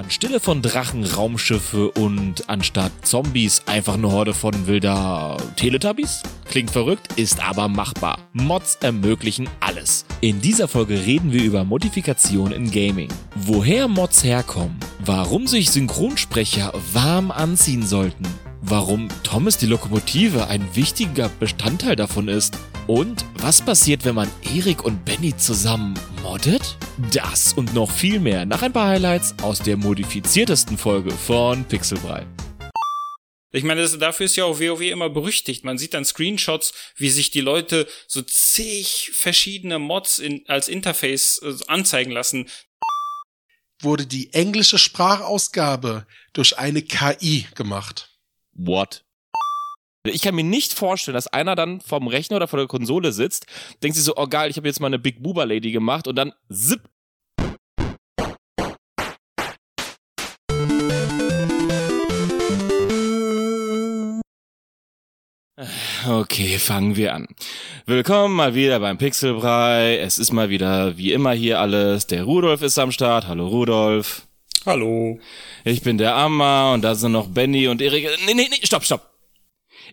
Anstelle von Drachen, Raumschiffe und anstatt Zombies einfach eine Horde von wilder Teletubbies? Klingt verrückt, ist aber machbar. Mods ermöglichen alles. In dieser Folge reden wir über Modifikation in Gaming. Woher Mods herkommen, warum sich Synchronsprecher warm anziehen sollten, warum Thomas die Lokomotive ein wichtiger Bestandteil davon ist und was passiert, wenn man Erik und Benny zusammen moddet? Das und noch viel mehr nach ein paar Highlights aus der modifiziertesten Folge von Pixelbrei. Ich meine, das, dafür ist ja auch WoW immer berüchtigt. Man sieht dann Screenshots, wie sich die Leute so zig verschiedene Mods in, als Interface äh, anzeigen lassen. Wurde die englische Sprachausgabe durch eine KI gemacht. What? Ich kann mir nicht vorstellen, dass einer dann vom Rechner oder vor der Konsole sitzt, denkt sich so, oh geil, ich habe jetzt mal eine Big Boober Lady gemacht und dann zip. Okay, fangen wir an. Willkommen mal wieder beim Pixelbrei. Es ist mal wieder wie immer hier alles. Der Rudolf ist am Start. Hallo Rudolf. Hallo. Ich bin der Amma und da sind noch Benny und Erik. Nee, nee, nee, stopp, stopp.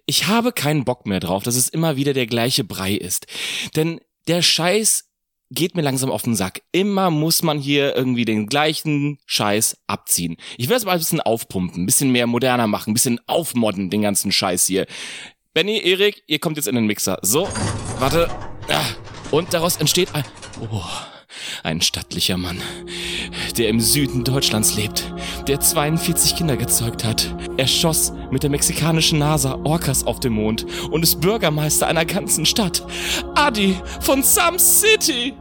Ich habe keinen Bock mehr drauf, dass es immer wieder der gleiche Brei ist. Denn der Scheiß geht mir langsam auf den Sack. Immer muss man hier irgendwie den gleichen Scheiß abziehen. Ich will es mal ein bisschen aufpumpen, ein bisschen mehr moderner machen, ein bisschen aufmodden, den ganzen Scheiß hier. Benny, Erik, ihr kommt jetzt in den Mixer. So, warte. Ah, und daraus entsteht ein... Oh, ein stattlicher Mann, der im Süden Deutschlands lebt, der 42 Kinder gezeugt hat. Er schoss mit der mexikanischen NASA Orcas auf dem Mond und ist Bürgermeister einer ganzen Stadt. Adi von Some City.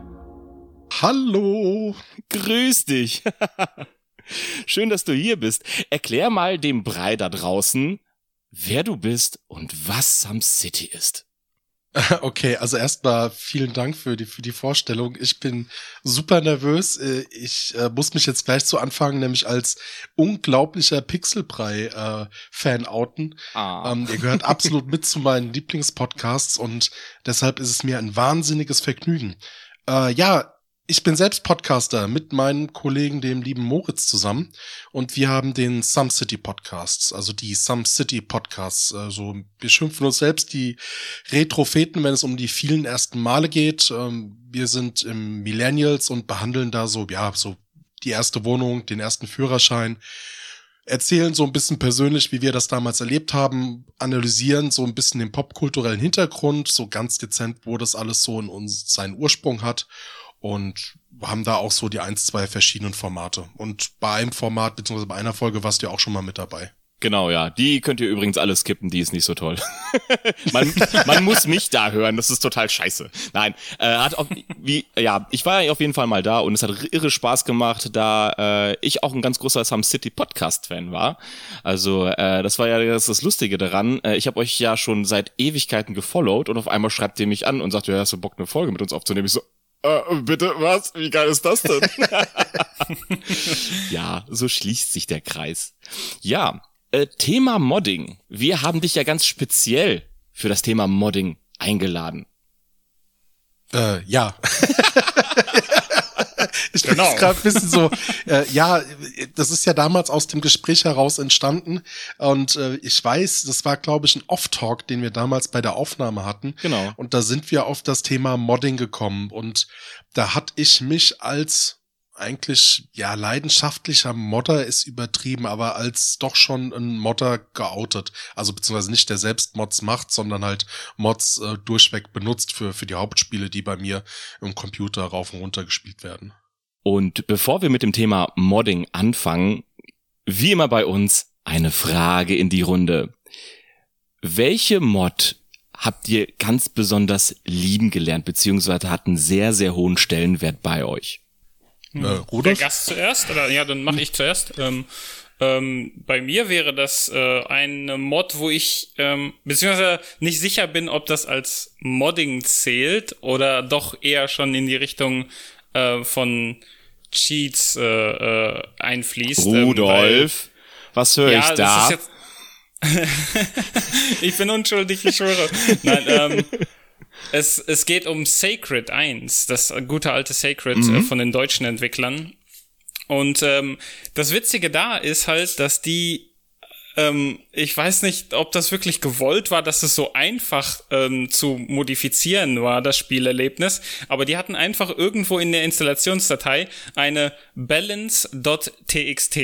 Hallo. Grüß dich. Schön, dass du hier bist. Erklär mal dem Brei da draußen, wer du bist und was Some City ist. Okay, also erstmal vielen Dank für die, für die Vorstellung. Ich bin super nervös. Äh, ich äh, muss mich jetzt gleich zu Anfang nämlich als unglaublicher Pixelbrei-Fan äh, outen. Ah. Ähm, ihr gehört absolut mit zu meinen Lieblingspodcasts und deshalb ist es mir ein wahnsinniges Vergnügen. Äh, ja, ich bin selbst Podcaster mit meinem Kollegen, dem lieben Moritz, zusammen. Und wir haben den Some City Podcasts, also die Some City Podcasts. Also wir schimpfen uns selbst die Retropheten, wenn es um die vielen ersten Male geht. Ähm, wir sind im Millennials und behandeln da so, ja, so die erste Wohnung, den ersten Führerschein, erzählen so ein bisschen persönlich, wie wir das damals erlebt haben, analysieren so ein bisschen den popkulturellen Hintergrund, so ganz dezent, wo das alles so in uns seinen Ursprung hat und haben da auch so die eins, zwei verschiedenen Formate. Und bei einem Format, beziehungsweise bei einer Folge warst du ja auch schon mal mit dabei. Genau, ja. Die könnt ihr übrigens alle skippen, die ist nicht so toll. man, man muss mich da hören, das ist total scheiße. Nein, äh, hat auch, wie, ja, ich war ja auf jeden Fall mal da und es hat irre Spaß gemacht, da äh, ich auch ein ganz großer Some City Podcast-Fan war. Also, äh, das war ja das, das Lustige daran. Äh, ich habe euch ja schon seit Ewigkeiten gefollowt und auf einmal schreibt ihr mich an und sagt, ja, hast du Bock, eine Folge mit uns aufzunehmen? Ich so, äh, bitte, was? Wie geil ist das denn? ja, so schließt sich der Kreis. Ja, äh, Thema Modding. Wir haben dich ja ganz speziell für das Thema Modding eingeladen. Äh, ja. ich bin genau. gerade ein bisschen so, äh, ja, das ist ja damals aus dem Gespräch heraus entstanden und äh, ich weiß, das war glaube ich ein Off-Talk, den wir damals bei der Aufnahme hatten. Genau. Und da sind wir auf das Thema Modding gekommen und da hatte ich mich als eigentlich, ja, leidenschaftlicher Modder ist übertrieben, aber als doch schon ein Modder geoutet. Also beziehungsweise nicht der selbst Mods macht, sondern halt Mods äh, durchweg benutzt für, für die Hauptspiele, die bei mir im Computer rauf und runter gespielt werden. Und bevor wir mit dem Thema Modding anfangen, wie immer bei uns eine Frage in die Runde. Welche Mod habt ihr ganz besonders lieben gelernt, beziehungsweise hat einen sehr, sehr hohen Stellenwert bei euch? Hm. Äh, Rudolf? Der Gast zuerst? Oder ja, dann mache ich zuerst. Ähm, ähm, bei mir wäre das äh, eine Mod, wo ich ähm, beziehungsweise nicht sicher bin, ob das als Modding zählt oder doch eher schon in die Richtung äh, von Cheats äh, äh, einfließt. Ähm, Rudolf, ähm, was höre ja, ich da? ich bin unschuldig, ich schwöre. Nein, ähm, es, es geht um Sacred 1, das gute alte Sacred äh, mhm. äh, von den deutschen Entwicklern. Und ähm, das Witzige da ist halt, dass die ähm, ich weiß nicht, ob das wirklich gewollt war, dass es so einfach ähm, zu modifizieren war, das Spielerlebnis. Aber die hatten einfach irgendwo in der Installationsdatei eine balance.txt.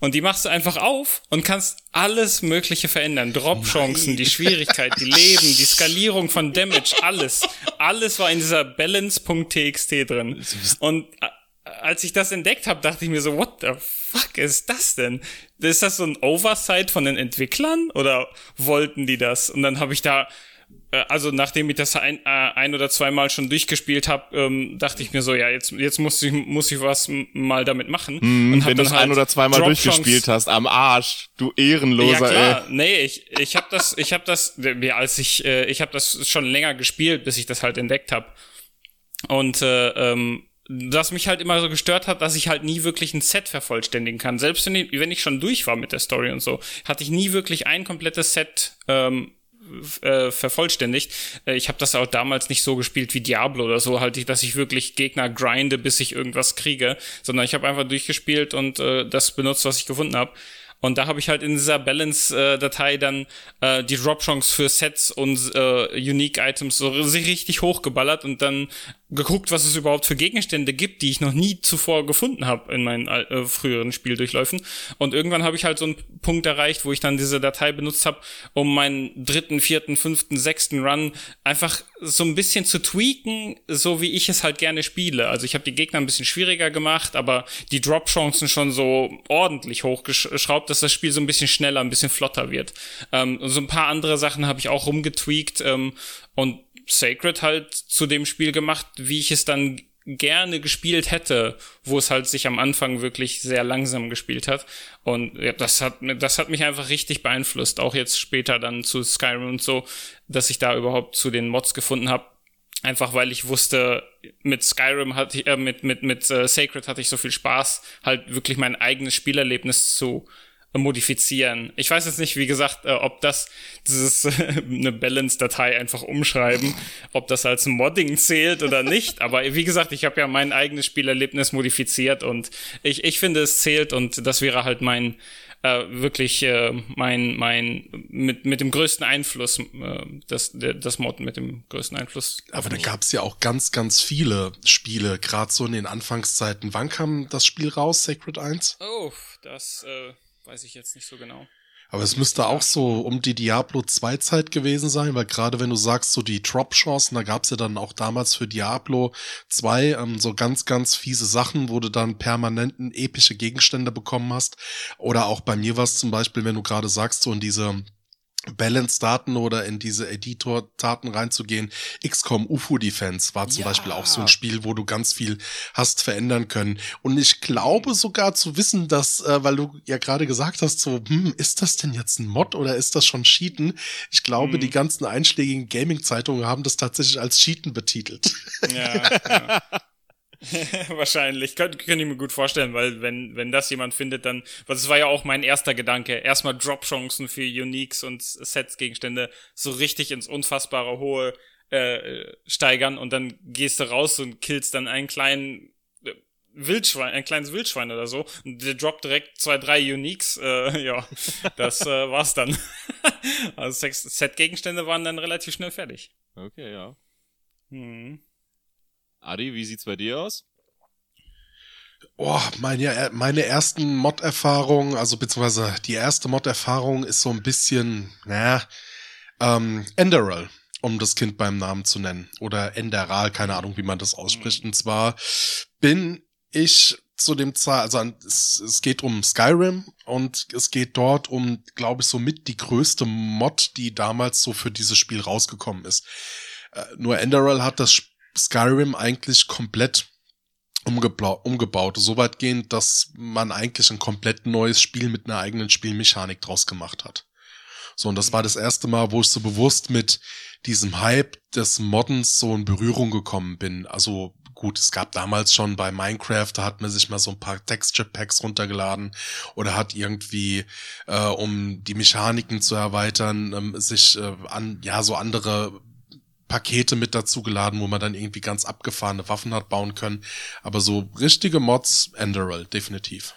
Und die machst du einfach auf und kannst alles Mögliche verändern. Drop-Chancen, die Schwierigkeit, die Leben, die Skalierung von Damage, alles. Alles war in dieser balance.txt drin. Und äh, als ich das entdeckt habe, dachte ich mir so, what the fuck ist das denn? Ist das so ein Oversight von den Entwicklern oder wollten die das? Und dann habe ich da, äh, also nachdem ich das ein, äh, ein oder zweimal schon durchgespielt habe, ähm, dachte ich mir so, ja, jetzt, jetzt muss ich, muss ich was mal damit machen. Mm, und wenn du es halt ein oder zweimal durchgespielt hast, am Arsch, du Ehrenloser, ja, klar. ey. Nee, ich, ich habe das, ich habe das, ja, als ich, äh, ich habe das schon länger gespielt, bis ich das halt entdeckt habe. Und äh, ähm, das mich halt immer so gestört hat, dass ich halt nie wirklich ein Set vervollständigen kann. Selbst wenn ich, wenn ich schon durch war mit der Story und so, hatte ich nie wirklich ein komplettes Set ähm, äh, vervollständigt. Äh, ich habe das auch damals nicht so gespielt wie Diablo oder so, halt, dass ich wirklich Gegner grinde, bis ich irgendwas kriege, sondern ich habe einfach durchgespielt und äh, das benutzt, was ich gefunden habe. Und da habe ich halt in dieser Balance-Datei dann äh, die Drop-Chance für Sets und äh, Unique-Items so richtig hochgeballert und dann geguckt, was es überhaupt für Gegenstände gibt, die ich noch nie zuvor gefunden habe in meinen äh, früheren Spieldurchläufen. Und irgendwann habe ich halt so einen Punkt erreicht, wo ich dann diese Datei benutzt habe, um meinen dritten, vierten, fünften, sechsten Run einfach so ein bisschen zu tweaken, so wie ich es halt gerne spiele. Also ich habe die Gegner ein bisschen schwieriger gemacht, aber die Drop-Chancen schon so ordentlich hochgeschraubt, dass das Spiel so ein bisschen schneller, ein bisschen flotter wird. Ähm, so ein paar andere Sachen habe ich auch rumgetweakt ähm, und Sacred halt zu dem Spiel gemacht, wie ich es dann gerne gespielt hätte, wo es halt sich am Anfang wirklich sehr langsam gespielt hat. Und ja, das hat, das hat mich einfach richtig beeinflusst, auch jetzt später dann zu Skyrim und so, dass ich da überhaupt zu den Mods gefunden habe. Einfach weil ich wusste, mit Skyrim hatte ich, äh, mit, mit, mit äh, Sacred hatte ich so viel Spaß, halt wirklich mein eigenes Spielerlebnis zu modifizieren. Ich weiß jetzt nicht, wie gesagt, äh, ob das dieses eine Balance-Datei einfach umschreiben, ob das als Modding zählt oder nicht. Aber wie gesagt, ich habe ja mein eigenes Spielerlebnis modifiziert und ich, ich finde, es zählt und das wäre halt mein äh, wirklich äh, mein mein mit mit dem größten Einfluss äh, das das Mod mit dem größten Einfluss. Aber da gab es ja auch ganz ganz viele Spiele, gerade so in den Anfangszeiten. Wann kam das Spiel raus, Sacred 1? Oh, das äh, Weiß ich jetzt nicht so genau. Aber es müsste auch so um die Diablo 2 Zeit gewesen sein, weil gerade wenn du sagst, so die Drop-Chancen, da gab's ja dann auch damals für Diablo 2 ähm, so ganz, ganz fiese Sachen, wo du dann permanenten epische Gegenstände bekommen hast. Oder auch bei mir war es zum Beispiel, wenn du gerade sagst, so in diese Balance-Daten oder in diese Editor-Daten reinzugehen. XCOM UFO Defense war zum ja. Beispiel auch so ein Spiel, wo du ganz viel hast verändern können. Und ich glaube sogar zu wissen, dass, äh, weil du ja gerade gesagt hast, so, hm, ist das denn jetzt ein Mod oder ist das schon Cheaten? Ich glaube, hm. die ganzen einschlägigen Gaming-Zeitungen haben das tatsächlich als Cheaten betitelt. Ja, ja. Wahrscheinlich. Könnte könnt ich mir gut vorstellen, weil wenn, wenn das jemand findet, dann, weil das war ja auch mein erster Gedanke. Erstmal Drop-Chancen für Uniques und Sets-Gegenstände so richtig ins unfassbare hohe äh, steigern und dann gehst du raus und killst dann einen kleinen äh, Wildschwein, ein kleines Wildschwein oder so. Und der droppt direkt zwei, drei Uniques. Äh, ja, das äh, war's dann. also Set-Gegenstände waren dann relativ schnell fertig. Okay, ja. Hm. Adi, wie sieht's bei dir aus? Oh, meine, meine ersten Mod-Erfahrungen, also beziehungsweise die erste Mod-Erfahrung ist so ein bisschen, naja, ähm, Enderal, um das Kind beim Namen zu nennen. Oder Enderal, keine Ahnung, wie man das ausspricht. Und zwar bin ich zu dem Zahl, also es, es geht um Skyrim und es geht dort um, glaube ich, somit die größte Mod, die damals so für dieses Spiel rausgekommen ist. Äh, nur Enderal hat das Spiel Skyrim eigentlich komplett umgebaut, so weitgehend, dass man eigentlich ein komplett neues Spiel mit einer eigenen Spielmechanik draus gemacht hat. So, und das war das erste Mal, wo ich so bewusst mit diesem Hype des Moddens so in Berührung gekommen bin. Also gut, es gab damals schon bei Minecraft, da hat man sich mal so ein paar Texture Packs runtergeladen oder hat irgendwie, äh, um die Mechaniken zu erweitern, ähm, sich äh, an ja so andere Pakete mit dazu geladen, wo man dann irgendwie ganz abgefahrene Waffen hat bauen können. Aber so richtige Mods, Enderal, definitiv.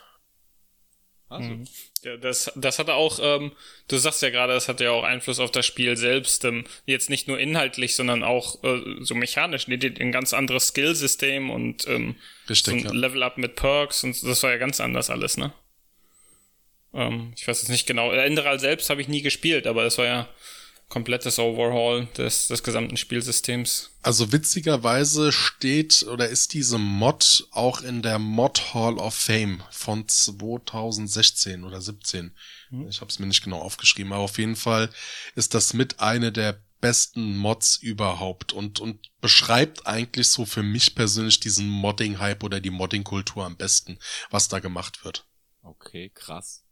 Also. Mhm. Ja, das, das hatte auch, ähm, du sagst ja gerade, das hatte ja auch Einfluss auf das Spiel selbst. Ähm, jetzt nicht nur inhaltlich, sondern auch äh, so mechanisch. Ein ganz anderes Skillsystem und ähm, Richtig, so ein ja. Level-Up mit Perks und das war ja ganz anders alles, ne? Ähm, ich weiß jetzt nicht genau. Enderal selbst habe ich nie gespielt, aber das war ja komplettes Overhaul des, des gesamten Spielsystems. Also witzigerweise steht oder ist diese Mod auch in der Mod Hall of Fame von 2016 oder 17. Hm. Ich habe es mir nicht genau aufgeschrieben, aber auf jeden Fall ist das mit eine der besten Mods überhaupt und, und beschreibt eigentlich so für mich persönlich diesen Modding-Hype oder die Modding-Kultur am besten, was da gemacht wird. Okay, krass.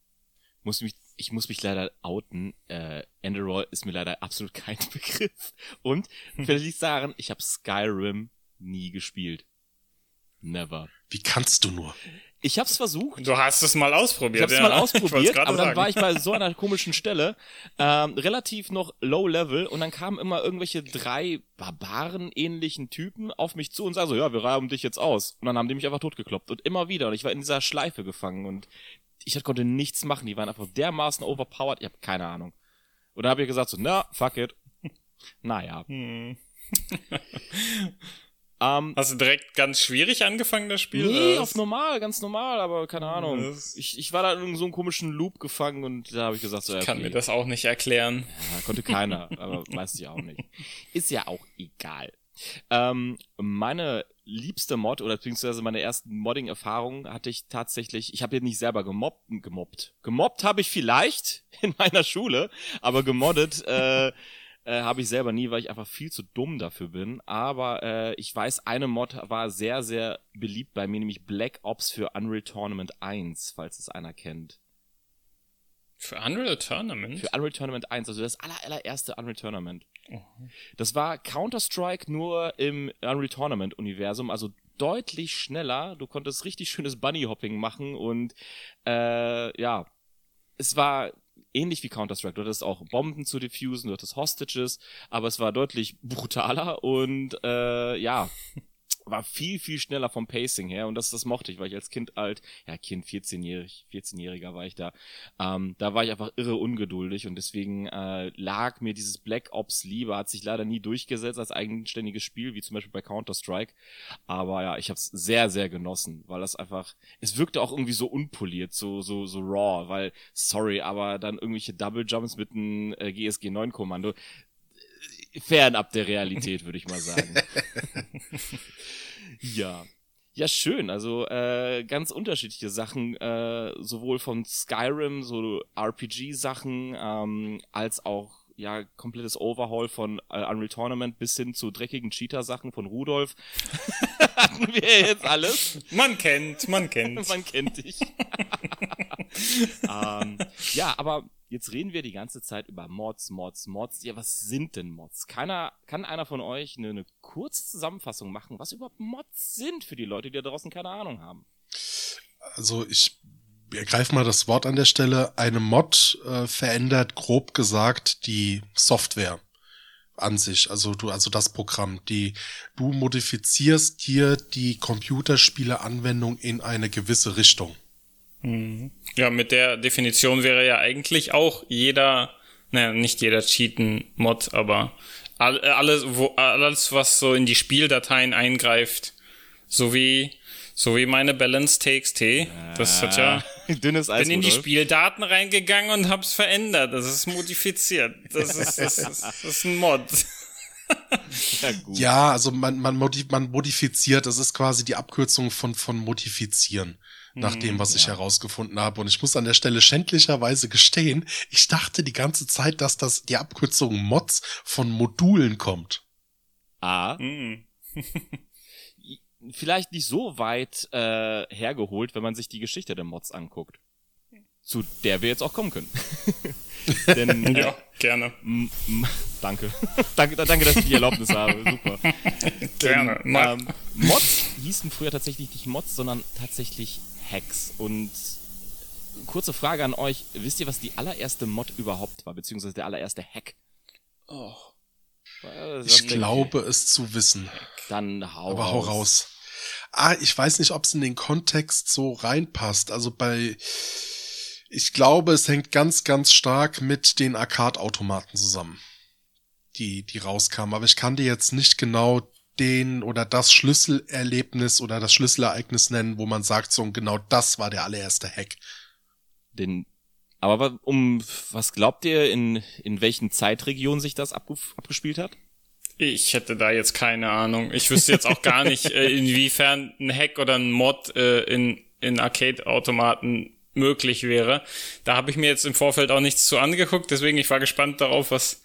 Muss mich ich muss mich leider outen. Äh, Enderroll ist mir leider absolut kein Begriff. Und will ich sagen, ich habe Skyrim nie gespielt. Never. Wie kannst du nur? Ich hab's versucht. Du hast es mal ausprobiert. Ich hab's ja. mal ausprobiert, aber dann sagen. war ich bei so einer komischen Stelle, ähm, relativ noch low level und dann kamen immer irgendwelche drei Barbaren-ähnlichen Typen auf mich zu und sagen so, ja, wir reiben dich jetzt aus. Und dann haben die mich einfach totgekloppt und immer wieder und ich war in dieser Schleife gefangen und ich konnte nichts machen. Die waren einfach dermaßen overpowered. Ich habe keine Ahnung. Und dann habe ich gesagt so, na, fuck it. naja. Hm. um, ähm, Hast du direkt ganz schwierig angefangen, das Spiel? Nee, auf normal, ganz normal, aber keine Ahnung. Ich, ich war da in so einem komischen Loop gefangen und da habe ich gesagt, so, ich kann okay. mir das auch nicht erklären. Ja, konnte keiner, aber weiß ich auch nicht. Ist ja auch egal. Ähm, meine liebste Mod oder beziehungsweise meine ersten Modding-Erfahrungen hatte ich tatsächlich, ich habe jetzt nicht selber gemobbt, gemobbt. Gemobbt habe ich vielleicht in meiner Schule, aber gemoddet äh, äh, habe ich selber nie, weil ich einfach viel zu dumm dafür bin. Aber äh, ich weiß, eine Mod war sehr, sehr beliebt bei mir, nämlich Black Ops für Unreal Tournament 1, falls es einer kennt. Für Unreal Tournament? Für Unreal Tournament 1, also das aller, allererste Unreal Tournament. Das war Counter-Strike nur im Unreal Tournament-Universum, also deutlich schneller. Du konntest richtig schönes Bunny-Hopping machen und äh, ja, es war ähnlich wie Counter-Strike. Du hattest auch Bomben zu diffusen, du hattest Hostages, aber es war deutlich brutaler und äh, ja, war viel, viel schneller vom Pacing her und das, das mochte ich, weil ich als Kind alt, ja, Kind, 14-jährig, 14-jähriger war ich da, ähm, da war ich einfach irre ungeduldig und deswegen äh, lag mir dieses Black Ops lieber, hat sich leider nie durchgesetzt als eigenständiges Spiel, wie zum Beispiel bei Counter-Strike, aber ja, ich habe es sehr, sehr genossen, weil das einfach, es wirkte auch irgendwie so unpoliert, so, so, so raw, weil, sorry, aber dann irgendwelche Double Jumps mit einem äh, GSG 9 Kommando, fernab der Realität, würde ich mal sagen. ja. Ja, schön. Also äh, ganz unterschiedliche Sachen, äh, sowohl von Skyrim, so RPG-Sachen, ähm, als auch ja komplettes Overhaul von äh, Unreal Tournament bis hin zu dreckigen Cheater-Sachen von Rudolf. Hatten wir jetzt alles. Man kennt, man kennt. man kennt dich. ähm, ja, aber Jetzt reden wir die ganze Zeit über Mods, Mods, Mods. Ja, was sind denn Mods? Keiner, kann einer von euch eine, eine kurze Zusammenfassung machen, was überhaupt Mods sind für die Leute, die da draußen keine Ahnung haben? Also ich ergreife mal das Wort an der Stelle. Eine Mod äh, verändert grob gesagt die Software an sich, also du, also das Programm, die du modifizierst hier die Computerspiele-Anwendung in eine gewisse Richtung. Mhm. Ja, mit der Definition wäre ja eigentlich auch jeder, naja, nicht jeder Cheaten-Mod, aber alles, wo, alles, was so in die Spieldateien eingreift, so wie, so wie meine Balance TXT. Das hat ja, ah, dünnes Eis, bin in die Spieldaten reingegangen und hab's verändert. Das ist modifiziert. Das ist, das ist, das ist ein Mod. Ja, ja, also man, man, man modifiziert, das ist quasi die Abkürzung von, von modifizieren nach dem, was ja. ich herausgefunden habe. Und ich muss an der Stelle schändlicherweise gestehen, ich dachte die ganze Zeit, dass das die Abkürzung Mods von Modulen kommt. Ah. Mhm. Vielleicht nicht so weit äh, hergeholt, wenn man sich die Geschichte der Mods anguckt. Zu der wir jetzt auch kommen können. Denn, ja, äh, gerne. Danke. danke. Danke, dass ich die Erlaubnis habe. Super. Gerne. Denn, ähm, Mods hießen früher tatsächlich nicht Mods, sondern tatsächlich Hacks. Und kurze Frage an euch. Wisst ihr, was die allererste Mod überhaupt war, beziehungsweise der allererste Hack? Oh. Ich glaube es zu wissen. Dann hau Aber hau raus. Ah, ich weiß nicht, ob es in den Kontext so reinpasst. Also bei, ich glaube, es hängt ganz, ganz stark mit den Arcade-Automaten zusammen, die, die rauskamen. Aber ich kann dir jetzt nicht genau den oder das Schlüsselerlebnis oder das Schlüsselereignis nennen, wo man sagt, so genau das war der allererste Hack. Den, aber um was glaubt ihr, in, in welchen Zeitregionen sich das abgespielt hat? Ich hätte da jetzt keine Ahnung. Ich wüsste jetzt auch gar nicht, äh, inwiefern ein Hack oder ein Mod äh, in, in Arcade-Automaten möglich wäre. Da habe ich mir jetzt im Vorfeld auch nichts zu angeguckt, deswegen ich war gespannt darauf, was,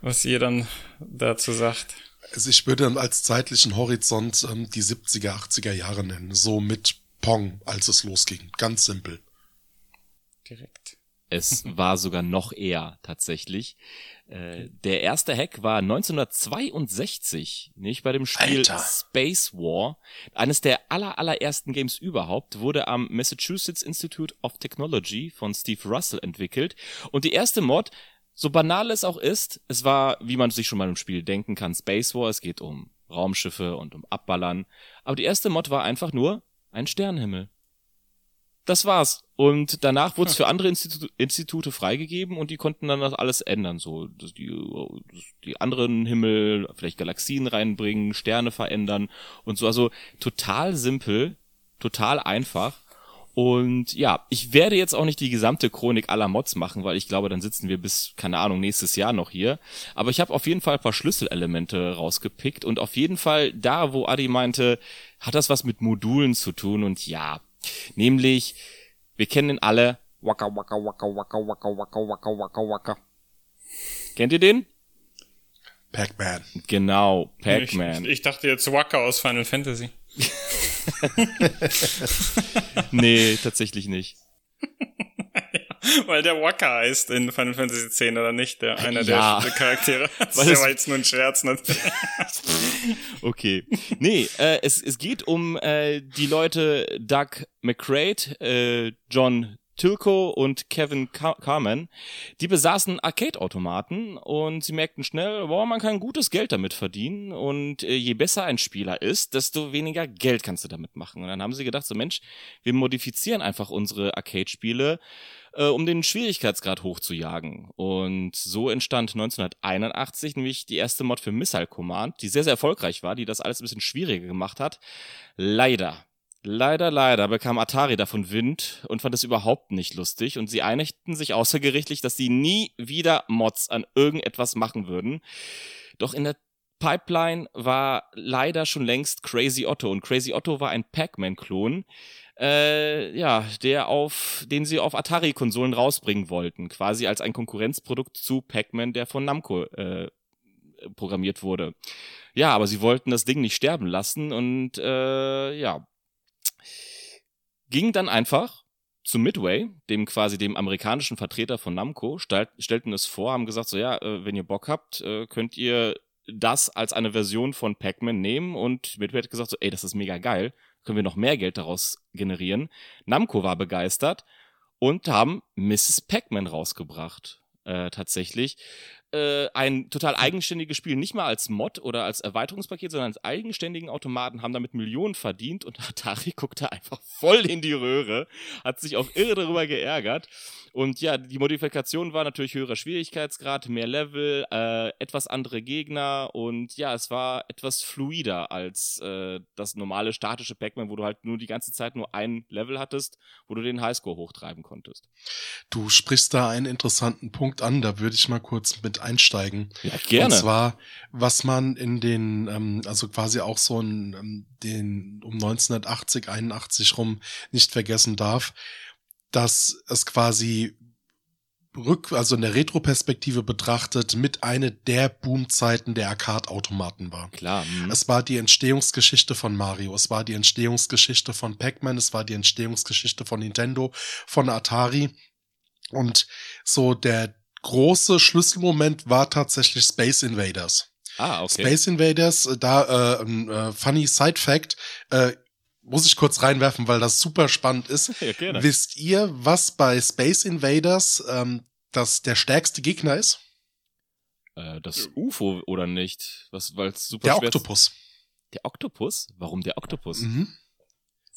was ihr dann dazu sagt. Also ich würde dann als zeitlichen Horizont ähm, die 70er, 80er Jahre nennen, so mit Pong, als es losging. Ganz simpel. Direkt. Es war sogar noch eher tatsächlich. Äh, der erste Hack war 1962, nicht bei dem Spiel Alter. Space War. Eines der aller, allerersten Games überhaupt wurde am Massachusetts Institute of Technology von Steve Russell entwickelt. Und die erste Mod, so banal es auch ist, es war, wie man sich schon mal im Spiel denken kann, Space War. Es geht um Raumschiffe und um Abballern. Aber die erste Mod war einfach nur ein Sternenhimmel das war's. Und danach wurde es für andere Institu Institute freigegeben und die konnten dann das alles ändern. So, die, die anderen Himmel, vielleicht Galaxien reinbringen, Sterne verändern und so. Also total simpel, total einfach. Und ja, ich werde jetzt auch nicht die gesamte Chronik aller Mods machen, weil ich glaube, dann sitzen wir bis, keine Ahnung, nächstes Jahr noch hier. Aber ich habe auf jeden Fall ein paar Schlüsselelemente rausgepickt und auf jeden Fall da, wo Adi meinte, hat das was mit Modulen zu tun und ja, Nämlich, wir kennen ihn alle. Waka waka waka waka waka waka waka waka waka. Kennt ihr den? Pac-Man. Genau, Pac-Man. Ich, ich, dachte jetzt Waka aus Final Fantasy. nee, tatsächlich nicht. Weil der Waka heißt in Final Fantasy X, oder nicht? Der, einer ja. der Charaktere. Das Weil war jetzt nur ein Scherz. Ne? okay. Nee, äh, es, es geht um äh, die Leute Doug McCrae, äh, John Tilko und Kevin Car Carmen, die besaßen Arcade-Automaten und sie merkten schnell, boah, man kann gutes Geld damit verdienen und äh, je besser ein Spieler ist, desto weniger Geld kannst du damit machen. Und dann haben sie gedacht, so Mensch, wir modifizieren einfach unsere Arcade-Spiele äh, um den Schwierigkeitsgrad hochzujagen. Und so entstand 1981 nämlich die erste Mod für Missile Command, die sehr, sehr erfolgreich war, die das alles ein bisschen schwieriger gemacht hat. Leider. Leider, leider bekam Atari davon Wind und fand es überhaupt nicht lustig und sie einigten sich außergerichtlich, dass sie nie wieder Mods an irgendetwas machen würden. Doch in der Pipeline war leider schon längst Crazy Otto und Crazy Otto war ein Pac-Man-Klon, äh, ja, der auf, den sie auf Atari-Konsolen rausbringen wollten, quasi als ein Konkurrenzprodukt zu Pac-Man, der von Namco äh, programmiert wurde. Ja, aber sie wollten das Ding nicht sterben lassen und äh, ja, ging dann einfach zu Midway, dem quasi dem amerikanischen Vertreter von Namco, stell, stellten es vor, haben gesagt, so ja, äh, wenn ihr Bock habt, äh, könnt ihr das als eine Version von Pac-Man nehmen und Midway hat gesagt so, ey, das ist mega geil, können wir noch mehr Geld daraus generieren. Namco war begeistert und haben Mrs. Pac-Man rausgebracht. Äh, tatsächlich. Äh, ein total eigenständiges Spiel, nicht mal als Mod oder als Erweiterungspaket, sondern als eigenständigen Automaten, haben damit Millionen verdient und Atari guckte einfach voll in die Röhre, hat sich auch irre darüber geärgert und ja, die Modifikation war natürlich höherer Schwierigkeitsgrad, mehr Level, äh, etwas andere Gegner und ja, es war etwas fluider als äh, das normale statische Pac-Man, wo du halt nur die ganze Zeit nur ein Level hattest, wo du den Highscore hochtreiben konntest. Du sprichst da einen interessanten Punkt an, da würde ich mal kurz mit einsteigen. Ja, gerne. Und zwar, was man in den, ähm, also quasi auch so in ähm, den um 1980, 81 rum nicht vergessen darf, dass es quasi rück, also in der Retroperspektive betrachtet, mit eine der Boomzeiten der Arcade-Automaten war. Klar. Mh. Es war die Entstehungsgeschichte von Mario, es war die Entstehungsgeschichte von Pac-Man, es war die Entstehungsgeschichte von Nintendo, von Atari. Und so der große Schlüsselmoment war tatsächlich Space Invaders. Ah, okay. Space Invaders, äh, da äh, äh, funny Side Fact, äh, muss ich kurz reinwerfen, weil das super spannend ist. Ja, gerne. Wisst ihr, was bei Space Invaders ähm, das der stärkste Gegner ist? Äh, das UFO oder nicht? Was, weil super Der Oktopus. Der Oktopus? Warum der Oktopus? Mhm.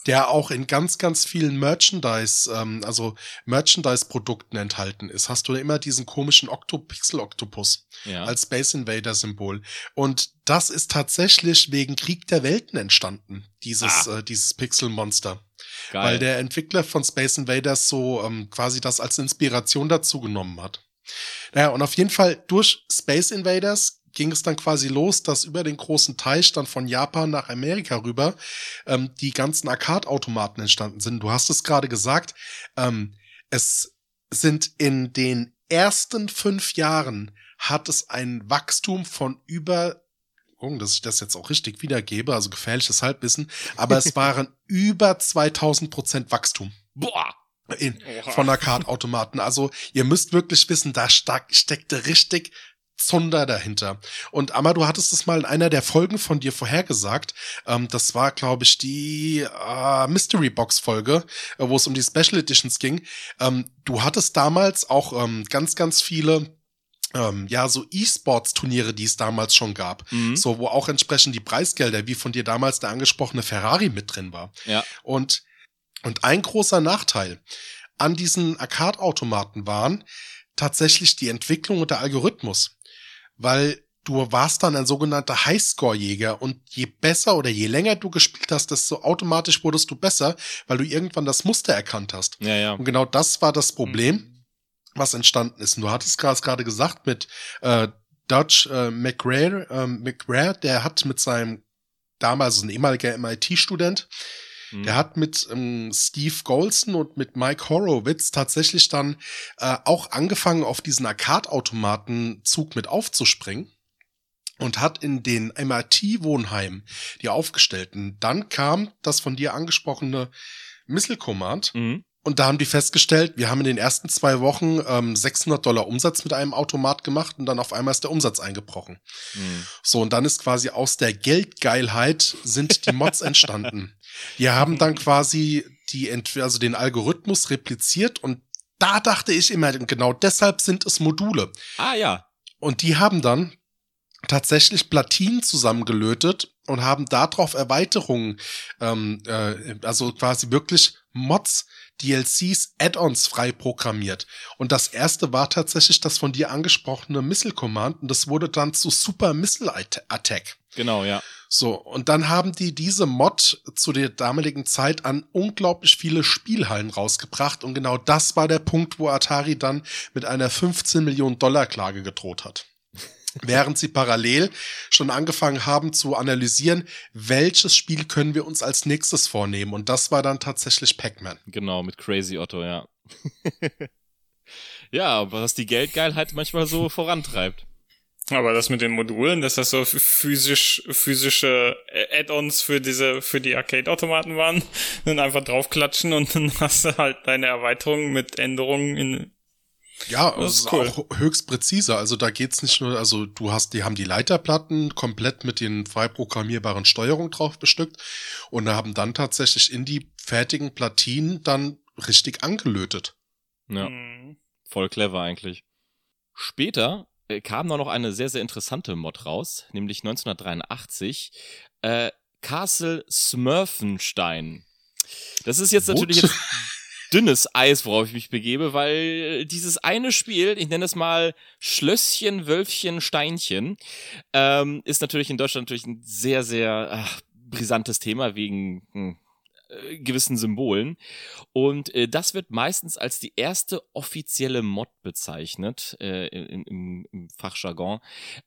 Der auch in ganz, ganz vielen Merchandise, ähm, also Merchandise-Produkten enthalten ist. Hast du immer diesen komischen Octopixel-Oktopus Ja. als Space Invader-Symbol. Und das ist tatsächlich wegen Krieg der Welten entstanden, dieses, äh, dieses Pixel-Monster. Geil. Weil der Entwickler von Space Invaders so ähm, quasi das als Inspiration dazu genommen hat. Naja, und auf jeden Fall durch Space Invaders ging es dann quasi los, dass über den großen Teich dann von Japan nach Amerika rüber ähm, die ganzen Arcade-Automaten entstanden sind. Du hast es gerade gesagt, ähm, es sind in den ersten fünf Jahren hat es ein Wachstum von über gucken, dass ich das jetzt auch richtig wiedergebe, also gefährliches Halbwissen, aber es waren über 2000 Prozent Wachstum Boah! in, von Arcade-Automaten. Also ihr müsst wirklich wissen, da steck, steckte richtig Zunder dahinter. Und Amma, du hattest es mal in einer der Folgen von dir vorhergesagt. Ähm, das war, glaube ich, die äh, Mystery Box Folge, äh, wo es um die Special Editions ging. Ähm, du hattest damals auch ähm, ganz, ganz viele ähm, ja, so E-Sports-Turniere, die es damals schon gab. Mhm. So, wo auch entsprechend die Preisgelder, wie von dir damals der angesprochene Ferrari mit drin war. Ja. Und, und ein großer Nachteil an diesen Arcade-Automaten waren tatsächlich die Entwicklung und der Algorithmus. Weil du warst dann ein sogenannter Highscore-Jäger und je besser oder je länger du gespielt hast, desto automatisch wurdest du besser, weil du irgendwann das Muster erkannt hast. Ja, ja. Und genau das war das Problem, Mhm. was entstanden ist. Und du hattest gerade gesagt mit äh, Dodge äh, McRae, äh, McRae, der hat mit seinem damals ein ehemaliger MIT-Student, Mhm. der hat mit ähm, Steve Golson und mit Mike Horowitz tatsächlich dann äh, auch angefangen, auf diesen Arcade-Automaten-Zug mit aufzuspringen und hat in den MIT-Wohnheimen die aufgestellten. Dann kam das von dir angesprochene Missile Command Mhm. und da haben die festgestellt, wir haben in den ersten zwei Wochen ähm, 600 Dollar Umsatz mit einem Automat gemacht und dann auf einmal ist der Umsatz eingebrochen. Mhm. So, und dann ist quasi aus der Geldgeilheit sind die Mods entstanden. Die haben dann quasi die, also den Algorithmus repliziert und da dachte ich immer, genau deshalb sind es Module. Ah, ja. Und die haben dann tatsächlich Platinen zusammengelötet und haben darauf Erweiterungen, ähm, äh, also quasi wirklich Mods, DLCs, Add-ons frei programmiert. Und das erste war tatsächlich das von dir angesprochene Missile Command und das wurde dann zu Super Missile At- Attack. Genau, ja. So, und dann haben die diese Mod zu der damaligen Zeit an unglaublich viele Spielhallen rausgebracht und genau das war der Punkt, wo Atari dann mit einer 15 Millionen Dollar Klage gedroht hat. Während sie parallel schon angefangen haben zu analysieren, welches Spiel können wir uns als nächstes vornehmen. Und das war dann tatsächlich Pac-Man. Genau, mit Crazy Otto, ja. ja, was die Geldgeilheit manchmal so vorantreibt. Aber das mit den Modulen, dass das so physisch, physische Add-ons für diese, für die Arcade-Automaten waren, dann einfach draufklatschen und dann hast du halt deine Erweiterung mit Änderungen in, Ja, Das ist ist cool. auch höchst präzise. Also da geht's nicht nur, also du hast, die haben die Leiterplatten komplett mit den frei programmierbaren Steuerungen drauf bestückt und haben dann tatsächlich in die fertigen Platinen dann richtig angelötet. Ja. Mhm. Voll clever eigentlich. Später kam da noch eine sehr, sehr interessante Mod raus, nämlich 1983. Äh, Castle Smurfenstein. Das ist jetzt What? natürlich jetzt dünnes Eis, worauf ich mich begebe, weil dieses eine Spiel, ich nenne es mal Schlösschen, Wölfchen, Steinchen, ähm, ist natürlich in Deutschland natürlich ein sehr, sehr ach, brisantes Thema wegen hm, äh, gewissen Symbolen. Und äh, das wird meistens als die erste offizielle Mod bezeichnet äh, im, im, im Fachjargon.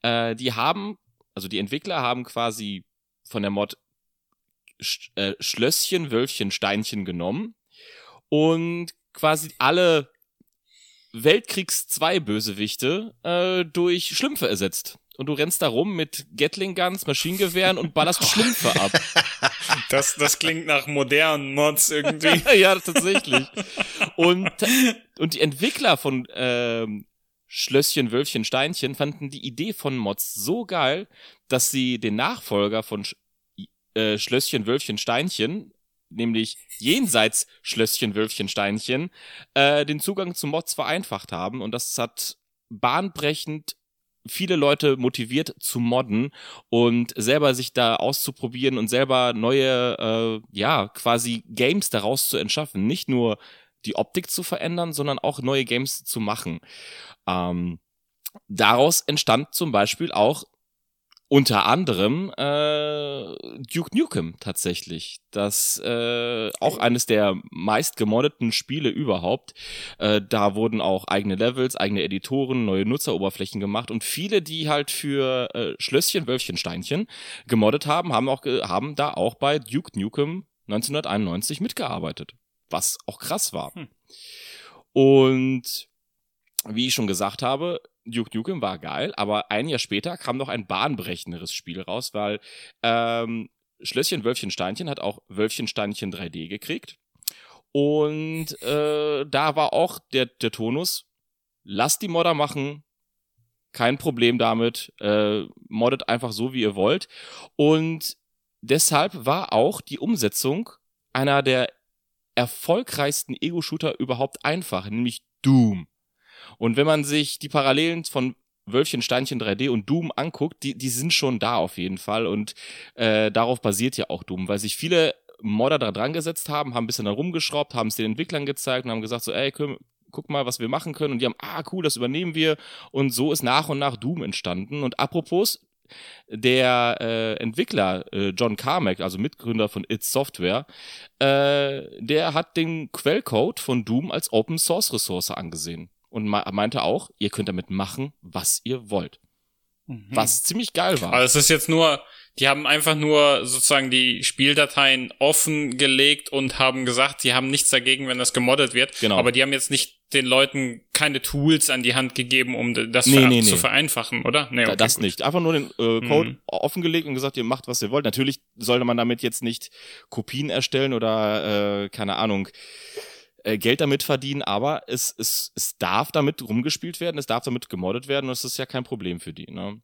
Äh, die haben, also die Entwickler haben quasi von der Mod Sch äh, Schlösschen, Wölfchen, Steinchen genommen und quasi alle Weltkriegs 2 Bösewichte äh, durch Schlümpfe ersetzt. Und du rennst da rum mit Gatling Guns, Maschinengewehren und ballerst Schlümpfe ab. Das, das klingt nach modernen Mods irgendwie. ja, tatsächlich. Und, und die Entwickler von ähm, Schlösschen, Wölfchen, Steinchen fanden die Idee von Mods so geil, dass sie den Nachfolger von Sch äh, Schlösschen, Wölfchen, Steinchen, nämlich jenseits Schlösschen, Wölfchen, Steinchen, äh, den Zugang zu Mods vereinfacht haben. Und das hat bahnbrechend viele Leute motiviert zu modden und selber sich da auszuprobieren und selber neue, äh, ja, quasi Games daraus zu entschaffen. Nicht nur die Optik zu verändern, sondern auch neue Games zu machen. Ähm, daraus entstand zum Beispiel auch unter anderem äh, Duke Nukem tatsächlich. Das äh, auch eines der meist gemoddeten Spiele überhaupt. Äh, da wurden auch eigene Levels, eigene Editoren, neue Nutzeroberflächen gemacht und viele, die halt für äh, Schlösschen, Wölfchen, Steinchen gemoddet haben, haben auch haben da auch bei Duke Nukem 1991 mitgearbeitet, was auch krass war. Hm. Und wie ich schon gesagt habe, Duke Nukem war geil, aber ein Jahr später kam noch ein bahnbrechenderes Spiel raus, weil ähm, Schlösschen Wölfchen Steinchen hat auch Wölfchen Steinchen 3D gekriegt. Und äh, da war auch der, der Tonus, lasst die Modder machen, kein Problem damit, äh, moddet einfach so, wie ihr wollt. Und deshalb war auch die Umsetzung einer der erfolgreichsten Ego-Shooter überhaupt einfach, nämlich Doom. Und wenn man sich die Parallelen von Wölfchen, Steinchen 3D und Doom anguckt, die, die sind schon da auf jeden Fall. Und äh, darauf basiert ja auch Doom, weil sich viele Modder da dran gesetzt haben, haben ein bisschen da rumgeschraubt, haben es den Entwicklern gezeigt und haben gesagt so, ey, können, guck mal, was wir machen können. Und die haben, ah, cool, das übernehmen wir. Und so ist nach und nach Doom entstanden. Und apropos, der äh, Entwickler äh, John Carmack, also Mitgründer von It Software, äh, der hat den Quellcode von Doom als Open Source Ressource angesehen und meinte auch, ihr könnt damit machen, was ihr wollt. Mhm. Was ziemlich geil war. Aber es ist jetzt nur, die haben einfach nur sozusagen die Spieldateien offengelegt und haben gesagt, die haben nichts dagegen, wenn das gemoddet wird. Genau. Aber die haben jetzt nicht den Leuten keine Tools an die Hand gegeben, um das nee, nee, zu nee. vereinfachen, oder? Nee, okay, das gut. nicht. Einfach nur den äh, Code mhm. offengelegt und gesagt, ihr macht, was ihr wollt. Natürlich sollte man damit jetzt nicht Kopien erstellen oder, äh, keine Ahnung, äh, Geld damit verdienen, aber es, es, es darf damit rumgespielt werden, es darf damit gemoddet werden und es ist ja kein Problem für die. Ne?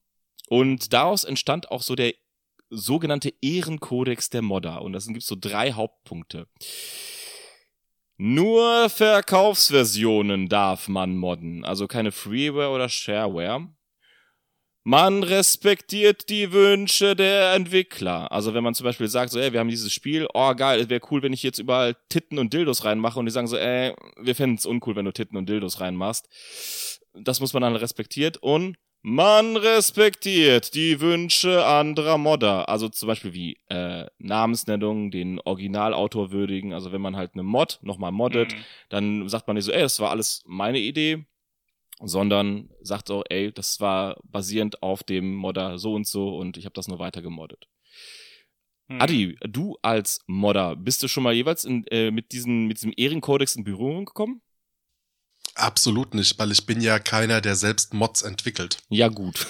Und daraus entstand auch so der sogenannte Ehrenkodex der Modder. Und das gibt so drei Hauptpunkte. Nur Verkaufsversionen darf man modden, also keine Freeware oder Shareware. Man respektiert die Wünsche der Entwickler. Also wenn man zum Beispiel sagt, so, ey, wir haben dieses Spiel, oh geil, es wäre cool, wenn ich jetzt überall Titten und Dildos reinmache und die sagen so, ey, wir fänden es uncool, wenn du Titten und Dildos reinmachst. Das muss man dann respektiert und man respektiert die Wünsche anderer Modder. Also zum Beispiel wie äh, Namensnennung, den Originalautor würdigen. Also wenn man halt eine Mod nochmal moddet, mhm. dann sagt man nicht so, ey, das war alles meine Idee sondern sagt so, ey, das war basierend auf dem Modder so und so und ich habe das nur weiter gemoddet. Hm. Adi, du als Modder, bist du schon mal jeweils in, äh, mit, diesen, mit diesem Ehrenkodex in Berührung gekommen? Absolut nicht, weil ich bin ja keiner, der selbst Mods entwickelt. Ja, gut.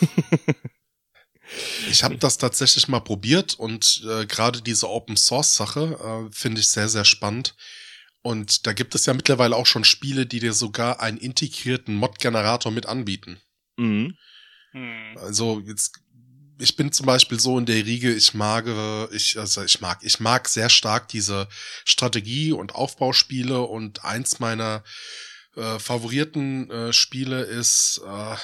ich habe das tatsächlich mal probiert und äh, gerade diese Open Source Sache äh, finde ich sehr, sehr spannend. Und da gibt es ja mittlerweile auch schon Spiele, die dir sogar einen integrierten Mod-Generator mit anbieten. Mhm. Hm. Also jetzt, ich bin zum Beispiel so in der Riege, ich mag, ich, also ich mag, ich mag sehr stark diese Strategie- und Aufbauspiele und eins meiner äh, favorierten äh, Spiele ist, äh,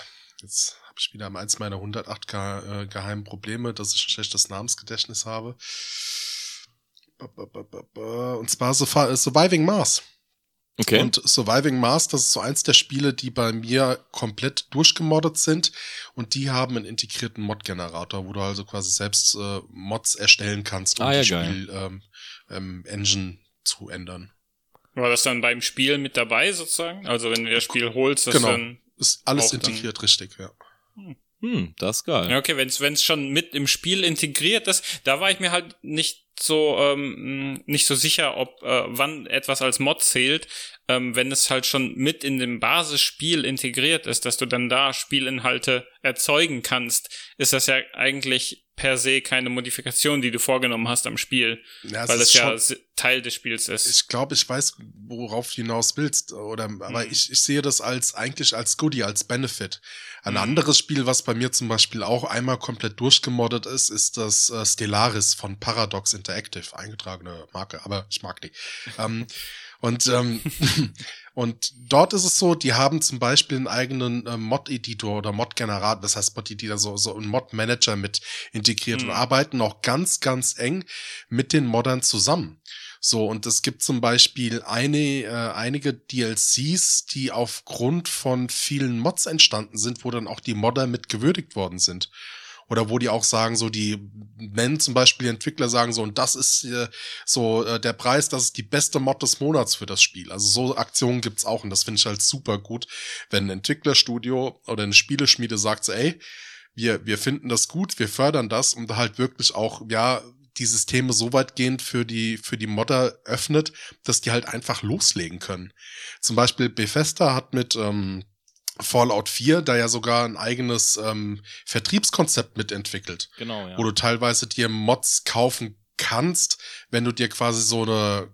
jetzt habe ich wieder eins meiner 108 ge äh, geheimen Probleme, dass ich ein schlechtes Namensgedächtnis habe. Und zwar Surviving Mars. Okay. Und Surviving Mars, das ist so eins der Spiele, die bei mir komplett durchgemoddet sind. Und die haben einen integrierten Mod-Generator, wo du also quasi selbst äh, Mods erstellen kannst, um ah, ja, die Spiel, ähm, ähm, Engine zu ändern. War das dann beim Spiel mit dabei sozusagen? Also wenn du das Spiel holst, das genau. dann ist alles integriert, richtig, ja. Hm. Hm, das ist geil. Ja, okay, wenn es schon mit im Spiel integriert ist, da war ich mir halt nicht so ähm, nicht so sicher, ob äh, wann etwas als Mod zählt, ähm, wenn es halt schon mit in dem Basisspiel integriert ist, dass du dann da Spielinhalte erzeugen kannst, ist das ja eigentlich per se keine Modifikation, die du vorgenommen hast am Spiel, ja, weil es ja Teil des Spiels ist. Ich glaube, ich weiß, worauf du hinaus willst, oder aber mhm. ich, ich sehe das als eigentlich als Goodie, als Benefit. Ein mhm. anderes Spiel, was bei mir zum Beispiel auch einmal komplett durchgemoddet ist, ist das äh, Stellaris von Paradox Interactive, eingetragene Marke, aber ich mag die. ähm, Und, ähm, und dort ist es so, die haben zum Beispiel einen eigenen äh, Mod-Editor oder Mod-Generator, das heißt Mod-Editor, so, so ein Mod-Manager mit integriert mhm. und arbeiten auch ganz, ganz eng mit den Moddern zusammen. So, und es gibt zum Beispiel eine, äh, einige DLCs, die aufgrund von vielen Mods entstanden sind, wo dann auch die Modder mit gewürdigt worden sind. Oder wo die auch sagen, so die nennen zum Beispiel die Entwickler sagen so, und das ist äh, so äh, der Preis, das ist die beste Mod des Monats für das Spiel. Also so Aktionen gibt's auch und das finde ich halt super gut, wenn ein Entwicklerstudio oder eine Spieleschmiede sagt so, ey, wir, wir finden das gut, wir fördern das und halt wirklich auch, ja, die Systeme so weitgehend für die, für die Modder öffnet, dass die halt einfach loslegen können. Zum Beispiel Bethesda hat mit ähm, Fallout 4 da ja sogar ein eigenes ähm, Vertriebskonzept mitentwickelt. Genau, ja. Wo du teilweise dir Mods kaufen kannst, wenn du dir quasi so eine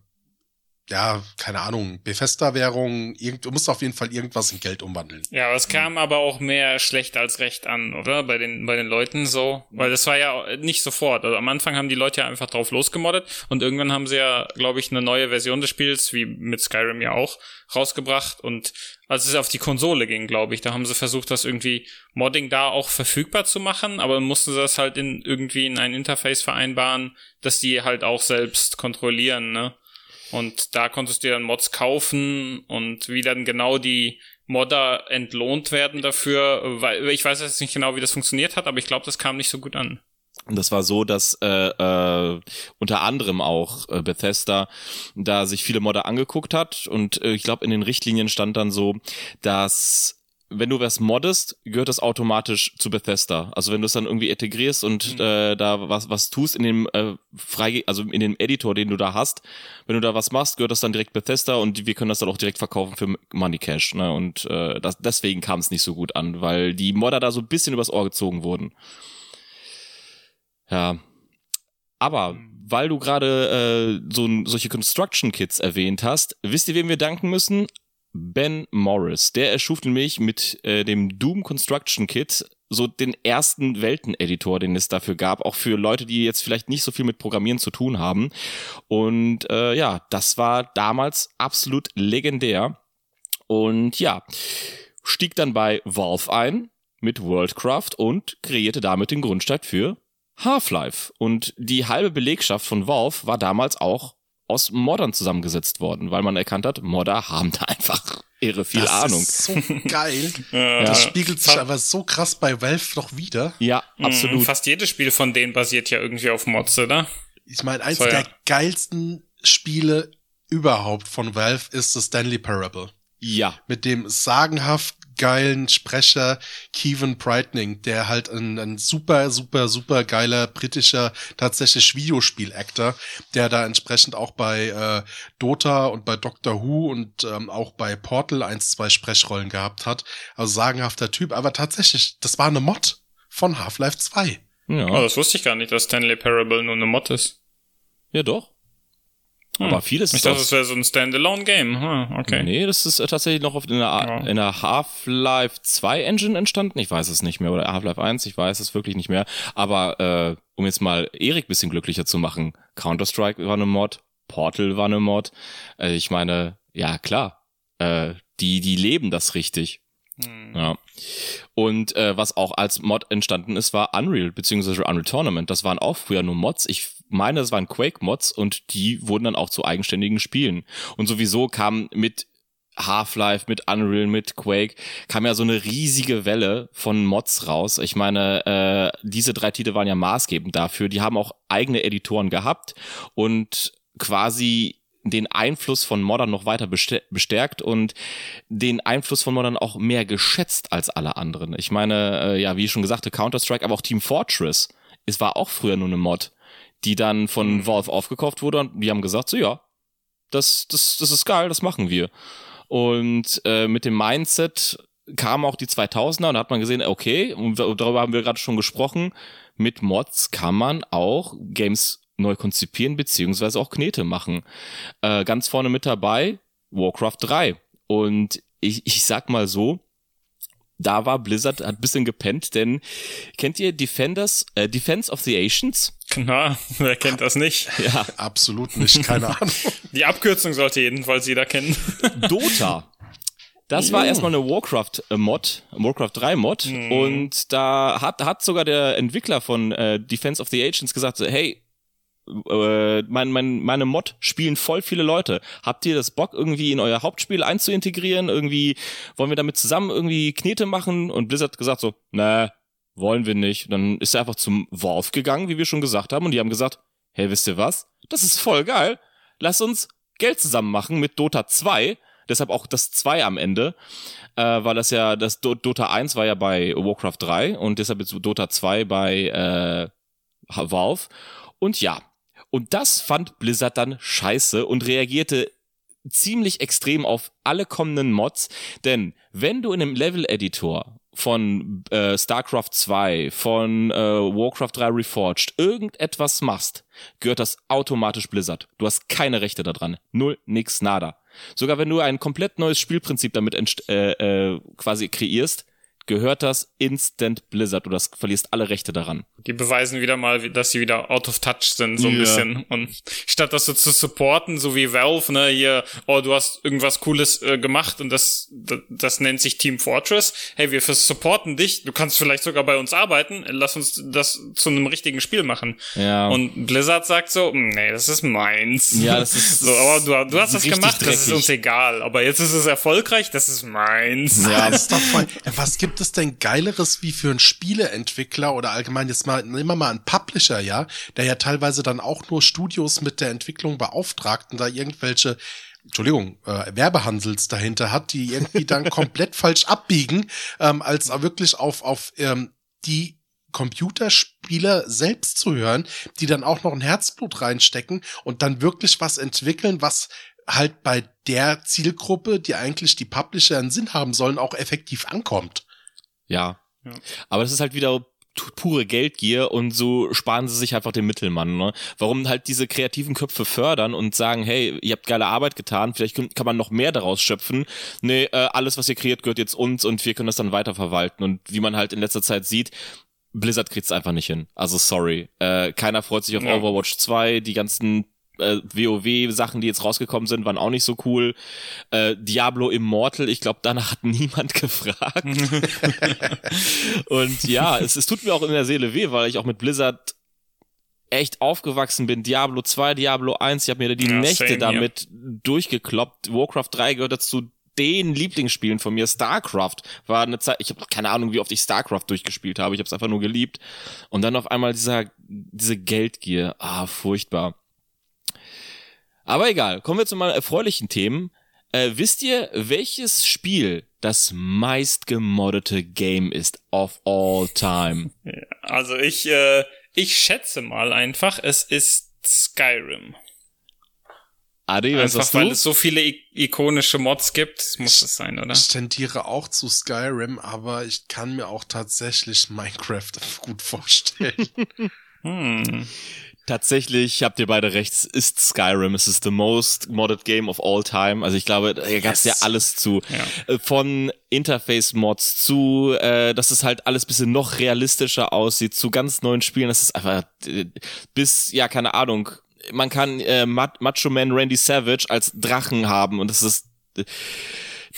ja, keine Ahnung, Bethesda-Währung, du musst auf jeden Fall irgendwas in Geld umwandeln. Ja, es kam aber auch mehr schlecht als recht an, oder? Bei den, bei den Leuten so. Weil das war ja nicht sofort. Also am Anfang haben die Leute ja einfach drauf losgemoddet und irgendwann haben sie ja, glaube ich, eine neue Version des Spiels, wie mit Skyrim ja auch, rausgebracht und als es auf die Konsole ging, glaube ich, da haben sie versucht, das irgendwie Modding da auch verfügbar zu machen, aber mussten sie das halt in irgendwie in ein Interface vereinbaren, dass die halt auch selbst kontrollieren, ne? Und da konntest du dann Mods kaufen und wie dann genau die Modder entlohnt werden dafür, weil ich weiß jetzt nicht genau, wie das funktioniert hat, aber ich glaube, das kam nicht so gut an. Und das war so, dass äh, äh, unter anderem auch äh, Bethesda da sich viele Modder angeguckt hat und äh, ich glaube in den Richtlinien stand dann so, dass wenn du was moddest, gehört das automatisch zu Bethesda. Also wenn du es dann irgendwie integrierst und mhm. äh, da was was tust in dem äh, frei, also in dem Editor, den du da hast, wenn du da was machst, gehört das dann direkt Bethesda und wir können das dann auch direkt verkaufen für Money Cash. Ne? Und äh, das, deswegen kam es nicht so gut an, weil die Modder da so ein bisschen übers Ohr gezogen wurden. Ja. Aber mhm. weil du gerade äh, so solche Construction Kits erwähnt hast, wisst ihr, wem wir danken müssen? Ben Morris. Der erschuf nämlich mit äh, dem Doom Construction Kit so den ersten Welteneditor, den es dafür gab, auch für Leute, die jetzt vielleicht nicht so viel mit Programmieren zu tun haben. Und äh, ja, das war damals absolut legendär. Und ja, stieg dann bei Valve ein mit Worldcraft und kreierte damit den Grundstein für Half-Life. Und die halbe Belegschaft von Valve war damals auch aus Moddern zusammengesetzt worden, weil man erkannt hat, Modder haben da einfach irre viel das Ahnung. Das ist so geil. ja. Das spiegelt sich aber so krass bei Valve noch wieder. Ja, mhm. absolut. Fast jedes Spiel von denen basiert ja irgendwie auf Mods, oder? Ich meine, eins so, der ja. geilsten Spiele überhaupt von Valve ist das Stanley Parable. Ja. Mit dem sagenhaft geilen Sprecher Kevin Brightning, der halt ein, ein super, super, super geiler britischer tatsächlich Videospiel-Actor, der da entsprechend auch bei äh, Dota und bei Doctor Who und ähm, auch bei Portal eins, zwei Sprechrollen gehabt hat. Also sagenhafter Typ, aber tatsächlich, das war eine Mod von Half-Life 2. Ja. Oh, das wusste ich gar nicht, dass Stanley Parable nur eine Mod ist. Ja, doch. Hm. Aber vieles ich dachte, das wäre so ein Standalone-Game. Hm, okay. Nee, das ist tatsächlich noch auf in der, in der Half-Life 2 Engine entstanden. Ich weiß es nicht mehr. Oder Half-Life 1, ich weiß es wirklich nicht mehr. Aber äh, um jetzt mal Erik bisschen glücklicher zu machen, Counter-Strike war eine Mod, Portal war eine Mod. Äh, ich meine, ja klar, äh, die, die leben das richtig. Hm. Ja. Und äh, was auch als Mod entstanden ist, war Unreal, beziehungsweise Unreal Tournament. Das waren auch früher nur Mods. Ich meine, das waren Quake-Mods und die wurden dann auch zu eigenständigen Spielen. Und sowieso kam mit Half-Life, mit Unreal, mit Quake, kam ja so eine riesige Welle von Mods raus. Ich meine, äh, diese drei Titel waren ja maßgebend dafür. Die haben auch eigene Editoren gehabt und quasi den Einfluss von Modern noch weiter bestärkt und den Einfluss von Modern auch mehr geschätzt als alle anderen. Ich meine, äh, ja, wie ich schon gesagt Counter-Strike, aber auch Team Fortress. Es war auch früher nur eine Mod die dann von mhm. Valve aufgekauft wurde und die haben gesagt, so ja, das, das, das ist geil, das machen wir. Und äh, mit dem Mindset kamen auch die 2000er und da hat man gesehen, okay, und darüber haben wir gerade schon gesprochen, mit Mods kann man auch Games neu konzipieren beziehungsweise auch Knete machen. Äh, ganz vorne mit dabei Warcraft 3. Und ich, ich sag mal so, da war Blizzard hat bisschen gepennt, denn kennt ihr Defenders, äh, Defense of the Asians? Na, wer kennt das nicht? Ja, absolut nicht, keine Ahnung. Die Abkürzung sollte jedenfalls jeder kennen. Dota. Das war erstmal eine Warcraft-Mod, Warcraft 3-Mod. Mhm. Und da hat, hat sogar der Entwickler von äh, Defense of the Agents gesagt, so, hey, äh, mein, mein, meine Mod spielen voll viele Leute. Habt ihr das Bock, irgendwie in euer Hauptspiel einzuintegrieren? Irgendwie, wollen wir damit zusammen irgendwie Knete machen? Und Blizzard gesagt so, ne, wollen wir nicht. Dann ist er einfach zum Wolf gegangen, wie wir schon gesagt haben, und die haben gesagt, hey, wisst ihr was? Das ist voll geil. Lass uns Geld zusammen machen mit Dota 2 deshalb auch das 2 am Ende, äh, weil das ja, das Do Dota 1 war ja bei Warcraft 3 und deshalb ist Dota 2 bei äh, Valve. Und ja, und das fand Blizzard dann scheiße und reagierte ziemlich extrem auf alle kommenden Mods, denn wenn du in einem Level-Editor von äh, StarCraft 2, von äh, Warcraft 3 Reforged irgendetwas machst, gehört das automatisch Blizzard. Du hast keine Rechte daran. Null, nix, nada. Sogar wenn du ein komplett neues Spielprinzip damit äh, äh, quasi kreierst, gehört das instant Blizzard. Du das verlierst alle Rechte daran. Die beweisen wieder mal, dass sie wieder out of touch sind, so ein ja. bisschen. Und statt das so zu supporten, so wie Valve, ne, hier, oh, du hast irgendwas Cooles äh, gemacht und das, das, das nennt sich Team Fortress. Hey, wir supporten dich, du kannst vielleicht sogar bei uns arbeiten, lass uns das zu einem richtigen Spiel machen. Ja. Und Blizzard sagt so, hm, nee, das ist meins. Ja, das ist so, aber du, du hast das gemacht, dreckig. das ist uns egal. Aber jetzt ist es erfolgreich, das ist meins. Ja, das ist doch voll. Was gibt es denn Geileres wie für einen Spieleentwickler oder allgemein jetzt mal, immer mal ein Publisher, ja, der ja teilweise dann auch nur Studios mit der Entwicklung beauftragt und da irgendwelche Entschuldigung, äh, Werbehansels dahinter hat, die irgendwie dann komplett falsch abbiegen, ähm, als wirklich auf, auf ähm, die Computerspieler selbst zu hören, die dann auch noch ein Herzblut reinstecken und dann wirklich was entwickeln, was halt bei der Zielgruppe, die eigentlich die Publisher einen Sinn haben sollen, auch effektiv ankommt. Ja. ja. Aber das ist halt wieder pure Geldgier und so sparen sie sich einfach den Mittelmann. Ne? Warum halt diese kreativen Köpfe fördern und sagen, hey, ihr habt geile Arbeit getan, vielleicht kann man noch mehr daraus schöpfen. Nee, äh, alles, was ihr kreiert, gehört jetzt uns und wir können das dann weiterverwalten. Und wie man halt in letzter Zeit sieht, Blizzard kriegt's einfach nicht hin. Also sorry. Äh, keiner freut sich auf ja. Overwatch 2, die ganzen äh, WoW-Sachen, die jetzt rausgekommen sind, waren auch nicht so cool. Äh, Diablo Immortal, ich glaube, danach hat niemand gefragt. und ja, es, es tut mir auch in der Seele weh, weil ich auch mit Blizzard echt aufgewachsen bin. Diablo 2, Diablo 1, ich habe mir die ja, Nächte same, damit ja. durchgekloppt. Warcraft 3 gehört dazu den Lieblingsspielen von mir. StarCraft war eine Zeit, ich habe keine Ahnung, wie oft ich StarCraft durchgespielt habe. Ich habe es einfach nur geliebt. Und dann auf einmal dieser diese Geldgier, ah furchtbar. Aber egal, kommen wir zu mal erfreulichen Themen. Äh, wisst ihr, welches Spiel das meist gemoddete Game ist of all time? Also ich, äh, ich schätze mal einfach, es ist Skyrim. Adi, was Einfach weil es so viele ikonische Mods gibt, muss es sein, oder? Ich tendiere auch zu Skyrim, aber ich kann mir auch tatsächlich Minecraft gut vorstellen. hm. Tatsächlich habt ihr beide recht, ist Skyrim, es ist the most modded game of all time. Also ich glaube, da gab es yes. ja alles zu. Ja. Äh, von Interface-Mods zu, äh, dass es halt alles bisschen noch realistischer aussieht, zu ganz neuen Spielen. Das ist einfach äh, bis, ja, keine Ahnung, man kann äh, Macho Man Randy Savage als Drachen haben und das ist äh,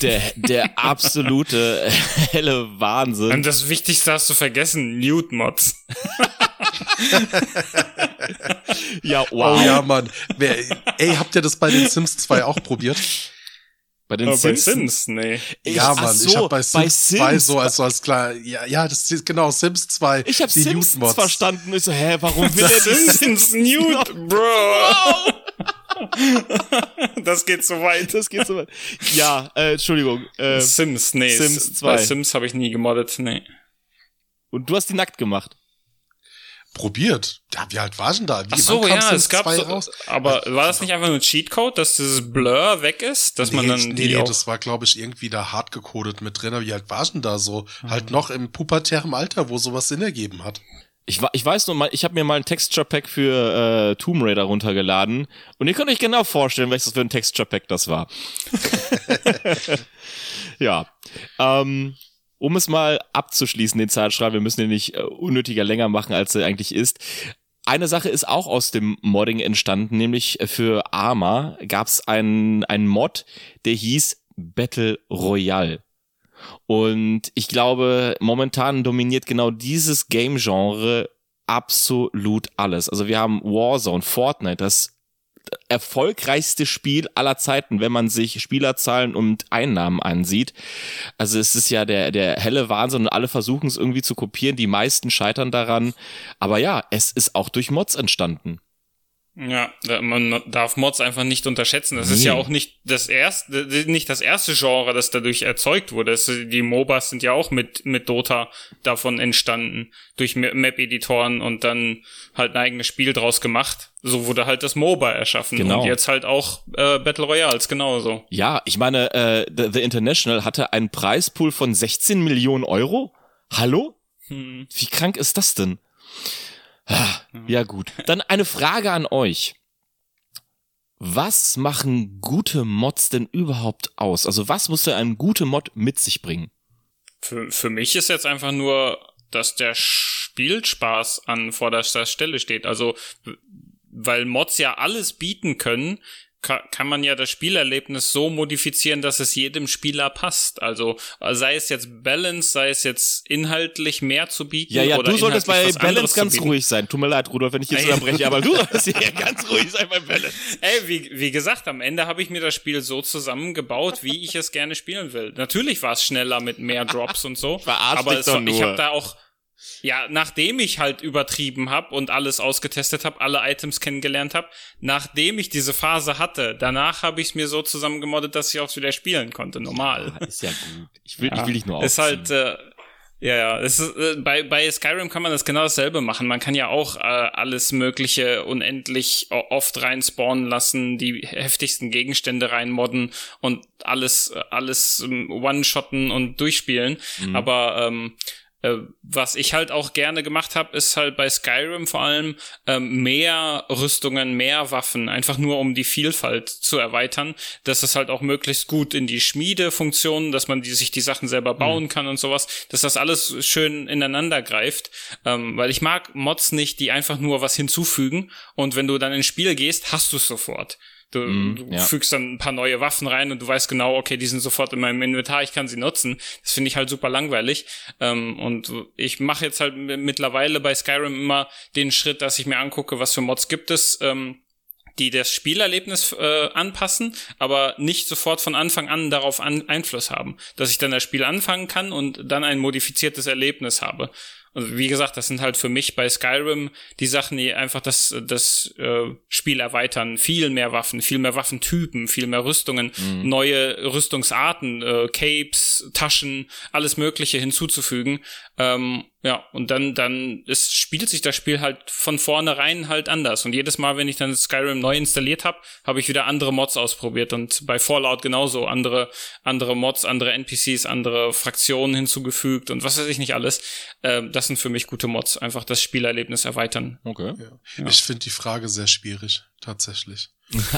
der, der absolute helle Wahnsinn. Und das Wichtigste hast du vergessen, Nude-Mods. ja, wow. Oh ja, Mann. Wer, ey, habt ihr das bei den Sims 2 auch probiert? Bei den oh, Sims? Bei Sims, nee. Ich, ja, Mann, so, ich habe bei, Sims bei Sims 2 so als, so als klar, ja, ja, das ist genau Sims 2. Ich habe Sims verstanden. Ich so, hä, warum will er Sims Nude, Bro? das geht so weit. Das geht so weit. Ja, äh, Entschuldigung. Äh, Sims, nee. Sims 2. Bei Sims habe ich nie gemoddet, nee. Und du hast die nackt gemacht? Probiert. Ja, wie alt war denn da? Wie, Ach so, ja, es gab so, raus? aber war das nicht einfach nur ein Cheatcode, dass dieses Blur weg ist, dass nee, man dann nee, nee, das war glaube ich irgendwie da hart gecodet mit drin, aber wie alt war denn da so? Mhm. Halt noch im pubertären Alter, wo sowas Sinn ergeben hat. Ich, ich weiß nur mal, ich habe mir mal ein Texture Pack für äh, Tomb Raider runtergeladen und ihr könnt euch genau vorstellen, welches für ein Texture Pack das war. ja. Ähm, um es mal abzuschließen, den Zeitstrahl, wir müssen den nicht äh, unnötiger länger machen, als er eigentlich ist. eine Sache ist auch aus dem Modding entstanden, nämlich für Arma gab es einen, einen Mod, der hieß Battle Royale. Und ich glaube, momentan dominiert genau dieses Game-Genre absolut alles. Also wir haben Warzone, Fortnite, das erfolgreichste Spiel aller Zeiten, wenn man sich Spielerzahlen und Einnahmen ansieht. Also es ist ja der, der helle Wahnsinn und alle versuchen es irgendwie zu kopieren. Die meisten scheitern daran. Aber ja, es ist auch durch Mods entstanden. Ja, man darf Mods einfach nicht unterschätzen. Das nee. ist ja auch nicht das erste, nicht das erste Genre, das dadurch erzeugt wurde. Das, die MOBAs sind ja auch mit, mit Dota davon entstanden. Durch Map-Editoren und dann halt ein eigenes Spiel draus gemacht. So wurde halt das MOBA erschaffen. Genau. Und jetzt halt auch äh, Battle Royales genauso. Ja, ich meine, äh, The, The International hatte einen Preispool von 16 Millionen Euro. Hallo? Hm. Wie krank ist das denn? Ja gut. Dann eine Frage an euch. Was machen gute Mods denn überhaupt aus? Also was muss denn ein guter Mod mit sich bringen? Für, für mich ist jetzt einfach nur, dass der Spielspaß an vorderster Stelle steht. Also weil Mods ja alles bieten können, kann man ja das Spielerlebnis so modifizieren, dass es jedem Spieler passt. Also sei es jetzt Balance, sei es jetzt inhaltlich mehr zu bieten. Ja, ja, du solltest bei Balance ganz ruhig sein. Tut mir leid, Rudolf, wenn ich jetzt unterbreche, aber du solltest hier ganz ruhig sein bei Balance. Ey, wie, wie gesagt, am Ende habe ich mir das Spiel so zusammengebaut, wie ich es gerne spielen will. Natürlich war es schneller mit mehr Drops und so. Verarsch aber es, ich habe da auch ja, nachdem ich halt übertrieben habe und alles ausgetestet habe, alle Items kennengelernt habe, nachdem ich diese Phase hatte, danach habe ich es mir so zusammengemoddet, dass ich auch wieder spielen konnte, normal. Ja, ist ja gut. Ich will, ja, ich will dich nur aufziehen. Ist halt, äh, ja, ja, es ist, äh, bei, bei Skyrim kann man das genau dasselbe machen. Man kann ja auch äh, alles Mögliche unendlich oft reinspawnen lassen, die heftigsten Gegenstände reinmodden und alles, alles ähm, one-shotten und durchspielen. Mhm. Aber ähm, äh, was ich halt auch gerne gemacht habe, ist halt bei Skyrim vor allem ähm, mehr Rüstungen, mehr Waffen, einfach nur um die Vielfalt zu erweitern, dass es halt auch möglichst gut in die Schmiedefunktionen, dass man die, sich die Sachen selber bauen mhm. kann und sowas, dass das alles schön ineinander greift, ähm, weil ich mag Mods nicht, die einfach nur was hinzufügen und wenn du dann ins Spiel gehst, hast du es sofort. Du, mm, du ja. fügst dann ein paar neue Waffen rein und du weißt genau, okay, die sind sofort in meinem Inventar, ich kann sie nutzen. Das finde ich halt super langweilig. Ähm, und ich mache jetzt halt mittlerweile bei Skyrim immer den Schritt, dass ich mir angucke, was für Mods gibt es. Ähm, die das Spielerlebnis äh, anpassen, aber nicht sofort von Anfang an darauf an Einfluss haben. Dass ich dann das Spiel anfangen kann und dann ein modifiziertes Erlebnis habe. Und wie gesagt, das sind halt für mich bei Skyrim die Sachen, die einfach das, das äh, Spiel erweitern. Viel mehr Waffen, viel mehr Waffentypen, viel mehr Rüstungen, mhm. neue Rüstungsarten, äh, Capes, Taschen, alles Mögliche hinzuzufügen. Ähm, ja, und dann, dann ist, spielt sich das Spiel halt von vornherein halt anders. Und jedes Mal, wenn ich dann Skyrim neu installiert habe, habe ich wieder andere Mods ausprobiert. Und bei Fallout genauso andere, andere Mods, andere NPCs, andere Fraktionen hinzugefügt und was weiß ich nicht alles. Ähm, das sind für mich gute Mods. Einfach das Spielerlebnis erweitern. Okay. Ja. Ja. Ich finde die Frage sehr schwierig, tatsächlich.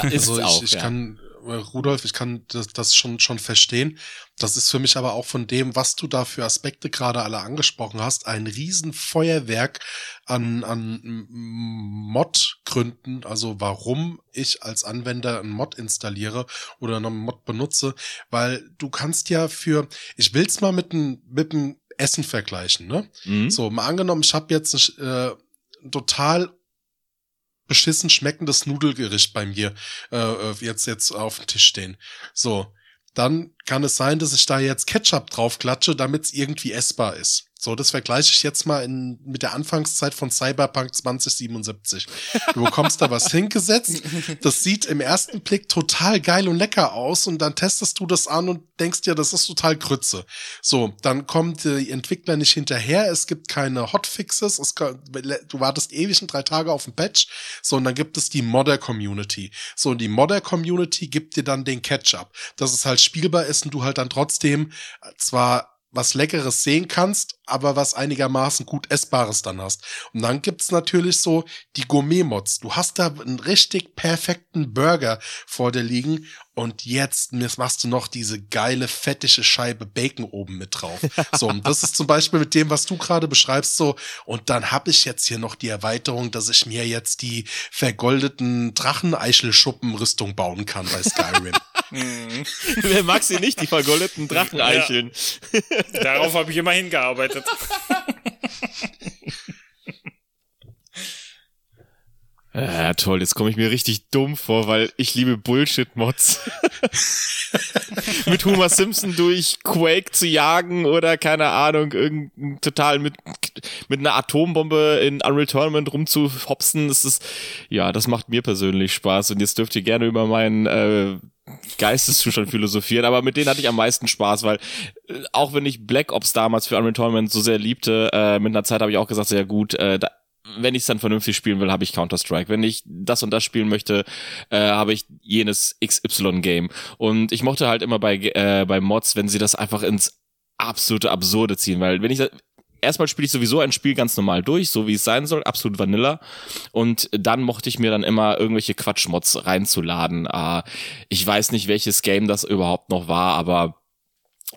Also ich, auch, ich ja. kann Rudolf, ich kann das, das schon, schon verstehen. Das ist für mich aber auch von dem, was du da für Aspekte gerade alle angesprochen hast, ein Riesenfeuerwerk an, an Mod-Gründen, also warum ich als Anwender einen Mod installiere oder einen Mod benutze, weil du kannst ja für, ich will's mal mit einem mit einem Essen vergleichen, ne? Mhm. So, mal angenommen, ich habe jetzt äh, total beschissen schmeckendes Nudelgericht bei mir äh, äh, jetzt jetzt auf dem Tisch stehen. So, dann kann es sein, dass ich da jetzt Ketchup drauf klatsche, damit es irgendwie essbar ist. So, das vergleiche ich jetzt mal in, mit der Anfangszeit von Cyberpunk 2077. Du bekommst da was hingesetzt, das sieht im ersten Blick total geil und lecker aus und dann testest du das an und denkst dir, das ist total Grütze. So, dann kommt die Entwickler nicht hinterher, es gibt keine Hotfixes, es du wartest ewig in drei Tage auf ein Patch, so, und dann gibt es die Modder-Community. So, und die Modder-Community gibt dir dann den Catch-up, dass es halt spielbar ist und du halt dann trotzdem zwar was Leckeres sehen kannst, aber was einigermaßen gut Essbares dann hast. Und dann gibt's natürlich so die Gourmet-Mods. Du hast da einen richtig perfekten Burger vor dir liegen und jetzt machst du noch diese geile, fettige Scheibe Bacon oben mit drauf. So, und das ist zum Beispiel mit dem, was du gerade beschreibst, so. Und dann habe ich jetzt hier noch die Erweiterung, dass ich mir jetzt die vergoldeten Dracheneichelschuppenrüstung bauen kann bei Skyrim. Mhm. Wer mag sie nicht, die vergoldeten Dracheneicheln? Ja. Darauf habe ich immer hingearbeitet. Ja, toll, jetzt komme ich mir richtig dumm vor, weil ich liebe Bullshit-Mods. mit Homer Simpson durch Quake zu jagen oder keine Ahnung, irgendein total mit, mit einer Atombombe in Unreal Tournament rumzuhopsen. Das ist, ja, das macht mir persönlich Spaß und jetzt dürft ihr gerne über meinen äh, Geisteszustand philosophieren, aber mit denen hatte ich am meisten Spaß, weil äh, auch wenn ich Black Ops damals für Unreal Tournament so sehr liebte, äh, mit einer Zeit habe ich auch gesagt, sehr gut, äh, da, wenn ich es dann vernünftig spielen will, habe ich Counter-Strike. Wenn ich das und das spielen möchte, äh, habe ich jenes XY-Game. Und ich mochte halt immer bei, äh, bei Mods, wenn sie das einfach ins absolute Absurde ziehen, weil wenn ich erstmal spiele ich sowieso ein Spiel ganz normal durch, so wie es sein soll, absolut Vanilla. Und dann mochte ich mir dann immer irgendwelche Quatschmods reinzuladen. Äh, ich weiß nicht, welches Game das überhaupt noch war, aber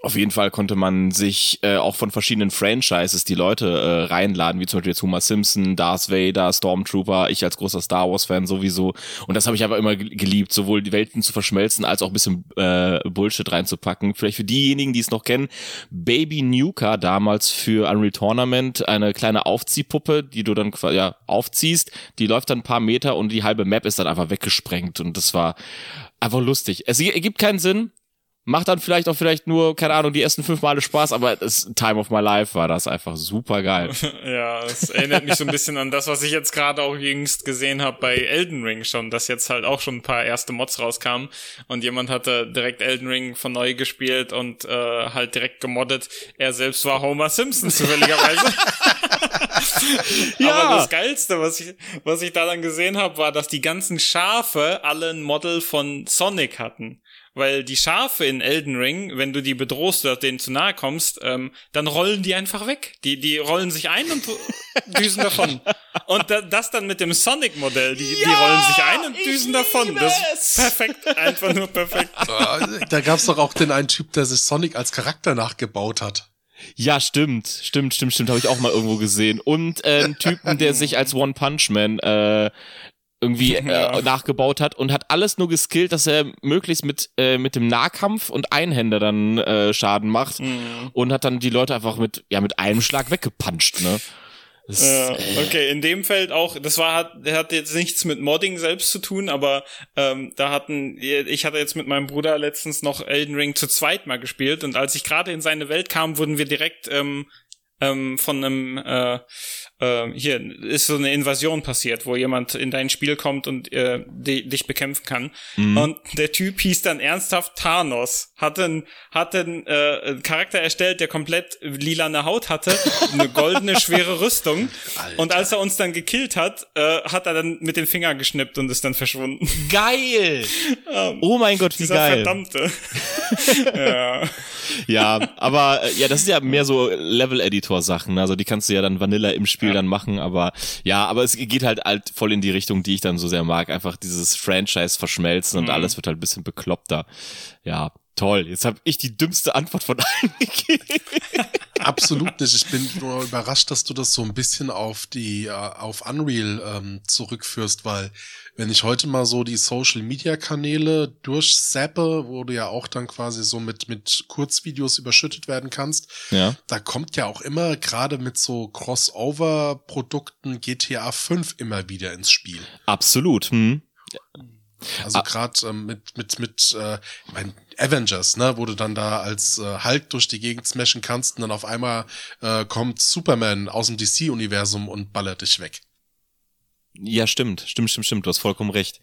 auf jeden Fall konnte man sich äh, auch von verschiedenen Franchises die Leute äh, reinladen, wie zum Beispiel jetzt Homer Simpson, Darth Vader, Stormtrooper, ich als großer Star Wars-Fan sowieso. Und das habe ich aber immer geliebt, sowohl die Welten zu verschmelzen, als auch ein bisschen äh, Bullshit reinzupacken. Vielleicht für diejenigen, die es noch kennen, Baby Nuka damals für Unreal Tournament, eine kleine Aufziehpuppe, die du dann ja, aufziehst, die läuft dann ein paar Meter und die halbe Map ist dann einfach weggesprengt. Und das war einfach lustig. Es ergibt keinen Sinn, macht dann vielleicht auch vielleicht nur, keine Ahnung, die ersten fünf Male Spaß, aber das Time of My Life war das einfach super geil. ja, es erinnert mich so ein bisschen an das, was ich jetzt gerade auch jüngst gesehen habe bei Elden Ring schon, dass jetzt halt auch schon ein paar erste Mods rauskamen und jemand hatte direkt Elden Ring von neu gespielt und äh, halt direkt gemoddet. Er selbst war Homer Simpson zufälligerweise. ja. Aber das Geilste, was ich, was ich da dann gesehen habe, war, dass die ganzen Schafe alle ein Model von Sonic hatten weil die Schafe in Elden Ring, wenn du die bedrohst oder denen zu nahe kommst, ähm, dann rollen die einfach weg. Die, die rollen sich ein und düsen davon. Und da, das dann mit dem Sonic-Modell, die, ja, die rollen sich ein und düsen davon. Das ist perfekt, einfach nur perfekt. Da gab's doch auch den einen Typ, der sich Sonic als Charakter nachgebaut hat. Ja, stimmt, stimmt, stimmt, stimmt, habe ich auch mal irgendwo gesehen. Und äh, einen Typen, der sich als One Punch Man äh, irgendwie äh, nachgebaut hat und hat alles nur geskillt, dass er möglichst mit äh, mit dem Nahkampf und Einhänder dann äh, Schaden macht mhm. und hat dann die Leute einfach mit ja mit einem Schlag weggepuncht, ne? Das, äh, okay, in dem Feld auch, das war hat, hat jetzt nichts mit Modding selbst zu tun, aber ähm, da hatten, ich hatte jetzt mit meinem Bruder letztens noch Elden Ring zu zweit mal gespielt und als ich gerade in seine Welt kam, wurden wir direkt ähm, ähm, von einem äh, äh, hier ist so eine Invasion passiert, wo jemand in dein Spiel kommt und äh, die, dich bekämpfen kann. Mhm. Und der Typ hieß dann ernsthaft Thanos. Hat einen, hat einen, äh, einen Charakter erstellt, der komplett lilane Haut hatte, eine goldene, schwere Rüstung. Alter. Und als er uns dann gekillt hat, äh, hat er dann mit dem Finger geschnippt und ist dann verschwunden. Geil! ähm, oh mein Gott, wie geil. Verdammte. ja. ja, aber äh, ja, das ist ja mehr so Level-Editor-Sachen. Also die kannst du ja dann Vanilla im Spiel Spiel ja. dann machen, aber ja, aber es geht halt halt voll in die Richtung, die ich dann so sehr mag. Einfach dieses Franchise verschmelzen und mhm. alles wird halt ein bisschen bekloppter. Ja, toll. Jetzt habe ich die dümmste Antwort von allen gegeben. Absolut nicht. Ich bin nur überrascht, dass du das so ein bisschen auf die, äh, auf Unreal ähm, zurückführst, weil wenn ich heute mal so die Social Media Kanäle durchsappe, wo du ja auch dann quasi so mit, mit Kurzvideos überschüttet werden kannst, ja. da kommt ja auch immer gerade mit so Crossover Produkten GTA 5 immer wieder ins Spiel. Absolut. Hm. Also ah. gerade ähm, mit mit mit äh, ich mein Avengers, ne, wo du dann da als äh, Hulk durch die Gegend smashen kannst und dann auf einmal äh, kommt Superman aus dem DC Universum und ballert dich weg. Ja, stimmt, stimmt, stimmt, stimmt, du hast vollkommen recht.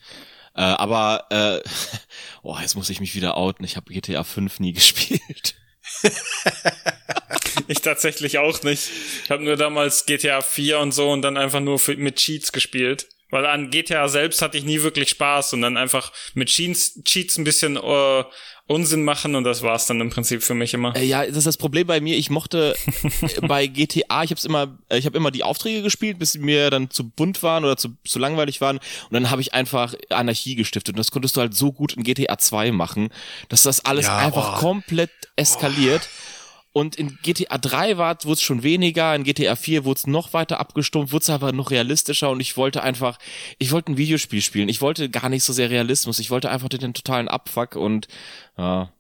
Äh, aber äh, oh, jetzt muss ich mich wieder outen. Ich habe GTA 5 nie gespielt. ich tatsächlich auch nicht. Ich habe nur damals GTA 4 und so und dann einfach nur für, mit Cheats gespielt. Weil an GTA selbst hatte ich nie wirklich Spaß und dann einfach mit Cheats, Cheats ein bisschen äh, Unsinn machen und das war's dann im Prinzip für mich immer. Äh, ja, das ist das Problem bei mir. Ich mochte äh, bei GTA, ich habe immer, äh, ich habe immer die Aufträge gespielt, bis sie mir dann zu bunt waren oder zu, zu langweilig waren. Und dann habe ich einfach Anarchie gestiftet. Und das konntest du halt so gut in GTA 2 machen, dass das alles ja, einfach oh. komplett eskaliert. Oh. Und in GTA 3 war wurde es schon weniger, in GTA 4 wurde es noch weiter abgestumpft, wurde es aber noch realistischer und ich wollte einfach, ich wollte ein Videospiel spielen. Ich wollte gar nicht so sehr Realismus, ich wollte einfach den, den totalen Abfuck und ja,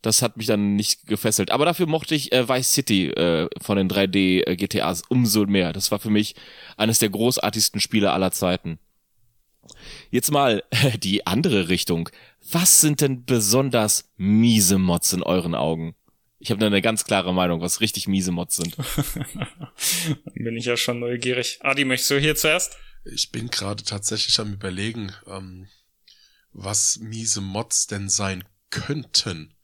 das hat mich dann nicht gefesselt. Aber dafür mochte ich äh, Vice City äh, von den 3D äh, umso mehr. Das war für mich eines der großartigsten Spiele aller Zeiten. Jetzt mal die andere Richtung. Was sind denn besonders miese Mods in euren Augen? Ich habe da eine ganz klare Meinung, was richtig miese Mods sind. Dann bin ich ja schon neugierig. Adi, möchtest du hier zuerst? Ich bin gerade tatsächlich am überlegen, ähm, was miese Mods denn sein könnten.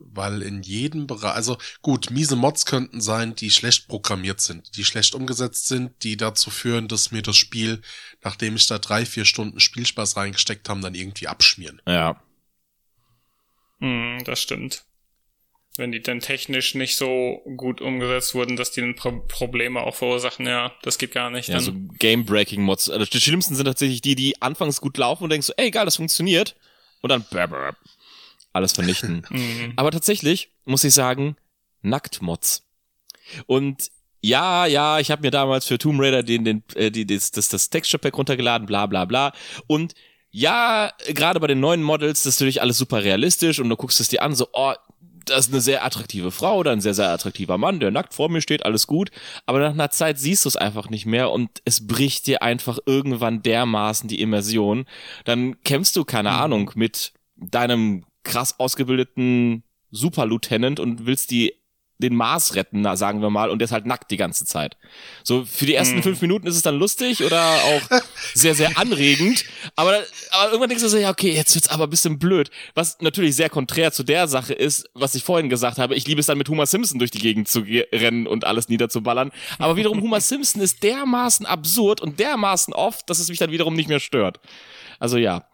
Weil in jedem Bereich, also gut, miese Mods könnten sein, die schlecht programmiert sind, die schlecht umgesetzt sind, die dazu führen, dass mir das Spiel, nachdem ich da drei, vier Stunden Spielspaß reingesteckt habe, dann irgendwie abschmieren. Ja. Hm, das stimmt wenn die dann technisch nicht so gut umgesetzt wurden, dass die dann Pro Probleme auch verursachen, ja, das geht gar nicht. Ja, dann. so Game-Breaking-Mods. Also die schlimmsten sind tatsächlich die, die anfangs gut laufen und denkst so, ey, geil, das funktioniert. Und dann alles vernichten. Mhm. Aber tatsächlich muss ich sagen, Nackt-Mods. Und ja, ja, ich habe mir damals für Tomb Raider den, den, äh, die, das, das, das Texture Pack runtergeladen, bla bla bla. Und ja, gerade bei den neuen Models, das ist natürlich alles super realistisch und du guckst es dir an, so, oh, das ist eine sehr attraktive Frau oder ein sehr, sehr attraktiver Mann, der nackt vor mir steht, alles gut. Aber nach einer Zeit siehst du es einfach nicht mehr und es bricht dir einfach irgendwann dermaßen die Immersion. Dann kämpfst du, keine mhm. Ahnung, mit deinem krass ausgebildeten Superlieutenant und willst die den Mars retten, sagen wir mal, und der ist halt nackt die ganze Zeit. So, für die ersten mm. fünf Minuten ist es dann lustig oder auch sehr, sehr anregend, aber, aber irgendwann denkst du so, ja, okay, jetzt wird's aber ein bisschen blöd. Was natürlich sehr konträr zu der Sache ist, was ich vorhin gesagt habe, ich liebe es dann mit Homer Simpson durch die Gegend zu rennen und alles niederzuballern, aber wiederum Homer Simpson ist dermaßen absurd und dermaßen oft, dass es mich dann wiederum nicht mehr stört. Also ja,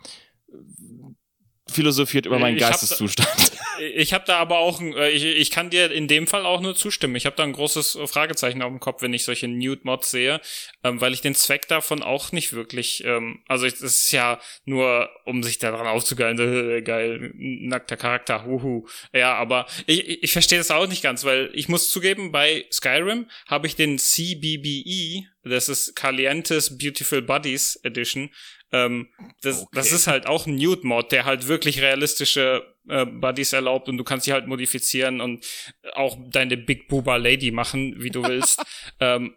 philosophiert über meinen ich Geisteszustand. Ich habe da aber auch, äh, ich, ich kann dir in dem Fall auch nur zustimmen. Ich habe da ein großes Fragezeichen auf dem Kopf, wenn ich solche Nude-Mods sehe, ähm, weil ich den Zweck davon auch nicht wirklich, ähm, also es ist ja nur, um sich daran aufzugeilen, äh, geil, nackter Charakter, huhu. Ja, aber ich, ich verstehe das auch nicht ganz, weil ich muss zugeben, bei Skyrim habe ich den CBBE, das ist Calientes Beautiful Bodies Edition, ähm, das, okay. das ist halt auch ein Nude-Mod, der halt wirklich realistische äh, Buddies erlaubt und du kannst sie halt modifizieren und auch deine Big Booba Lady machen, wie du willst. ähm,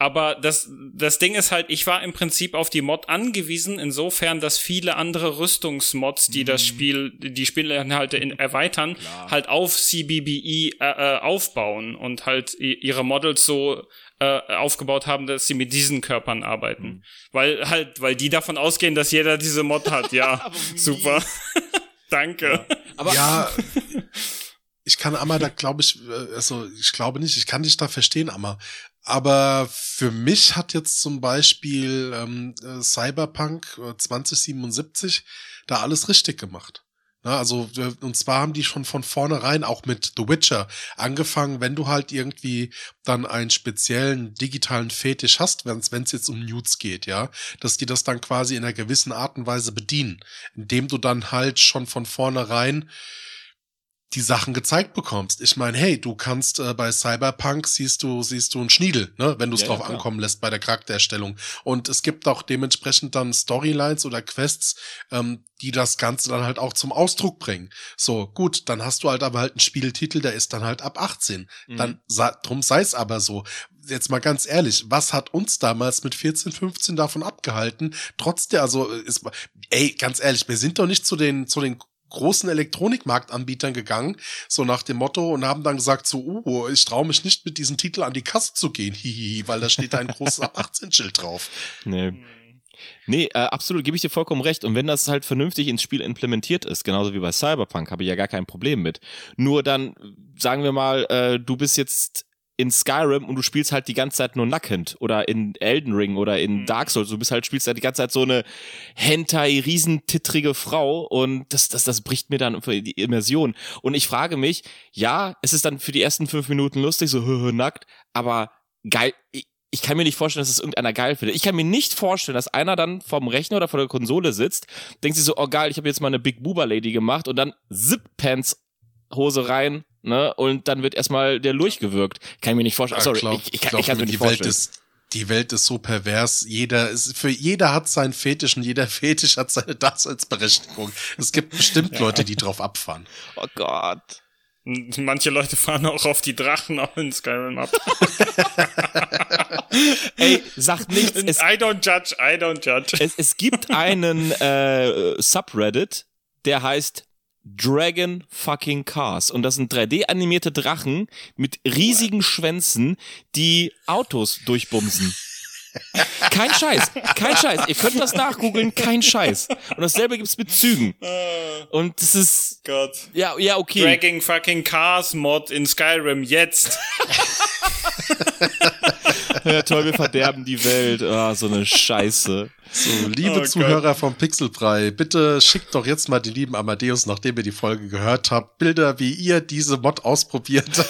aber das, das Ding ist halt, ich war im Prinzip auf die Mod angewiesen, insofern, dass viele andere Rüstungsmods, die mhm. das Spiel, die Spielinhalte in, erweitern, Klar. halt auf CBBE äh, äh, aufbauen und halt ihre Models so äh, aufgebaut haben, dass sie mit diesen Körpern arbeiten. Mhm. Weil halt, weil die davon ausgehen, dass jeder diese Mod hat. Ja, super. Danke. Ja. Aber ja, ich kann Amma da glaube ich, äh, also ich glaube nicht, ich kann dich da verstehen, Amma. Aber für mich hat jetzt zum Beispiel ähm, äh, Cyberpunk 2077 äh, da alles richtig gemacht. Na, also, und zwar haben die schon von vornherein auch mit The Witcher angefangen, wenn du halt irgendwie dann einen speziellen digitalen Fetisch hast, wenn es jetzt um Nudes geht, ja, dass die das dann quasi in einer gewissen Art und Weise bedienen, indem du dann halt schon von vornherein die Sachen gezeigt bekommst. Ich meine, hey, du kannst äh, bei Cyberpunk siehst du siehst du einen Schniedel, ne, wenn du es ja, drauf ja, ankommen lässt bei der Charaktererstellung. Und es gibt auch dementsprechend dann Storylines oder Quests, ähm, die das Ganze dann halt auch zum Ausdruck bringen. So gut, dann hast du halt aber halt einen Spieltitel, der ist dann halt ab 18. Mhm. Dann drum sei es aber so. Jetzt mal ganz ehrlich, was hat uns damals mit 14, 15 davon abgehalten? Trotzdem, also ist, ey, ganz ehrlich, wir sind doch nicht zu den zu den großen Elektronikmarktanbietern gegangen, so nach dem Motto, und haben dann gesagt, so, uh, ich traue mich nicht mit diesem Titel an die Kasse zu gehen, hihihi, weil da steht ein großes 18-Schild drauf. Nee. Nee, äh, absolut, gebe ich dir vollkommen recht. Und wenn das halt vernünftig ins Spiel implementiert ist, genauso wie bei Cyberpunk, habe ich ja gar kein Problem mit. Nur dann, sagen wir mal, äh, du bist jetzt in Skyrim und du spielst halt die ganze Zeit nur nackend oder in Elden Ring oder in mhm. Dark Souls. Du bist halt, spielst halt die ganze Zeit so eine Hentai, riesentittrige Frau und das, das, das bricht mir dann die Immersion. Und ich frage mich, ja, es ist dann für die ersten fünf Minuten lustig, so nackt, aber geil, ich, kann mir nicht vorstellen, dass es irgendeiner geil findet. Ich kann mir nicht vorstellen, dass einer dann vom Rechner oder vor der Konsole sitzt, denkt sich so, oh geil, ich habe jetzt mal eine Big Boober Lady gemacht und dann Zip Pants Hose rein, ne? Und dann wird erstmal der Lurch gewirkt. Kann ich mir nicht vorstellen. Ja, Sorry, glaub, ich, ich, kann, ich kann mir nicht vorstellen. Die Welt ist so pervers. Jeder ist, für jeder hat seinen Fetisch und jeder Fetisch hat seine Daseinsberechtigung. Es gibt bestimmt ja. Leute, die drauf abfahren. Oh Gott. Manche Leute fahren auch auf die Drachen auch in Skyrim ab. Ey, sagt nichts. Es, I don't judge, I don't judge. Es, es gibt einen äh, Subreddit, der heißt Dragon fucking Cars. Und das sind 3D-animierte Drachen mit riesigen Schwänzen, die Autos durchbumsen. Kein Scheiß, kein Scheiß. Ihr könnt das nachgoogeln, kein Scheiß. Und dasselbe gibt's mit Zügen. Und das ist. Gott. Ja, ja, okay. Dragging fucking Cars Mod in Skyrim jetzt. ja, toll, wir verderben die Welt. Ah, oh, so eine Scheiße. So, liebe oh Zuhörer Gott. vom Pixelbrei, bitte schickt doch jetzt mal die lieben Amadeus, nachdem ihr die Folge gehört habt, Bilder, wie ihr diese Mod ausprobiert.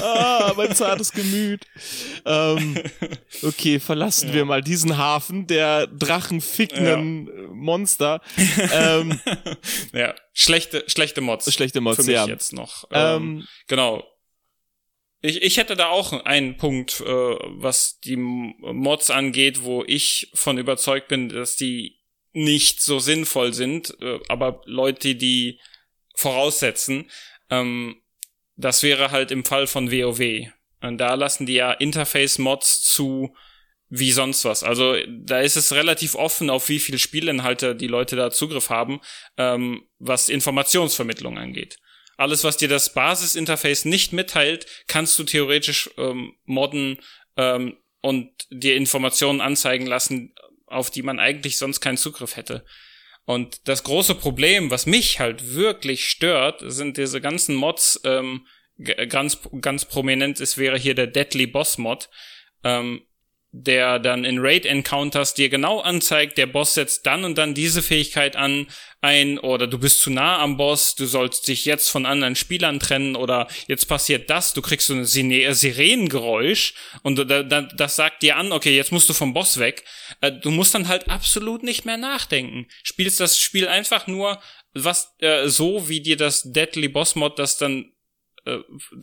ah, mein zartes Gemüt. Ähm, okay, verlassen ja. wir mal diesen Hafen der drachenfickenden ja. Monster. Ähm, ja, schlechte, schlechte Mods. Schlechte Mods, für mich ja. jetzt noch. Ähm, ähm, genau. Ich, ich hätte da auch einen Punkt, äh, was die Mods angeht, wo ich von überzeugt bin, dass die nicht so sinnvoll sind, äh, aber Leute, die voraussetzen, ähm, das wäre halt im Fall von WoW. Und da lassen die ja Interface-Mods zu wie sonst was. Also da ist es relativ offen, auf wie viele Spielinhalte die Leute da Zugriff haben, ähm, was Informationsvermittlung angeht. Alles, was dir das Basisinterface nicht mitteilt, kannst du theoretisch ähm, modden ähm, und dir Informationen anzeigen lassen, auf die man eigentlich sonst keinen Zugriff hätte. Und das große Problem, was mich halt wirklich stört, sind diese ganzen Mods, ähm, ganz, ganz prominent ist, wäre hier der Deadly Boss Mod, ähm, der dann in Raid Encounters dir genau anzeigt, der Boss setzt dann und dann diese Fähigkeit an ein oder du bist zu nah am Boss, du sollst dich jetzt von anderen Spielern trennen oder jetzt passiert das, du kriegst so ein Sirenengeräusch und das sagt dir an, okay, jetzt musst du vom Boss weg. Äh, du musst dann halt absolut nicht mehr nachdenken. Spielst das Spiel einfach nur was äh, so wie dir das Deadly Boss Mod das dann äh,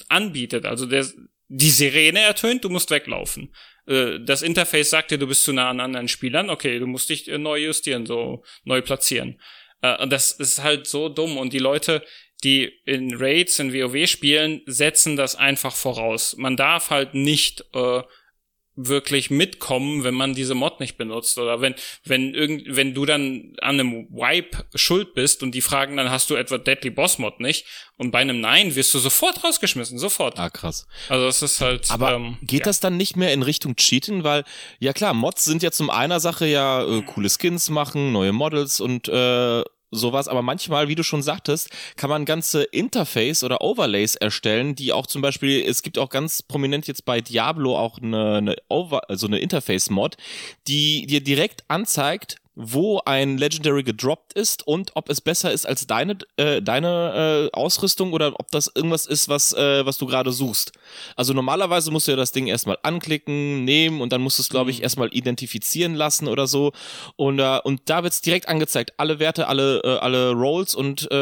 anbietet. Also der die Sirene ertönt, du musst weglaufen. Äh, das Interface sagt dir, du bist zu nah an anderen Spielern, okay, du musst dich äh, neu justieren, so neu platzieren. Äh, das ist halt so dumm und die Leute, die in Raids, in WoW spielen, setzen das einfach voraus. Man darf halt nicht äh, wirklich mitkommen, wenn man diese Mod nicht benutzt oder wenn wenn irgend wenn du dann an einem Wipe schuld bist und die fragen dann hast du etwa Deadly Boss Mod nicht und bei einem Nein wirst du sofort rausgeschmissen sofort. Ah krass. Also das ist halt. Aber ähm, geht ja. das dann nicht mehr in Richtung Cheaten, weil ja klar Mods sind ja zum einer Sache ja äh, coole Skins machen, neue Models und äh, sowas, aber manchmal, wie du schon sagtest, kann man ganze Interface oder Overlays erstellen, die auch zum Beispiel, es gibt auch ganz prominent jetzt bei Diablo auch eine, eine Over, also eine Interface-Mod, die dir direkt anzeigt, wo ein Legendary gedroppt ist und ob es besser ist als deine äh, deine äh, Ausrüstung oder ob das irgendwas ist, was äh, was du gerade suchst. Also normalerweise musst du ja das Ding erstmal anklicken, nehmen und dann musst du es glaube ich mhm. erstmal identifizieren lassen oder so und äh, und da wird's direkt angezeigt, alle Werte, alle äh, alle Rolls und äh,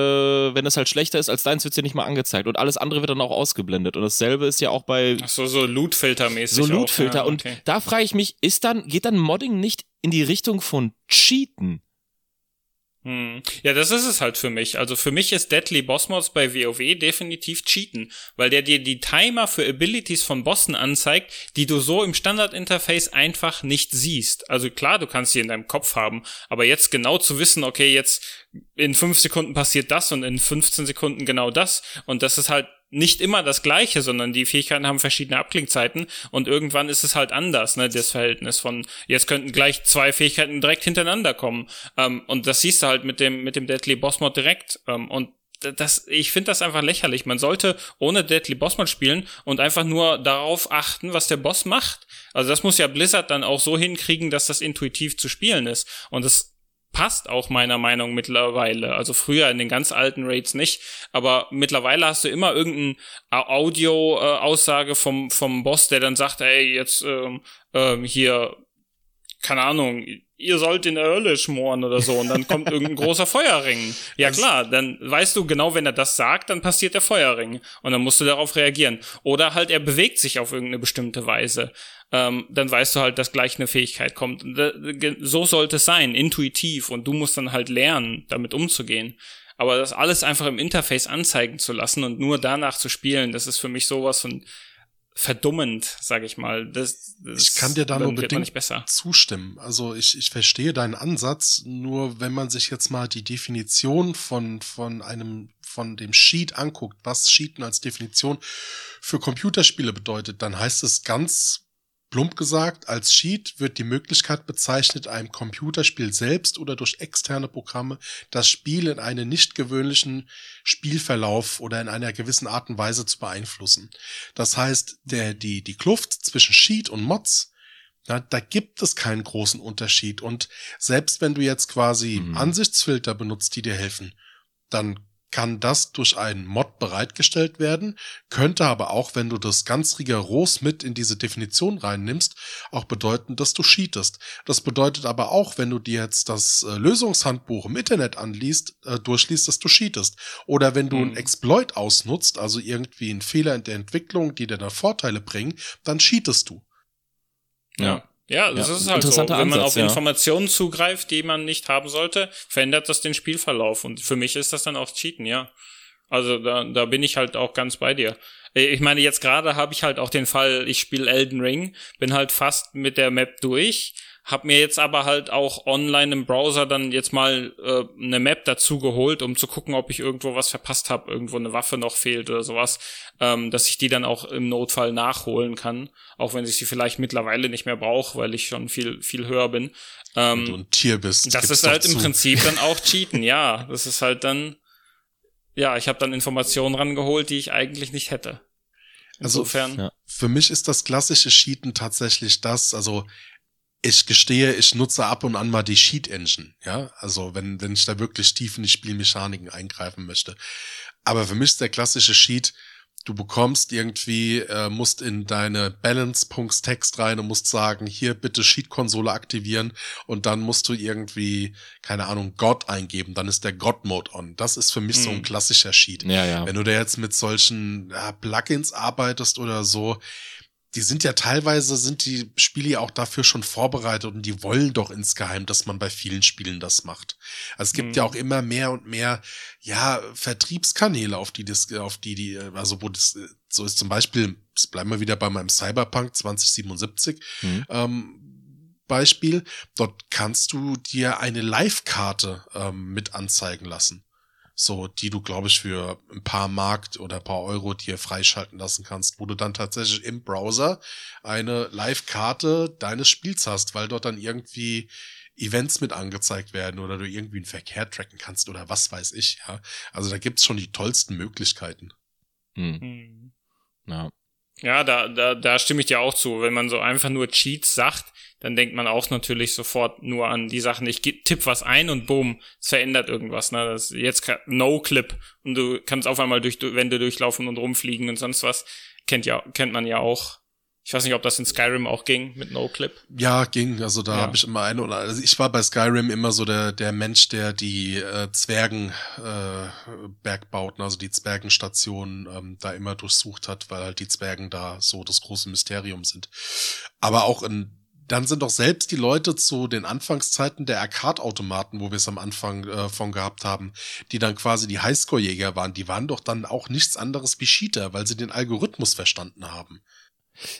wenn es halt schlechter ist als deins wird's dir nicht mal angezeigt und alles andere wird dann auch ausgeblendet und dasselbe ist ja auch bei Ach so so Lootfilter mäßig so Lootfilter ja, okay. und da frage ich mich, ist dann geht dann Modding nicht in die Richtung von Cheaten. Hm. Ja, das ist es halt für mich. Also für mich ist Deadly Boss Mods bei WoW definitiv Cheaten, weil der dir die Timer für Abilities von Bossen anzeigt, die du so im Standard-Interface einfach nicht siehst. Also klar, du kannst sie in deinem Kopf haben, aber jetzt genau zu wissen, okay, jetzt in fünf Sekunden passiert das und in 15 Sekunden genau das und das ist halt nicht immer das Gleiche, sondern die Fähigkeiten haben verschiedene Abklingzeiten und irgendwann ist es halt anders, ne, das Verhältnis von, jetzt könnten gleich zwei Fähigkeiten direkt hintereinander kommen. Ähm, und das siehst du halt mit dem, mit dem Deadly Boss Mod direkt. Ähm, und das, ich finde das einfach lächerlich. Man sollte ohne Deadly Boss mal spielen und einfach nur darauf achten, was der Boss macht. Also das muss ja Blizzard dann auch so hinkriegen, dass das intuitiv zu spielen ist. Und das passt auch meiner Meinung mittlerweile. Also früher in den ganz alten Raids nicht, aber mittlerweile hast du immer irgendeine Audio-Aussage vom vom Boss, der dann sagt, ey, jetzt ähm, ähm, hier keine Ahnung, ihr sollt der Hölle schmoren oder so und dann kommt irgendein großer Feuerring. Ja klar, dann weißt du genau, wenn er das sagt, dann passiert der Feuerring und dann musst du darauf reagieren. Oder halt er bewegt sich auf irgendeine bestimmte Weise ähm, dann weißt du halt, dass gleich eine Fähigkeit kommt. So sollte es sein, intuitiv. Und du musst dann halt lernen, damit umzugehen. Aber das alles einfach im Interface anzeigen zu lassen und nur danach zu spielen, das ist für mich sowas von verdummend, sag ich mal. Das, das ich kann dir da nur bedingt zustimmen. Also ich, ich verstehe deinen Ansatz, nur wenn man sich jetzt mal die Definition von, von einem, von dem Sheet anguckt, was Sheeten als Definition für Computerspiele bedeutet, dann heißt es ganz Plump gesagt, als Cheat wird die Möglichkeit bezeichnet, einem Computerspiel selbst oder durch externe Programme das Spiel in einen nicht gewöhnlichen Spielverlauf oder in einer gewissen Art und Weise zu beeinflussen. Das heißt, der, die, die Kluft zwischen Cheat und Mods, na, da gibt es keinen großen Unterschied. Und selbst wenn du jetzt quasi mhm. Ansichtsfilter benutzt, die dir helfen, dann kann das durch einen Mod bereitgestellt werden, könnte aber auch, wenn du das ganz rigoros mit in diese Definition reinnimmst, auch bedeuten, dass du cheatest. Das bedeutet aber auch, wenn du dir jetzt das äh, Lösungshandbuch im Internet anliest, äh, durchliest, dass du cheatest. Oder wenn du mhm. einen Exploit ausnutzt, also irgendwie einen Fehler in der Entwicklung, die dir dann Vorteile bringen, dann cheatest du. Ja. Ja, das ja, ist halt so. Wenn Ansatz, man auf ja. Informationen zugreift, die man nicht haben sollte, verändert das den Spielverlauf. Und für mich ist das dann auch Cheaten, ja. Also da, da bin ich halt auch ganz bei dir. Ich meine, jetzt gerade habe ich halt auch den Fall, ich spiele Elden Ring, bin halt fast mit der Map durch, hab mir jetzt aber halt auch online im Browser dann jetzt mal äh, eine Map dazu geholt, um zu gucken, ob ich irgendwo was verpasst habe, irgendwo eine Waffe noch fehlt oder sowas, ähm, dass ich die dann auch im Notfall nachholen kann, auch wenn ich sie vielleicht mittlerweile nicht mehr brauche, weil ich schon viel viel höher bin. Ähm, wenn du ein Tier bist. Das ist halt im Prinzip dann auch Cheaten, ja. Das ist halt dann, ja, ich habe dann Informationen rangeholt, die ich eigentlich nicht hätte. Also Insofern. Also, für mich ist das klassische Cheaten tatsächlich das, also ich gestehe, ich nutze ab und an mal die Sheet Engine, ja, also wenn, wenn ich da wirklich tief in die Spielmechaniken eingreifen möchte. Aber für mich ist der klassische Sheet, du bekommst irgendwie, äh, musst in deine Balance-Punks-Text rein und musst sagen, hier bitte Sheet-Konsole aktivieren und dann musst du irgendwie, keine Ahnung, God eingeben, dann ist der God-Mode on. Das ist für mich mm. so ein hm. klassischer Sheet. Ja, ja. Wenn du da jetzt mit solchen ja, Plugins arbeitest oder so, die sind ja teilweise, sind die Spiele ja auch dafür schon vorbereitet und die wollen doch insgeheim, dass man bei vielen Spielen das macht. Also es gibt mhm. ja auch immer mehr und mehr, ja, Vertriebskanäle, auf die das, auf die, die, also wo das, so ist zum Beispiel, bleiben wir wieder bei meinem Cyberpunk 2077, mhm. ähm, Beispiel, dort kannst du dir eine Live-Karte ähm, mit anzeigen lassen so die du, glaube ich, für ein paar Markt oder ein paar Euro dir freischalten lassen kannst, wo du dann tatsächlich im Browser eine Live-Karte deines Spiels hast, weil dort dann irgendwie Events mit angezeigt werden oder du irgendwie einen Verkehr tracken kannst oder was weiß ich, ja. Also da gibt's schon die tollsten Möglichkeiten. Hm. hm. Ja. Ja, da, da, da stimme ich dir auch zu. Wenn man so einfach nur Cheats sagt, dann denkt man auch natürlich sofort nur an die Sachen, ich tipp was ein und boom, es verändert irgendwas. Ne? Das ist jetzt No-Clip und du kannst auf einmal durch Wände durchlaufen und rumfliegen und sonst was. Kennt ja, kennt man ja auch. Ich weiß nicht, ob das in Skyrim auch ging mit No-Clip. Ja, ging. Also da ja. habe ich immer eine oder also ich war bei Skyrim immer so der der Mensch, der die äh, Zwergen äh, Bergbauten, also die Zwergenstationen ähm, da immer durchsucht hat, weil halt die Zwergen da so das große Mysterium sind. Aber auch in dann sind doch selbst die Leute zu den Anfangszeiten der Arcade-Automaten, wo wir es am Anfang äh, von gehabt haben, die dann quasi die Highscore-Jäger waren, die waren doch dann auch nichts anderes wie Cheater, weil sie den Algorithmus verstanden haben.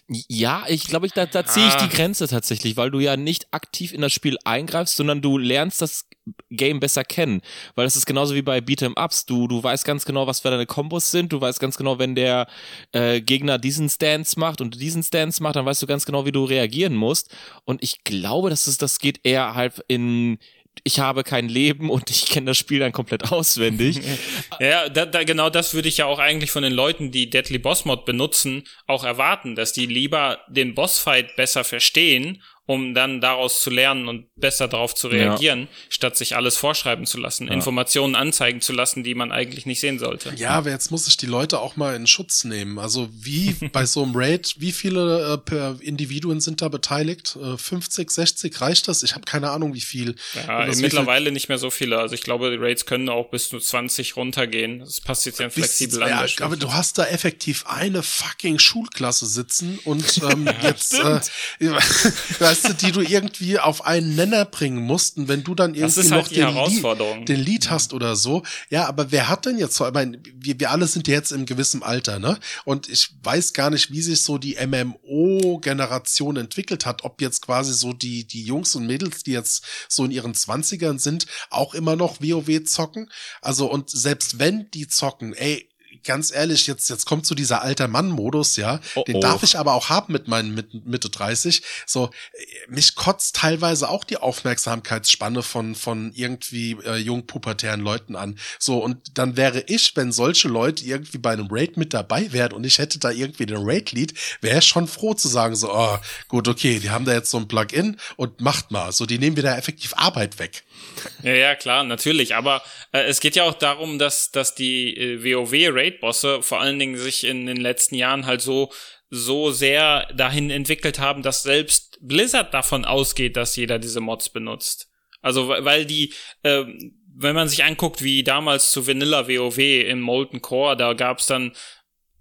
Ja, ich glaube, ich, da, da ziehe ich die ah. Grenze tatsächlich, weil du ja nicht aktiv in das Spiel eingreifst, sondern du lernst das Game besser kennen. Weil das ist genauso wie bei Beat'em Ups. Du, du weißt ganz genau, was für deine Kombos sind. Du weißt ganz genau, wenn der äh, Gegner diesen Stance macht und diesen Stance macht, dann weißt du ganz genau, wie du reagieren musst. Und ich glaube, dass es, das geht eher halt in ich habe kein Leben und ich kenne das Spiel dann komplett auswendig. ja, da, da, genau das würde ich ja auch eigentlich von den Leuten, die Deadly Boss Mod benutzen, auch erwarten, dass die lieber den Bossfight besser verstehen um dann daraus zu lernen und besser darauf zu reagieren, ja. statt sich alles vorschreiben zu lassen, ja. Informationen anzeigen zu lassen, die man eigentlich nicht sehen sollte. Ja, aber jetzt muss ich die Leute auch mal in Schutz nehmen. Also wie bei so einem Raid, wie viele äh, Individuen sind da beteiligt? Äh, 50, 60 reicht das? Ich habe keine Ahnung, wie viel. Ja, mittlerweile viel? nicht mehr so viele. Also ich glaube, die Raids können auch bis zu 20 runtergehen. Das passt jetzt ja flexibel an. Ja, aber du hast da effektiv eine fucking Schulklasse sitzen und ähm, jetzt äh, weißt du, die du irgendwie auf einen Nenner bringen musst. Und wenn du dann irgendwie halt noch den, Lied, den Lied hast oder so. Ja, aber wer hat denn jetzt so, ich meine, wir, wir alle sind jetzt im gewissen Alter, ne? Und ich weiß gar nicht, wie sich so die MMO-Generation entwickelt hat, ob jetzt quasi so die, die Jungs und Mädels, die jetzt so in ihren Zwanzigern sind, auch immer noch WoW zocken. Also, und selbst wenn die zocken, ey, ganz ehrlich, jetzt, jetzt kommt so dieser alter Mann-Modus, ja. Oh, Den oh. darf ich aber auch haben mit meinen mit, Mitte 30. So, mich kotzt teilweise auch die Aufmerksamkeitsspanne von, von irgendwie äh, jungpubertären Leuten an. So, und dann wäre ich, wenn solche Leute irgendwie bei einem Raid mit dabei wären und ich hätte da irgendwie den Raid-Lead, wäre ich schon froh zu sagen, so, oh, gut, okay, die haben da jetzt so ein Plugin und macht mal. So, die nehmen wieder effektiv Arbeit weg. Ja, ja, klar, natürlich. Aber äh, es geht ja auch darum, dass, dass die äh, WoW-Raid-Bosse vor allen Dingen sich in den letzten Jahren halt so, so sehr dahin entwickelt haben, dass selbst Blizzard davon ausgeht, dass jeder diese Mods benutzt. Also, weil die, äh, wenn man sich anguckt, wie damals zu Vanilla WoW im Molten Core, da gab's dann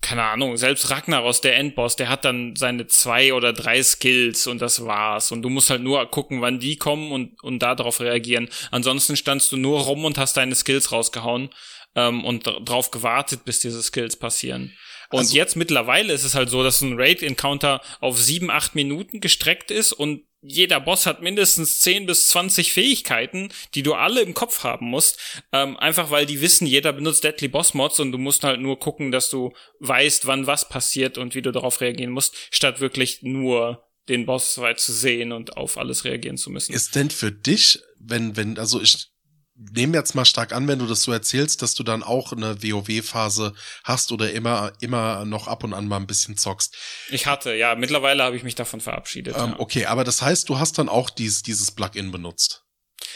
keine Ahnung, selbst Ragnaros, der Endboss, der hat dann seine zwei oder drei Skills und das war's. Und du musst halt nur gucken, wann die kommen und, und darauf reagieren. Ansonsten standst du nur rum und hast deine Skills rausgehauen ähm, und drauf gewartet, bis diese Skills passieren. Und also, jetzt mittlerweile ist es halt so, dass ein Raid-Encounter auf sieben, acht Minuten gestreckt ist und jeder Boss hat mindestens 10 bis 20 Fähigkeiten, die du alle im Kopf haben musst. Ähm, einfach weil die wissen, jeder benutzt Deadly Boss Mods und du musst halt nur gucken, dass du weißt, wann was passiert und wie du darauf reagieren musst, statt wirklich nur den Boss weit zu sehen und auf alles reagieren zu müssen. Ist denn für dich, wenn, wenn, also ich nehme jetzt mal stark an, wenn du das so erzählst, dass du dann auch eine WoW-Phase hast oder immer, immer noch ab und an mal ein bisschen zockst. Ich hatte, ja. Mittlerweile habe ich mich davon verabschiedet. Ähm, ja. Okay, aber das heißt, du hast dann auch dieses, dieses Plugin benutzt.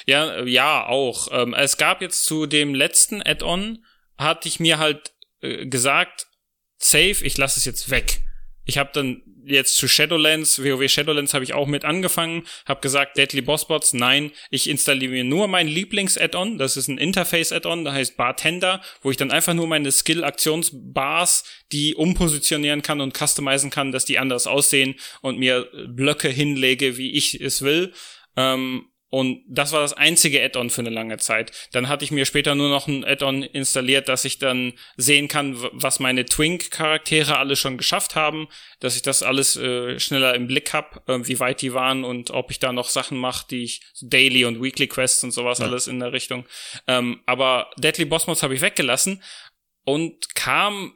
Ja, ja, auch. Ähm, es gab jetzt zu dem letzten Add-on, hatte ich mir halt äh, gesagt, safe, ich lasse es jetzt weg. Ich habe dann jetzt zu Shadowlands, WoW Shadowlands habe ich auch mit angefangen, habe gesagt, Deadly Bossbots, nein, ich installiere mir nur mein Lieblings-Add-on, das ist ein Interface-Add-on, das heißt Bartender, wo ich dann einfach nur meine Skill-Aktions-Bars, die umpositionieren kann und customizen kann, dass die anders aussehen und mir Blöcke hinlege, wie ich es will. Ähm, und das war das einzige Add-on für eine lange Zeit. Dann hatte ich mir später nur noch ein Add-on installiert, dass ich dann sehen kann, was meine Twink-Charaktere alle schon geschafft haben, dass ich das alles äh, schneller im Blick hab, äh, wie weit die waren und ob ich da noch Sachen mache, die ich Daily und Weekly Quests und sowas ja. alles in der Richtung. Ähm, aber Deadly Boss Mods habe ich weggelassen und kam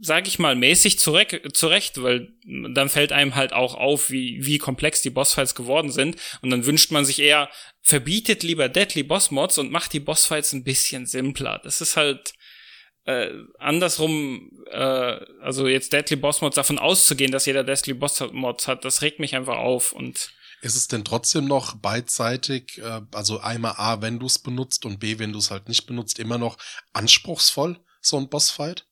sag ich mal, mäßig zurecht, zurecht, weil dann fällt einem halt auch auf, wie, wie komplex die Bossfights geworden sind. Und dann wünscht man sich eher, verbietet lieber Deadly Boss Mods und macht die Bossfights ein bisschen simpler. Das ist halt äh, andersrum, äh, also jetzt Deadly Boss Mods davon auszugehen, dass jeder Deadly Boss Mods hat, das regt mich einfach auf und ist es denn trotzdem noch beidseitig, äh, also einmal A, wenn du es benutzt und B, wenn du es halt nicht benutzt, immer noch anspruchsvoll, so ein Bossfight?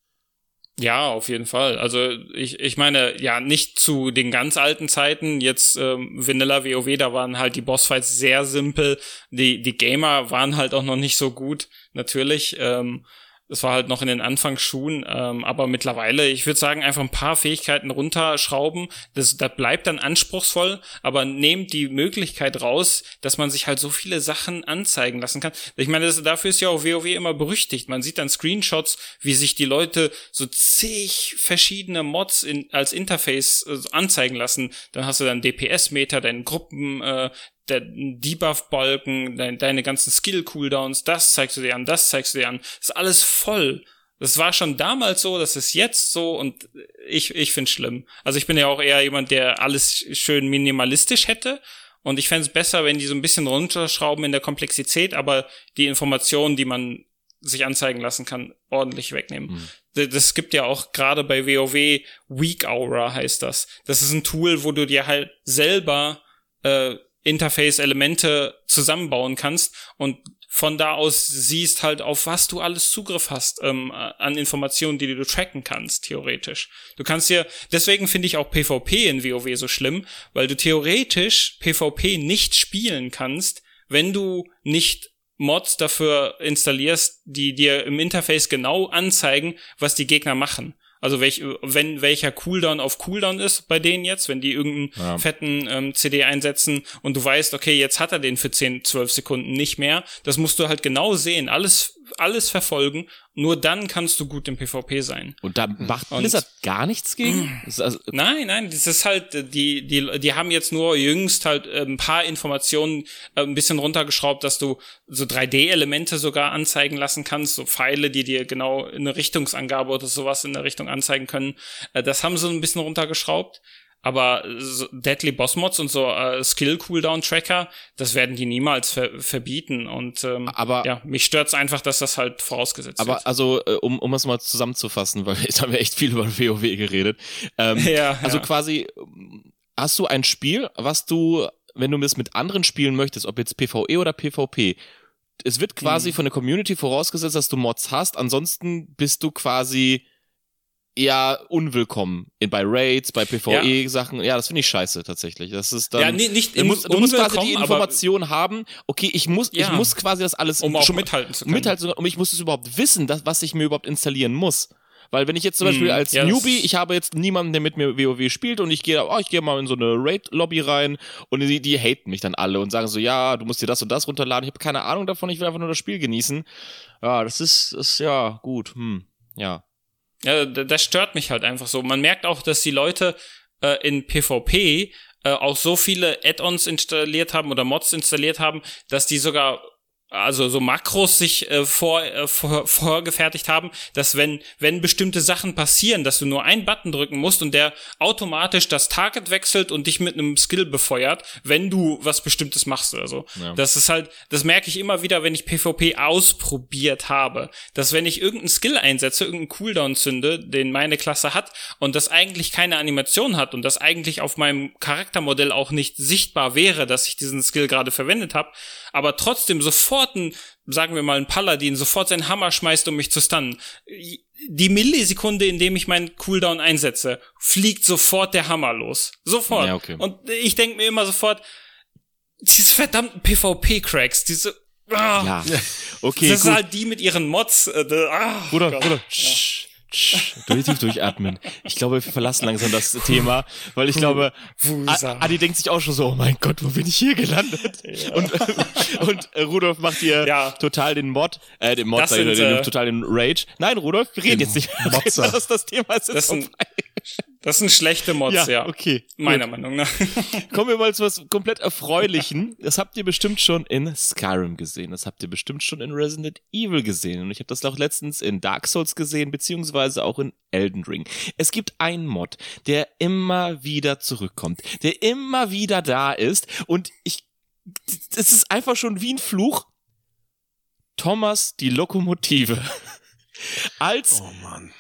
Ja, auf jeden Fall. Also ich, ich meine, ja, nicht zu den ganz alten Zeiten, jetzt ähm, Vanilla WoW, da waren halt die Bossfights sehr simpel. Die, die Gamer waren halt auch noch nicht so gut, natürlich. Ähm, es war halt noch in den Anfangsschuhen, ähm, aber mittlerweile, ich würde sagen, einfach ein paar Fähigkeiten runterschrauben. Das, das bleibt dann anspruchsvoll, aber nehmt die Möglichkeit raus, dass man sich halt so viele Sachen anzeigen lassen kann. Ich meine, das, dafür ist ja auch WoW immer berüchtigt. Man sieht dann Screenshots, wie sich die Leute so zig verschiedene Mods in, als Interface äh, anzeigen lassen. Dann hast du dann DPS-Meter, deinen Gruppen, äh, der Debuff-Balken, deine, deine ganzen Skill-Cooldowns, das zeigst du dir an, das zeigst du dir an. Das ist alles voll. Das war schon damals so, das ist jetzt so und ich, ich finde schlimm. Also ich bin ja auch eher jemand, der alles schön minimalistisch hätte Und ich fände es besser, wenn die so ein bisschen runterschrauben in der Komplexität, aber die Informationen, die man sich anzeigen lassen kann, ordentlich wegnehmen. Mhm. Das gibt ja auch gerade bei WoW Weak Aura heißt das. Das ist ein Tool, wo du dir halt selber äh, Interface-Elemente zusammenbauen kannst und von da aus siehst halt, auf was du alles Zugriff hast ähm, an Informationen, die du tracken kannst, theoretisch. Du kannst dir, deswegen finde ich auch PvP in WoW so schlimm, weil du theoretisch PvP nicht spielen kannst, wenn du nicht Mods dafür installierst, die dir im Interface genau anzeigen, was die Gegner machen. Also welch, wenn welcher Cooldown auf Cooldown ist bei denen jetzt, wenn die irgendeinen ja. fetten ähm, CD einsetzen und du weißt, okay, jetzt hat er den für 10, 12 Sekunden nicht mehr, das musst du halt genau sehen, alles, alles verfolgen nur dann kannst du gut im PvP sein. Und da macht Blizzard und, gar nichts gegen? Also, nein, nein, das ist halt, die, die, die haben jetzt nur jüngst halt äh, ein paar Informationen äh, ein bisschen runtergeschraubt, dass du so 3D-Elemente sogar anzeigen lassen kannst, so Pfeile, die dir genau eine Richtungsangabe oder sowas in der Richtung anzeigen können. Äh, das haben sie ein bisschen runtergeschraubt. Aber so Deadly Boss Mods und so äh, Skill Cooldown Tracker, das werden die niemals ver verbieten. Und ähm, aber ja, mich stört's einfach, dass das halt vorausgesetzt aber wird. Aber also, äh, um, um es mal zusammenzufassen, weil jetzt haben wir echt viel über WoW geredet. Ähm, ja, also ja. quasi, hast du ein Spiel, was du, wenn du es mit anderen spielen möchtest, ob jetzt PvE oder PvP, es wird quasi mhm. von der Community vorausgesetzt, dass du Mods hast, ansonsten bist du quasi eher unwillkommen in, bei Raids, bei PvE-Sachen. Ja. ja, das finde ich scheiße tatsächlich. Das ist dann. Ja, nee, nicht du musst, du musst quasi die Information haben. Okay, ich muss, ja. ich muss quasi das alles um auch mithalten zu können. Mithalten zu können. Und ich muss es überhaupt wissen, dass, was ich mir überhaupt installieren muss. Weil wenn ich jetzt zum Beispiel mm, als yes. Newbie, ich habe jetzt niemanden, der mit mir WoW spielt und ich gehe, oh, ich gehe mal in so eine Raid-Lobby rein und die, die haten mich dann alle und sagen so, ja, du musst dir das und das runterladen. Ich habe keine Ahnung davon, ich will einfach nur das Spiel genießen. Ja, das ist, ist ja gut. Hm, ja. Ja, das stört mich halt einfach so. Man merkt auch, dass die Leute äh, in PvP äh, auch so viele Add-ons installiert haben oder Mods installiert haben, dass die sogar also so Makros sich äh, vor, äh, vor, vorgefertigt haben, dass wenn wenn bestimmte Sachen passieren, dass du nur einen Button drücken musst und der automatisch das Target wechselt und dich mit einem Skill befeuert, wenn du was bestimmtes machst oder so. Ja. Das ist halt, das merke ich immer wieder, wenn ich PvP ausprobiert habe, dass wenn ich irgendeinen Skill einsetze, irgendeinen Cooldown zünde, den meine Klasse hat und das eigentlich keine Animation hat und das eigentlich auf meinem Charaktermodell auch nicht sichtbar wäre, dass ich diesen Skill gerade verwendet habe, aber trotzdem sofort ein, sagen wir mal, ein Paladin sofort seinen Hammer schmeißt, um mich zu stunnen. Die Millisekunde, in dem ich meinen Cooldown einsetze, fliegt sofort der Hammer los. Sofort. Ja, okay. Und ich denke mir immer sofort, diese verdammten PvP-Cracks, diese Ah, ja, okay. Das gut. sind halt die mit ihren Mods. Äh, ah, Bruder, Gott. Bruder. Ja tief durchatmen. Ich glaube, wir verlassen langsam das Thema, weil ich glaube, Adi denkt sich auch schon so, oh mein Gott, wo bin ich hier gelandet? Ja. Und, und äh, Rudolf macht hier ja. total den Mod, äh, den Mod, sind, den, äh, total den Rage. Nein, Rudolf, wir reden jetzt nicht. Motzer. Das, das Thema ist jetzt das sind, das sind schlechte Mods, ja. ja. okay. Meiner Gut. Meinung nach. Kommen wir mal zu was komplett Erfreulichen. Das habt ihr bestimmt schon in Skyrim gesehen. Das habt ihr bestimmt schon in Resident Evil gesehen. Und ich habe das auch letztens in Dark Souls gesehen, beziehungsweise auch in Elden Ring. Es gibt einen Mod, der immer wieder zurückkommt, der immer wieder da ist. Und ich, es ist einfach schon wie ein Fluch. Thomas die Lokomotive. Als oh Mann.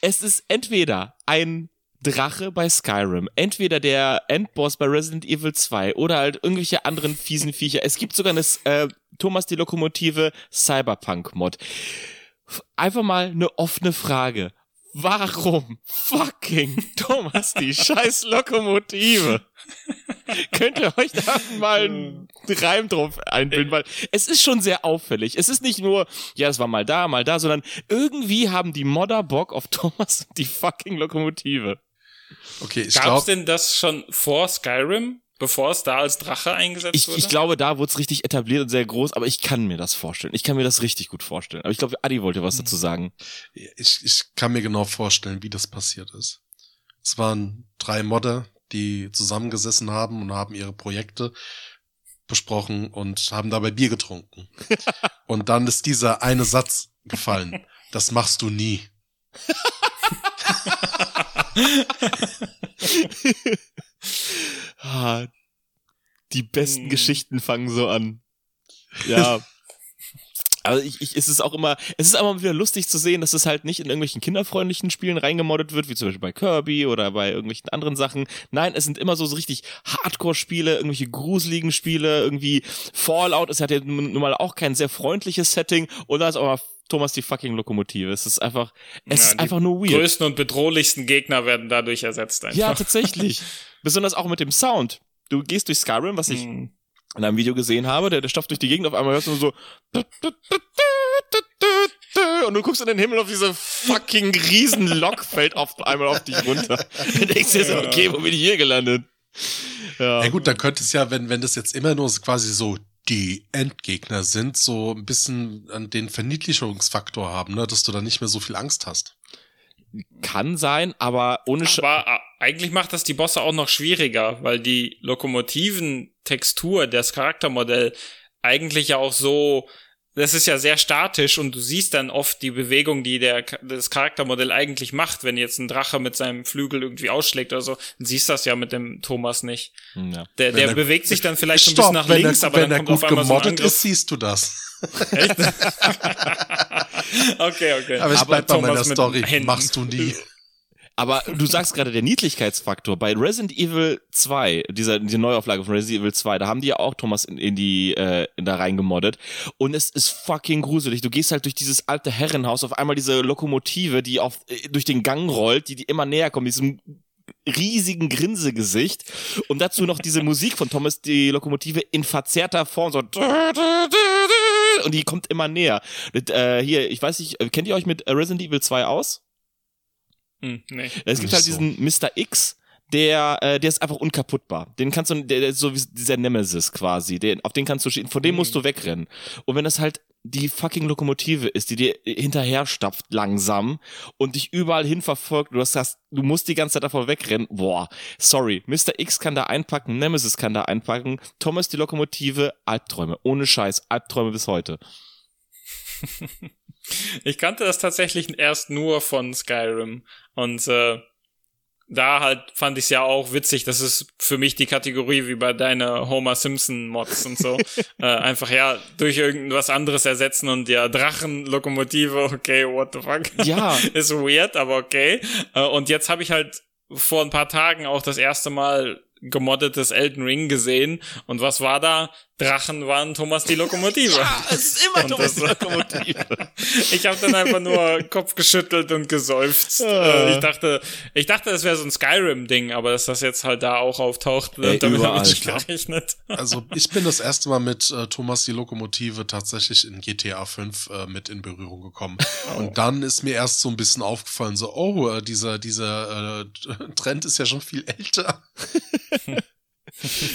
es ist entweder ein Drache bei Skyrim, entweder der Endboss bei Resident Evil 2 oder halt irgendwelche anderen fiesen Viecher. Es gibt sogar eine äh, Thomas die Lokomotive Cyberpunk Mod. Einfach mal eine offene Frage. Warum fucking Thomas die scheiß Lokomotive? Könnt ihr euch da mal einen Reim drauf einbilden? Weil es ist schon sehr auffällig. Es ist nicht nur, ja, es war mal da, mal da, sondern irgendwie haben die Modder Bock auf Thomas die fucking Lokomotive. Okay, ich glaube. Gab's denn das schon vor Skyrim? Bevor es da als Drache eingesetzt ich, wurde? Ich glaube, da wurde es richtig etabliert und sehr groß, aber ich kann mir das vorstellen. Ich kann mir das richtig gut vorstellen. Aber ich glaube, Adi wollte was dazu sagen. Ich, ich kann mir genau vorstellen, wie das passiert ist. Es waren drei Modder, die zusammengesessen haben und haben ihre Projekte besprochen und haben dabei Bier getrunken. und dann ist dieser eine Satz gefallen. Das machst du nie. Die besten hm. Geschichten fangen so an. Ja. Aber ich, ich, es ist auch immer, es ist aber wieder lustig zu sehen, dass es halt nicht in irgendwelchen kinderfreundlichen Spielen reingemoddet wird, wie zum Beispiel bei Kirby oder bei irgendwelchen anderen Sachen. Nein, es sind immer so, so richtig Hardcore-Spiele, irgendwelche gruseligen Spiele, irgendwie Fallout. Es hat ja nun mal auch kein sehr freundliches Setting und da ist aber Thomas die fucking Lokomotive. Es ist einfach, es ja, ist einfach nur weird. Die größten und bedrohlichsten Gegner werden dadurch ersetzt einfach. Ja, tatsächlich. Besonders auch mit dem Sound. Du gehst durch Skyrim, was ich hm in einem Video gesehen habe, der, der stopft durch die Gegend, auf einmal hörst du so und du guckst in den Himmel auf diese fucking riesen Lok fällt auf einmal auf dich runter. Du denkst dir so, okay, wo bin ich hier gelandet? Ja. ja gut, dann könnte es ja, wenn, wenn das jetzt immer nur quasi so die Endgegner sind, so ein bisschen an den Verniedlichungsfaktor haben, ne, dass du da nicht mehr so viel Angst hast. Kann sein, aber ohne Sch Aber äh, eigentlich macht das die Bosse auch noch schwieriger, weil die Lokomotiven-Textur, das Charaktermodell eigentlich ja auch so, das ist ja sehr statisch und du siehst dann oft die Bewegung, die der, das Charaktermodell eigentlich macht. Wenn jetzt ein Drache mit seinem Flügel irgendwie ausschlägt oder so, dann siehst du das ja mit dem Thomas nicht. Ja. Der, der bewegt sich dann vielleicht Stopp, ein bisschen nach links, er, aber dann kommt auf einmal so ein Angriff. ist, siehst du das. Echt? okay, okay. Aber ich bleib bei meiner Story. Machst du nie. Aber du sagst gerade der Niedlichkeitsfaktor. Bei Resident Evil 2, dieser, diese Neuauflage von Resident Evil 2, da haben die ja auch Thomas in, in die, äh, in da reingemoddet. Und es ist fucking gruselig. Du gehst halt durch dieses alte Herrenhaus, auf einmal diese Lokomotive, die auf, äh, durch den Gang rollt, die, die immer näher kommt, diesem riesigen Grinsegesicht. Und dazu noch diese Musik von Thomas, die Lokomotive in verzerrter Form, so und die kommt immer näher. Und, äh, hier, ich weiß nicht, kennt ihr euch mit Resident Evil 2 aus? Hm, nee. Es gibt halt so. diesen Mr. X, der, äh, der ist einfach unkaputtbar. Den kannst du, der, der ist so wie dieser Nemesis quasi. Den, auf den kannst du, von dem musst du hm. wegrennen. Und wenn das halt die fucking Lokomotive ist, die dir hinterher stapft langsam und dich überall hin verfolgt, du hast das, du musst die ganze Zeit davor wegrennen. Boah, sorry. Mr. X kann da einpacken, Nemesis kann da einpacken, Thomas die Lokomotive, Albträume. Ohne Scheiß, Albträume bis heute. Ich kannte das tatsächlich erst nur von Skyrim und äh, da halt fand ich es ja auch witzig, das ist für mich die Kategorie wie bei deiner Homer Simpson Mods und so. äh, einfach ja durch irgendwas anderes ersetzen und ja Drachenlokomotive, okay, what the fuck. Ja. ist weird, aber okay. Äh, und jetzt habe ich halt vor ein paar Tagen auch das erste Mal gemoddetes Elden Ring gesehen. Und was war da? Drachen waren Thomas die Lokomotive. ja, es ist immer und Thomas die Lokomotive. ich habe dann einfach nur Kopf geschüttelt und geseufzt. Ah. ich dachte, ich dachte, das wäre so ein Skyrim-Ding, aber dass das jetzt halt da auch auftaucht, Ey, damit habe ich nicht gerechnet. also ich bin das erste Mal mit äh, Thomas die Lokomotive tatsächlich in GTA 5 äh, mit in Berührung gekommen. Oh. Und dann ist mir erst so ein bisschen aufgefallen, so, oh, äh, dieser, dieser äh, Trend ist ja schon viel älter.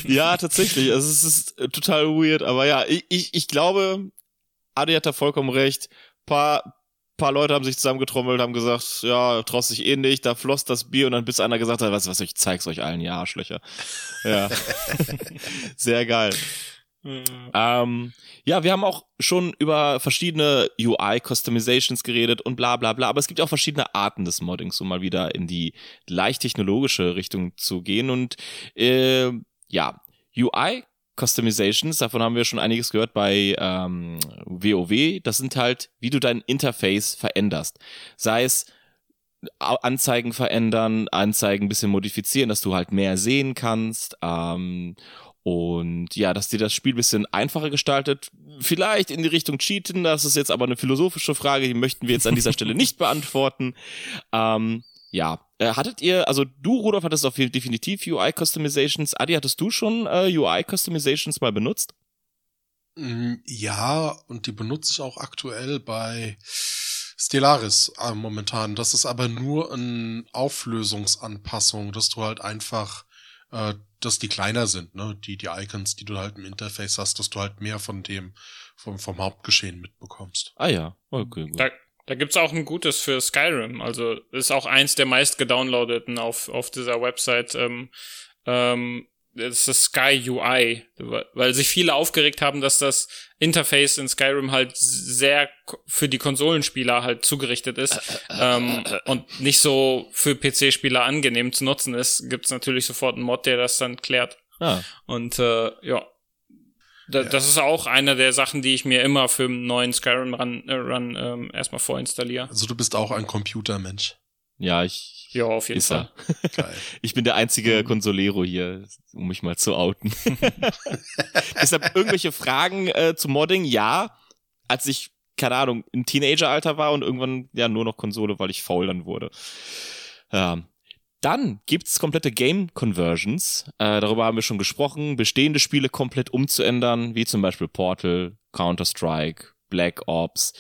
Ja, tatsächlich. Also es ist äh, total weird, aber ja, ich, ich, ich glaube, Adi hat da vollkommen recht. Paar, paar Leute haben sich zusammengetrommelt, haben gesagt, ja, traust dich eh nicht, da floss das Bier und dann bis einer gesagt hat, was, was, ich zeig's euch allen, ihr Arschlöcher. Ja. Sehr geil. Mhm. Ähm, ja, wir haben auch schon über verschiedene UI-Customizations geredet und bla bla bla, aber es gibt auch verschiedene Arten des Moddings, um mal wieder in die leicht technologische Richtung zu gehen. Und äh, ja, UI Customizations, davon haben wir schon einiges gehört bei ähm, WoW. Das sind halt, wie du dein Interface veränderst. Sei es Anzeigen verändern, Anzeigen ein bisschen modifizieren, dass du halt mehr sehen kannst. Ähm, und ja, dass dir das Spiel bisschen einfacher gestaltet, vielleicht in die Richtung Cheaten, das ist jetzt aber eine philosophische Frage, die möchten wir jetzt an dieser Stelle nicht beantworten. Ähm, ja, äh, hattet ihr, also du, Rudolf, hattest auf definitiv UI-Customizations. Adi, hattest du schon äh, UI-Customizations mal benutzt? Mm, ja, und die benutze ich auch aktuell bei Stellaris äh, momentan. Das ist aber nur eine Auflösungsanpassung, dass du halt einfach äh, dass die kleiner sind, ne? Die, die Icons, die du halt im Interface hast, dass du halt mehr von dem, vom, vom Hauptgeschehen mitbekommst. Ah ja, okay, gut. Da, da gibt's auch ein gutes für Skyrim. Also ist auch eins der meist gedownloadeten auf, auf dieser Website. Ähm, ähm, das ist Sky UI, weil sich viele aufgeregt haben, dass das Interface in Skyrim halt sehr für die Konsolenspieler halt zugerichtet ist ähm, und nicht so für PC-Spieler angenehm zu nutzen ist, gibt's natürlich sofort einen Mod, der das dann klärt. Ah. Und äh, ja, da, ja. das ist auch eine der Sachen, die ich mir immer für einen neuen Skyrim Run, äh, Run ähm, erstmal vorinstalliere. Also du bist auch ein Computermensch. Ja, ich. Ja, auf jeden Fall. Geil. Ich bin der einzige mhm. Consolero hier, um mich mal zu outen. Deshalb irgendwelche Fragen äh, zu Modding? Ja, als ich keine Ahnung im Teenageralter war und irgendwann ja nur noch Konsole, weil ich faul dann wurde. Ja, dann gibt's komplette Game Conversions. Äh, darüber haben wir schon gesprochen. Bestehende Spiele komplett umzuändern, wie zum Beispiel Portal, Counter-Strike, Black Ops,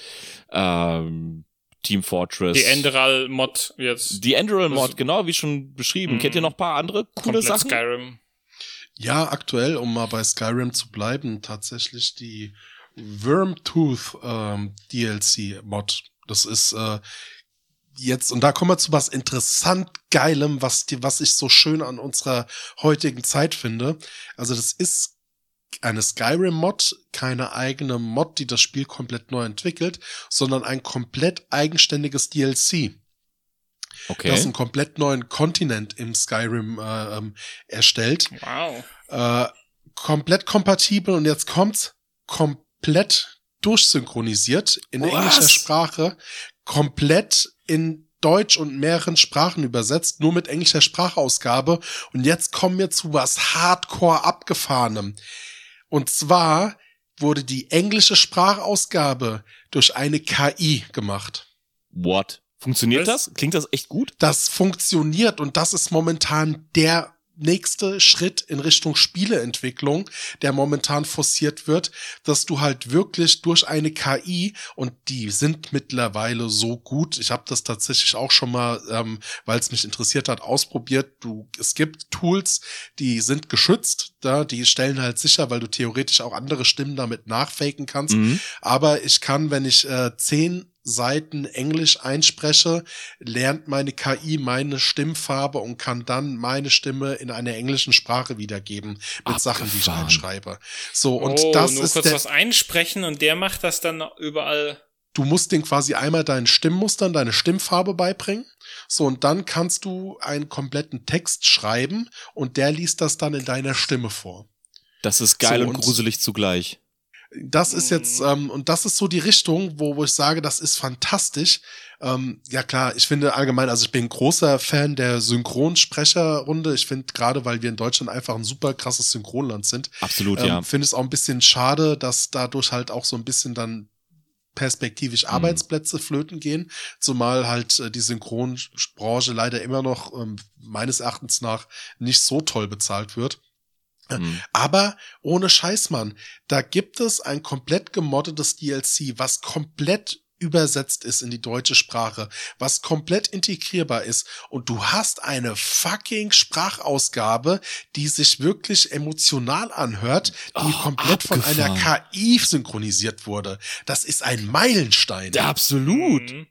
ähm, Team Fortress. Die Enderal-Mod jetzt. Die Enderal-Mod, genau, wie schon beschrieben. Kennt ihr noch paar andere coole Komplett Sachen? Skyrim. Ja, aktuell, um mal bei Skyrim zu bleiben, tatsächlich die Wormtooth ähm, DLC-Mod. Das ist äh, jetzt, und da kommen wir zu was interessant Geilem, was, die, was ich so schön an unserer heutigen Zeit finde. Also das ist eine Skyrim-Mod, keine eigene Mod, die das Spiel komplett neu entwickelt, sondern ein komplett eigenständiges DLC. Okay. Das einen komplett neuen Kontinent im Skyrim äh, ähm, erstellt. Wow. Äh, komplett kompatibel und jetzt kommt's komplett durchsynchronisiert in Was? englischer Sprache, komplett in Deutsch und mehreren Sprachen übersetzt, nur mit englischer Sprachausgabe. Und jetzt kommen wir zu was Hardcore abgefahrenem. Und zwar wurde die englische Sprachausgabe durch eine KI gemacht. What? Funktioniert das? Klingt das echt gut? Das funktioniert und das ist momentan der nächste Schritt in Richtung Spieleentwicklung, der momentan forciert wird, dass du halt wirklich durch eine KI und die sind mittlerweile so gut. Ich habe das tatsächlich auch schon mal, ähm, weil es mich interessiert hat, ausprobiert. Du, es gibt Tools, die sind geschützt, da die stellen halt sicher, weil du theoretisch auch andere Stimmen damit nachfaken kannst. Mhm. Aber ich kann, wenn ich äh, zehn Seiten Englisch einspreche, lernt meine KI meine Stimmfarbe und kann dann meine Stimme in einer englischen Sprache wiedergeben mit Abgefahren. Sachen, die ich einschreibe. So und oh, das nur ist kurz was einsprechen und der macht das dann überall. Du musst den quasi einmal deinen Stimmmustern, deine Stimmfarbe beibringen. So, und dann kannst du einen kompletten Text schreiben und der liest das dann in deiner Stimme vor. Das ist geil so, und, und gruselig zugleich das ist jetzt, mhm. ähm, und das ist so die Richtung, wo, wo ich sage, das ist fantastisch. Ähm, ja klar, ich finde allgemein, also ich bin großer Fan der Synchronsprecherrunde. Ich finde gerade, weil wir in Deutschland einfach ein super krasses Synchronland sind. Absolut, ähm, ja. Finde es auch ein bisschen schade, dass dadurch halt auch so ein bisschen dann perspektivisch mhm. Arbeitsplätze flöten gehen, zumal halt äh, die Synchronbranche leider immer noch ähm, meines Erachtens nach nicht so toll bezahlt wird. Mhm. Aber ohne Scheiß, Mann, da gibt es ein komplett gemoddetes DLC, was komplett übersetzt ist in die deutsche Sprache, was komplett integrierbar ist und du hast eine fucking Sprachausgabe, die sich wirklich emotional anhört, die oh, komplett abgefahren. von einer KI synchronisiert wurde. Das ist ein Meilenstein. Ja, absolut. Mhm.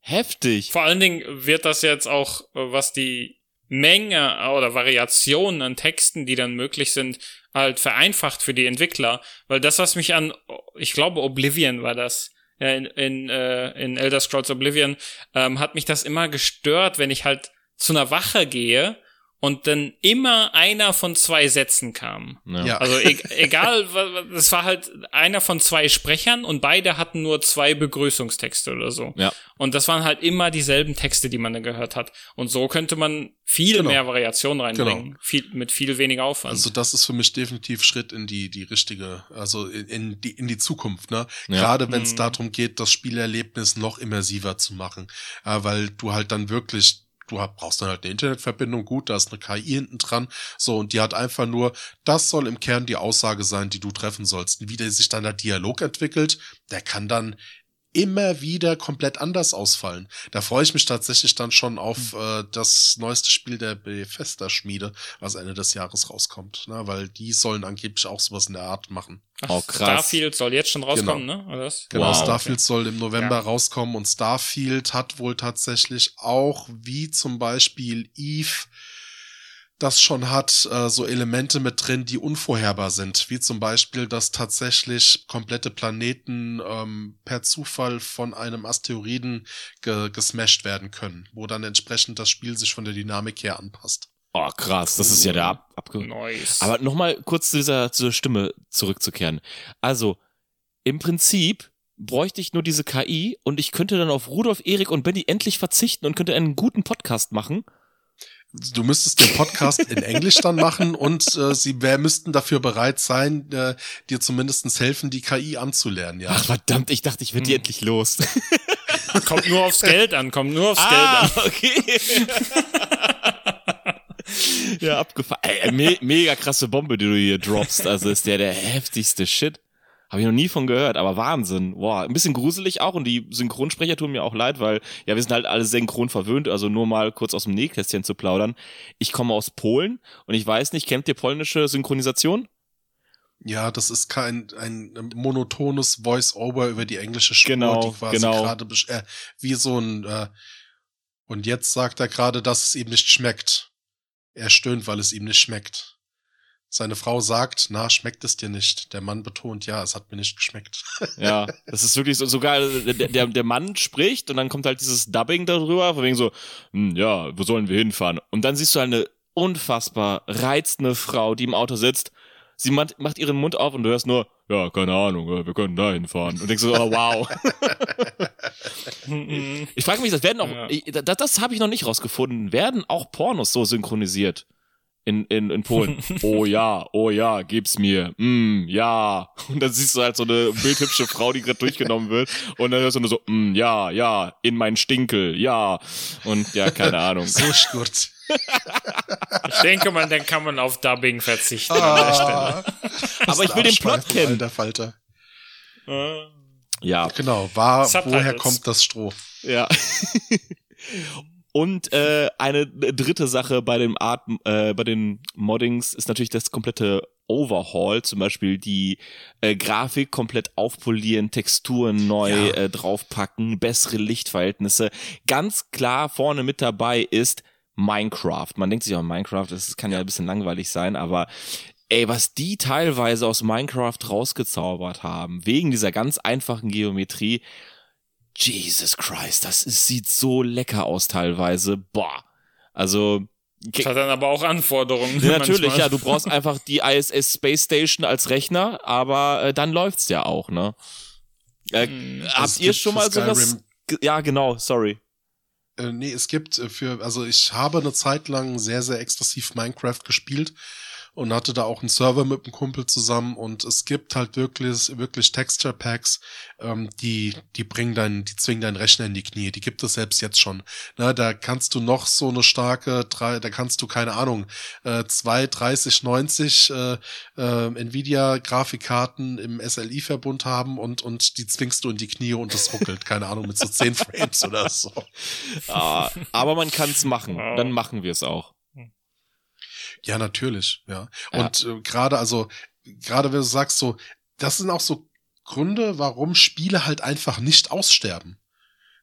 Heftig. Vor allen Dingen wird das jetzt auch, äh, was die Menge oder Variationen an Texten, die dann möglich sind, halt vereinfacht für die Entwickler. Weil das, was mich an, ich glaube, Oblivion war das, in, in, äh, in Elder Scrolls Oblivion, ähm, hat mich das immer gestört, wenn ich halt zu einer Wache gehe und dann immer einer von zwei Sätzen kam. Ja. Also e egal, es war halt einer von zwei Sprechern und beide hatten nur zwei Begrüßungstexte oder so. Ja. Und das waren halt immer dieselben Texte, die man dann gehört hat. Und so könnte man viel genau. mehr Variation reinbringen, genau. viel, mit viel weniger Aufwand. Also das ist für mich definitiv Schritt in die die richtige, also in, in die in die Zukunft. Ne, ja. gerade wenn es mhm. darum geht, das Spielerlebnis noch immersiver zu machen, äh, weil du halt dann wirklich du brauchst dann halt eine Internetverbindung, gut, da ist eine KI hinten dran, so, und die hat einfach nur, das soll im Kern die Aussage sein, die du treffen sollst. Wie der sich dann der Dialog entwickelt, der kann dann immer wieder komplett anders ausfallen. Da freue ich mich tatsächlich dann schon auf hm. äh, das neueste Spiel der Bethesda-Schmiede, was Ende des Jahres rauskommt, ne? weil die sollen angeblich auch sowas in der Art machen. Ach, oh, krass. Starfield soll jetzt schon rauskommen, genau. ne? Oder was? Genau, wow, Starfield okay. soll im November ja. rauskommen und Starfield hat wohl tatsächlich auch, wie zum Beispiel Eve, das schon hat, äh, so Elemente mit drin, die unvorherbar sind, wie zum Beispiel, dass tatsächlich komplette Planeten ähm, per Zufall von einem Asteroiden ge gesmashed werden können, wo dann entsprechend das Spiel sich von der Dynamik her anpasst. Oh, krass, das ist ja der Ab Abge Nice. Aber nochmal kurz zu dieser, zu der Stimme zurückzukehren. Also, im Prinzip bräuchte ich nur diese KI und ich könnte dann auf Rudolf, Erik und Benny endlich verzichten und könnte einen guten Podcast machen. Du müsstest den Podcast in Englisch dann machen und äh, sie wär, müssten dafür bereit sein, äh, dir zumindestens helfen, die KI anzulernen, ja. Ach verdammt, ich dachte, ich werde die endlich los. kommt nur aufs Geld an, kommt nur aufs ah, Geld an. okay. ja, abgefahren. Ey, me mega krasse Bombe, die du hier droppst. Also ist der der heftigste Shit. Habe ich noch nie von gehört, aber Wahnsinn. Boah, ein bisschen gruselig auch und die Synchronsprecher tun mir auch leid, weil ja, wir sind halt alle synchron verwöhnt, also nur mal kurz aus dem Nähkästchen zu plaudern. Ich komme aus Polen und ich weiß nicht, kennt ihr polnische Synchronisation? Ja, das ist kein ein monotones Voice-Over über die englische Spur, Genau, die quasi genau. gerade äh, wie so ein äh, und jetzt sagt er gerade, dass es ihm nicht schmeckt. Er stöhnt, weil es ihm nicht schmeckt. Seine Frau sagt, na, schmeckt es dir nicht. Der Mann betont, ja, es hat mir nicht geschmeckt. Ja, das ist wirklich so, sogar der, der, der Mann spricht und dann kommt halt dieses Dubbing darüber, von wegen so, hm, ja, wo sollen wir hinfahren? Und dann siehst du halt eine unfassbar reizende Frau, die im Auto sitzt. Sie macht, ihren Mund auf und du hörst nur, ja, keine Ahnung, ja, wir können da hinfahren. Und denkst so, oh, wow. ich frage mich, das werden auch, Ja. ich, das, das habe ich noch nicht rausgefunden, werden auch Pornos so synchronisiert? In, in, in Polen. Oh ja, oh ja, gib's mir. Mm, ja. Und dann siehst du halt so eine bildhübsche Frau, die gerade durchgenommen wird. Und dann hörst du nur so, mm, ja, ja, in mein Stinkel, ja. Und ja, keine Ahnung. So gut. Ich denke mal, dann kann man auf Dubbing verzichten an der Stelle. Aber ich will den Plot kennen. Alter Falter. Ja, Genau, war, Subtitles. woher kommt das Stroh? ja. Und äh, eine dritte Sache bei dem Art, äh, bei den Moddings ist natürlich das komplette Overhaul, zum Beispiel die äh, Grafik komplett aufpolieren, Texturen neu Ja. äh, draufpacken, bessere Lichtverhältnisse. Ganz klar vorne mit dabei ist Minecraft. Man denkt sich auch, Minecraft, das kann ja ein bisschen langweilig sein, aber ey, was die teilweise aus Minecraft rausgezaubert haben, wegen dieser ganz einfachen Geometrie, Jesus Christ, das ist, sieht so lecker aus teilweise. Boah. Also, Das hat dann aber auch Anforderungen. ja, natürlich, manchmal. ja, du brauchst einfach die ISS Space Station als Rechner, aber äh, dann läuft's ja auch, ne? Äh, Mhm. habt Es ihr schon mal sowas? Skyrim- ge- Ja, genau, sorry. Äh, nee, es gibt äh, für, also ich habe eine Zeit lang sehr, sehr exzessiv Minecraft gespielt und hatte da auch einen Server mit einem Kumpel zusammen und es gibt halt wirklich, wirklich Texture Packs, ähm, die, die bringen dein, die zwingen deinen Rechner in die Knie. Die gibt es selbst jetzt schon. Na, da kannst du noch so eine starke, drei, da kannst du, keine Ahnung, äh, 2, 30, 90 äh, äh, Nvidia-Grafikkarten im SLI-Verbund haben und, und die zwingst du in die Knie und das ruckelt, keine Ahnung, mit so 10 Frames oder so. Ah, aber man kann's machen. Wow. Dann machen wir es auch. Ja, natürlich, ja. Ja. Und äh, gerade, also, gerade wenn du sagst, so, das sind auch so Gründe, warum Spiele halt einfach nicht aussterben.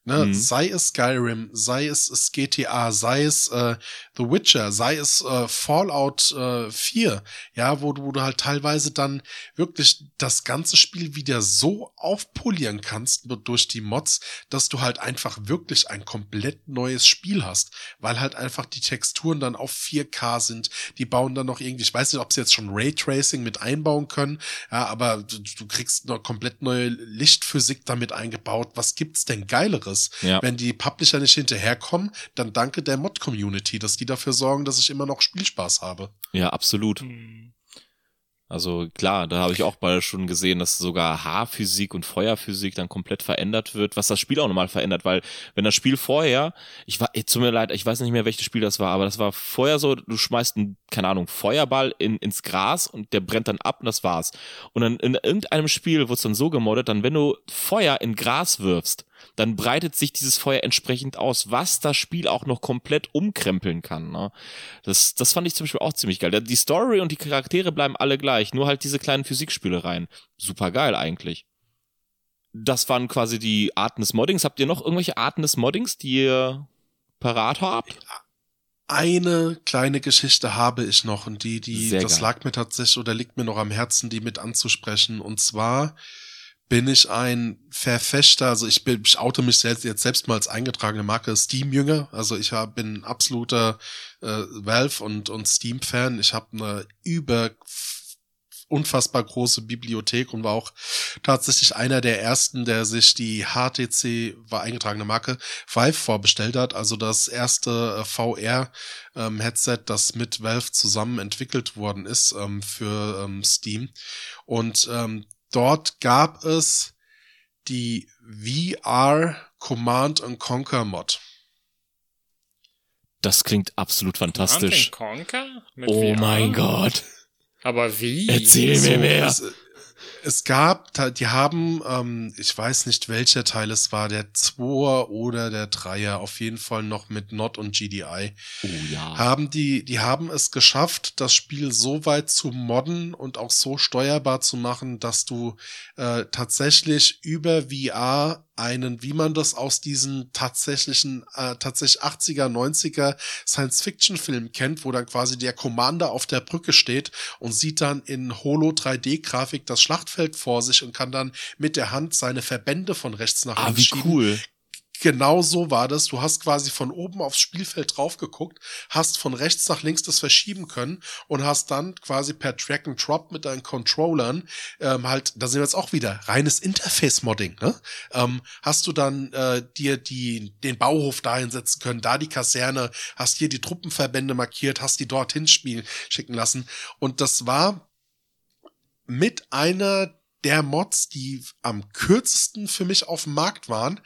Ne? Mhm. Sei es Skyrim, sei es, es GTA, sei es äh, The Witcher, sei es äh, Fallout äh, 4, ja, wo du, wo du halt teilweise dann wirklich das ganze Spiel wieder so aufpolieren kannst durch die Mods, dass du halt einfach wirklich ein komplett neues Spiel hast, weil halt einfach die Texturen dann auf 4K sind. Die bauen dann noch irgendwie, ich weiß nicht, ob sie jetzt schon Raytracing mit einbauen können, ja, aber du, du kriegst noch komplett neue Lichtphysik damit eingebaut. Was gibt's denn Geileres? Ja. Wenn die Publisher nicht hinterherkommen, dann danke der Mod-Community, dass die dafür sorgen, dass ich immer noch Spielspaß habe. Ja, absolut. Hm. Also klar, da habe ich auch bald schon gesehen, dass sogar Haarphysik und Feuerphysik dann komplett verändert wird, was das Spiel auch nochmal verändert, weil wenn das Spiel vorher, ich war, tut mir leid, ich weiß nicht mehr, welches Spiel das war, aber das war vorher so, du schmeißt einen, keine Ahnung, Feuerball in, ins Gras und der brennt dann ab und das war's. Und dann in irgendeinem Spiel wurde es dann so gemoddet, dann wenn du Feuer in Gras wirfst, dann breitet sich dieses Feuer entsprechend aus, was das Spiel auch noch komplett umkrempeln kann. Ne? Das, das fand ich zum Beispiel auch ziemlich geil. Die Story und die Charaktere bleiben alle gleich, nur halt diese kleinen Physikspielereien. Super geil eigentlich. Das waren quasi die Arten des Moddings. Habt ihr noch irgendwelche Arten des Moddings, die ihr parat habt? Eine kleine Geschichte habe ich noch und die, die, Sehr das geil. lag mir tatsächlich oder liegt mir noch am Herzen, die mit anzusprechen. Und zwar bin ich ein Verfechter, also ich, bin, ich oute mich selbst, jetzt selbst mal als eingetragene Marke Steam-Jünger. Also ich hab, bin absoluter äh, Valve und, und Steam-Fan. Ich habe eine über unfassbar große Bibliothek und war auch tatsächlich einer der ersten, der sich die HTC, war eingetragene Marke, Vive vorbestellt hat. Also das erste äh, VR-Headset, ähm, das mit Valve zusammen entwickelt worden ist ähm, für ähm, Steam. Und ähm, dort gab es die VR Command and Conquer Mod. Das klingt absolut fantastisch. Command Conquer? Mit oh VR? mein Gott. Aber wie? Erzähl mir mehr. Es, es gab, die haben, ähm, ich weiß nicht, welcher Teil es war, der Zweier oder der Dreier, auf jeden Fall noch mit Not und GDI. Oh ja. Haben die, die haben es geschafft, das Spiel so weit zu modden und auch so steuerbar zu machen, dass du äh, tatsächlich über VR einen, wie man das aus diesen tatsächlichen, äh, tatsächlich 80er, 90er Science-Fiction-Filmen kennt, wo dann quasi der Commander auf der Brücke steht und sieht dann in Holo 3D-Grafik das Schlachtfeld vor sich und kann dann mit der Hand seine Verbände von rechts nach links ah, wie schieben. cool genau so war das. Du hast quasi von oben aufs Spielfeld drauf geguckt, hast von rechts nach links das verschieben können und hast dann quasi per Track and Drop mit deinen Controllern ähm, halt, da sind wir jetzt auch wieder, reines Interface-Modding, ne? Ähm, hast du dann äh, dir die, den Bauhof dahin setzen können, da die Kaserne, hast hier die Truppenverbände markiert, hast die dorthin spielen, schicken lassen. Und das war mit einer der Mods, die am kürzesten für mich auf dem Markt waren,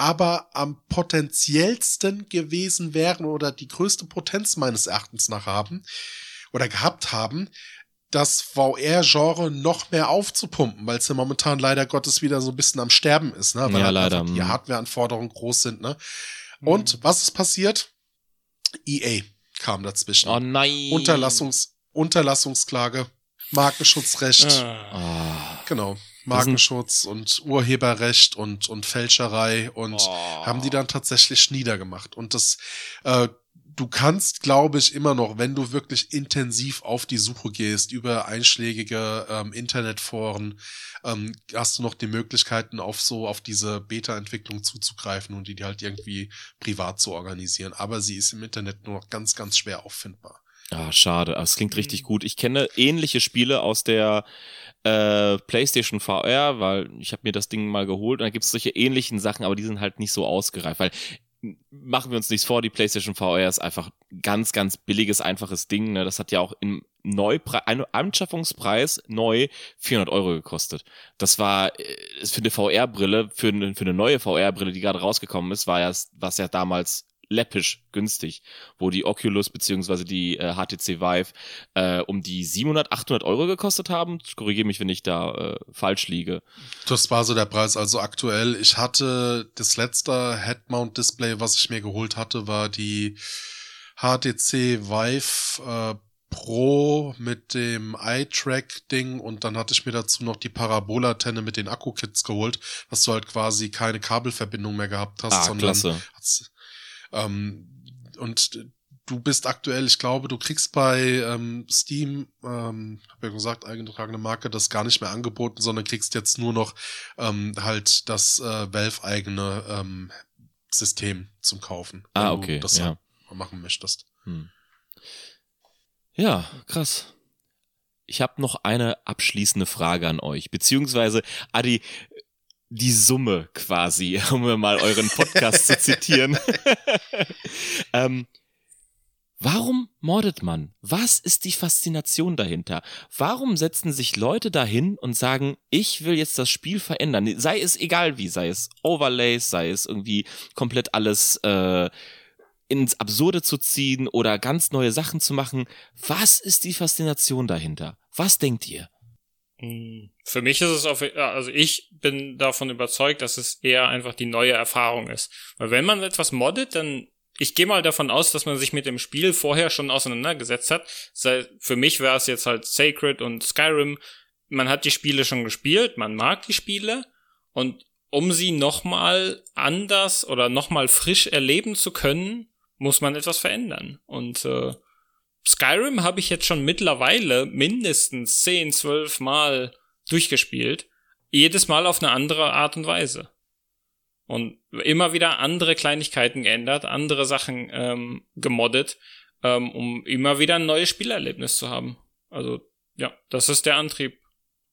aber am potenziellsten gewesen wären oder die größte Potenz meines Erachtens nach haben oder gehabt haben, das VR-Genre noch mehr aufzupumpen, weil es ja momentan leider Gottes wieder so ein bisschen am Sterben ist, ne? Weil ja, halt leider. die mhm. Hardware-Anforderungen groß sind, ne? Und mhm. was ist passiert? EA kam dazwischen. Oh nein. Unterlassungs Unterlassungsklage, Markenschutzrecht. Ah. Genau. Markenschutz und Urheberrecht und, und Fälscherei und oh. haben die dann tatsächlich niedergemacht. Und das, äh, du kannst, glaube ich, immer noch, wenn du wirklich intensiv auf die Suche gehst, über einschlägige ähm, Internetforen, ähm, hast du noch die Möglichkeiten, auf so, auf diese Beta-Entwicklung zuzugreifen und die, die halt irgendwie privat zu organisieren. Aber sie ist im Internet nur noch ganz, ganz schwer auffindbar. Ah, schade. Aber es klingt richtig mhm. gut. Ich kenne ähnliche Spiele aus der äh, PlayStation VR, weil ich habe mir das Ding mal geholt und da gibt es solche ähnlichen Sachen, aber die sind halt nicht so ausgereift, weil machen wir uns nichts vor, die PlayStation VR ist einfach ganz, ganz billiges, einfaches Ding. Ne? Das hat ja auch im Neupre Anschaffungspreis neu 400 Euro gekostet. Das war äh, für eine VR-Brille, für, eine, für eine neue VR-Brille, die gerade rausgekommen ist, war ja was ja damals läppisch günstig, wo die Oculus beziehungsweise die äh, HTC Vive äh, um die 700, 800 Euro gekostet haben. Korrigiere mich, wenn ich da äh, falsch liege. Das war so der Preis. Also aktuell, ich hatte das letzte Head-Mount-Display, was ich mir geholt hatte, war die HTC Vive äh, Pro mit dem Eye-Track-Ding und dann hatte ich mir dazu noch die Parabola-Tenne mit den Akku-Kits geholt, dass du halt quasi keine Kabelverbindung mehr gehabt hast, ah, sondern klasse. Ähm, und du bist aktuell, ich glaube, du kriegst bei ähm, Steam, ähm, habe ja gesagt, eingetragene Marke, das gar nicht mehr angeboten, sondern kriegst jetzt nur noch ähm, halt das äh, Valve-eigene ähm, System zum Kaufen. Ah, okay. Du das ja. machen möchtest. Hm. Ja, krass. Ich habe noch eine abschließende Frage an euch, beziehungsweise Adi, die Summe quasi, um mal euren Podcast zu zitieren. ähm, warum mordet man? Was ist die Faszination dahinter? Warum setzen sich Leute dahin und sagen, ich will jetzt das Spiel verändern? Sei es egal wie, sei es Overlays, sei es irgendwie komplett alles äh, ins Absurde zu ziehen oder ganz neue Sachen zu machen. Was ist die Faszination dahinter? Was denkt ihr? Hm, für mich ist es auf, also ich bin davon überzeugt, dass es eher einfach die neue Erfahrung ist. Weil wenn man etwas moddet, dann, ich gehe mal davon aus, dass man sich mit dem Spiel vorher schon auseinandergesetzt hat. Für mich wäre es jetzt halt Sacred und Skyrim. Man hat die Spiele schon gespielt, man mag die Spiele und um sie nochmal anders oder nochmal frisch erleben zu können, muss man etwas verändern. Und äh, Skyrim habe ich jetzt schon mittlerweile mindestens 10, 12 Mal durchgespielt. jedes Mal auf eine andere Art und Weise. Und immer wieder andere Kleinigkeiten geändert, andere Sachen ähm, gemoddet, ähm, um immer wieder ein neues Spielerlebnis zu haben. Also ja, das ist der Antrieb.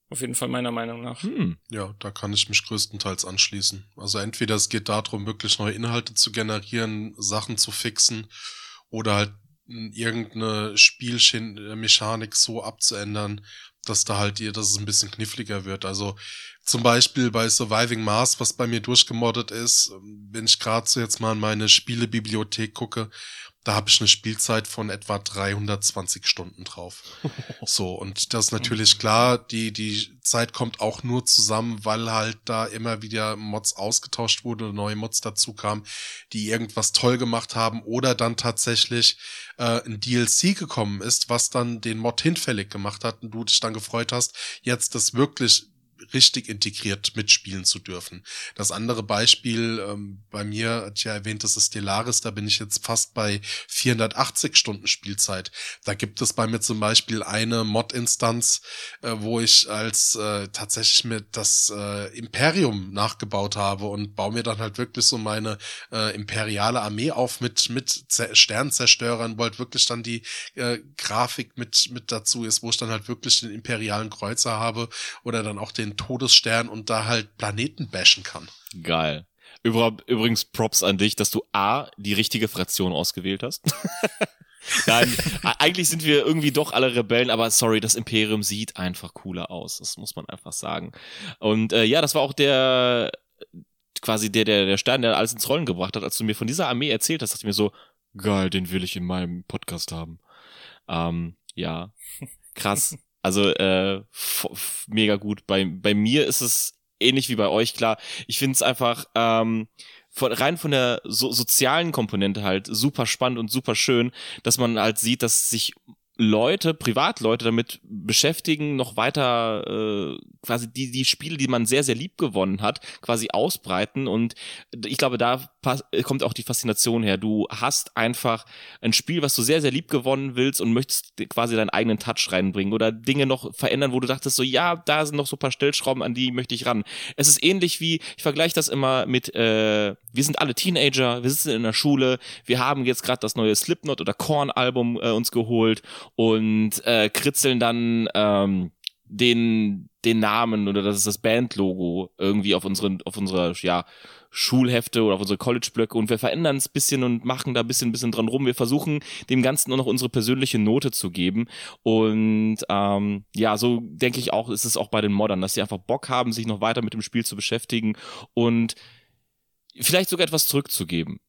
Auf jeden Fall meiner Meinung nach. Hm. Ja, da kann ich mich größtenteils anschließen. Also entweder es geht darum, wirklich neue Inhalte zu generieren, Sachen zu fixen oder halt irgendeine Spielmechanik so abzuändern, dass da halt ihr, dass es ein bisschen kniffliger wird. Also zum Beispiel bei Surviving Mars, was bei mir durchgemoddet ist, wenn ich gerade so jetzt mal in meine Spielebibliothek gucke, da habe ich eine Spielzeit von etwa 320 Stunden drauf. So, und das ist natürlich klar, die, die Zeit kommt auch nur zusammen, weil halt da immer wieder Mods ausgetauscht wurde, neue Mods dazu kamen, die irgendwas toll gemacht haben oder dann tatsächlich äh, ein DLC gekommen ist, was dann den Mod hinfällig gemacht hat und du dich dann gefreut hast, jetzt das wirklich richtig integriert mitspielen zu dürfen. Das andere Beispiel ähm, bei mir, hat ja erwähnt, das ist Stellaris, da bin ich jetzt fast bei 480 Stunden Spielzeit. Da gibt es bei mir zum Beispiel eine Mod-Instanz, äh, wo ich als äh, tatsächlich mit das äh, Imperium nachgebaut habe und baue mir dann halt wirklich so meine äh, imperiale Armee auf mit mit Sternzerstörern, wo halt wirklich dann die äh, Grafik mit mit dazu ist, wo ich dann halt wirklich den imperialen Kreuzer habe oder dann auch den Todesstern und da halt Planeten bashen kann. Geil. Übrigens Props an dich, dass du A, die richtige Fraktion ausgewählt hast. Nein, eigentlich sind wir irgendwie doch alle Rebellen, aber sorry, das Imperium sieht einfach cooler aus. Das muss man einfach sagen. Und äh, ja, das war auch der quasi der, der, der Stern, der alles ins Rollen gebracht hat. Als du mir von dieser Armee erzählt hast, dachte ich mir so, geil, den will ich in meinem Podcast haben. Ähm, ja, krass. Also äh, mega gut. Bei, bei mir ist es ähnlich wie bei euch, klar. Ich finde es einfach ähm, von, rein von der so, sozialen Komponente halt super spannend und super schön, dass man halt sieht, dass sich Leute, Privatleute damit beschäftigen, noch weiter äh, quasi die, die Spiele, die man sehr, sehr lieb gewonnen hat, quasi ausbreiten. Und ich glaube, da kommt auch die Faszination her. Du hast einfach ein Spiel, was du sehr, sehr lieb gewonnen willst und möchtest quasi deinen eigenen Touch reinbringen oder Dinge noch verändern, wo du dachtest, so ja, da sind noch so paar Stellschrauben, an die möchte ich ran. Es ist ähnlich wie, ich vergleiche das immer mit, äh, wir sind alle Teenager, wir sitzen in der Schule, wir haben jetzt gerade das neue Slipknot oder Korn-Album äh, uns geholt und äh, kritzeln dann ähm, den den Namen oder das ist das Bandlogo irgendwie auf unseren auf unserer ja Schulhefte oder auf unsere College-Blöcke und wir verändern es bisschen und machen da bisschen bisschen dran rum. Wir versuchen dem Ganzen nur noch unsere persönliche Note zu geben und ähm, ja, so denke ich auch, ist es auch bei den Modern, dass sie einfach Bock haben, sich noch weiter mit dem Spiel zu beschäftigen und vielleicht sogar etwas zurückzugeben.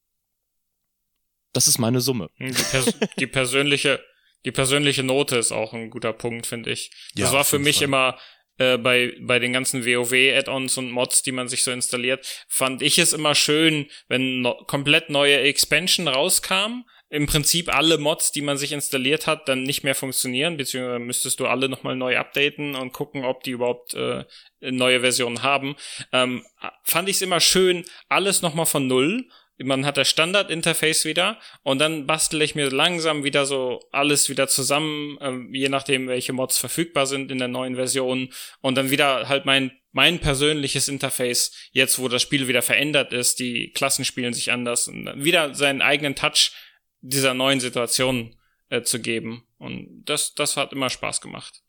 Das ist meine Summe. Die, pers die persönliche die persönliche Note ist auch ein guter Punkt, finde ich. Das ja, war für mich Fall. immer äh, bei, bei den ganzen WoW-Add-ons und Mods, die man sich so installiert, fand ich es immer schön, wenn no komplett neue Expansion rauskam. Im Prinzip alle Mods, die man sich installiert hat, dann nicht mehr funktionieren, beziehungsweise müsstest du alle nochmal neu updaten und gucken, ob die überhaupt äh, neue Versionen haben. Ähm, fand ich es immer schön, alles nochmal von null man hat das Standard-Interface wieder und dann bastel ich mir langsam wieder so alles wieder zusammen, äh, je nachdem, welche Mods verfügbar sind in der neuen Version und dann wieder halt mein mein persönliches Interface, jetzt wo das Spiel wieder verändert ist, die Klassen spielen sich anders und wieder seinen eigenen Touch dieser neuen Situation äh, zu geben. Und das, das hat immer Spaß gemacht.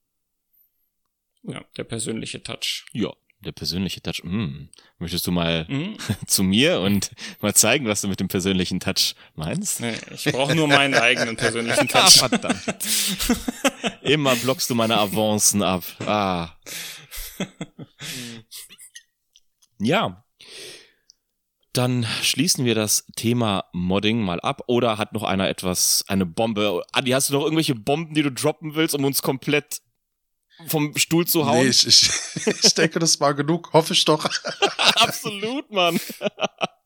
Ja, der persönliche Touch. Ja, der persönliche Touch. Hm. Möchtest du mal mhm. zu mir und mal zeigen, was du mit dem persönlichen Touch meinst? Nee, ich brauche nur meinen eigenen persönlichen Touch. Ah, verdammt. Immer blockst du meine Avancen ab. Ah. Ja. Dann schließen wir das Thema Modding mal ab. Oder hat noch einer etwas, eine Bombe? Adi, hast du noch irgendwelche Bomben, die du droppen willst, um uns komplett vom Stuhl zu hauen. Nee, ich, ich, ich denke, das war genug, hoffe ich doch. Absolut, Mann.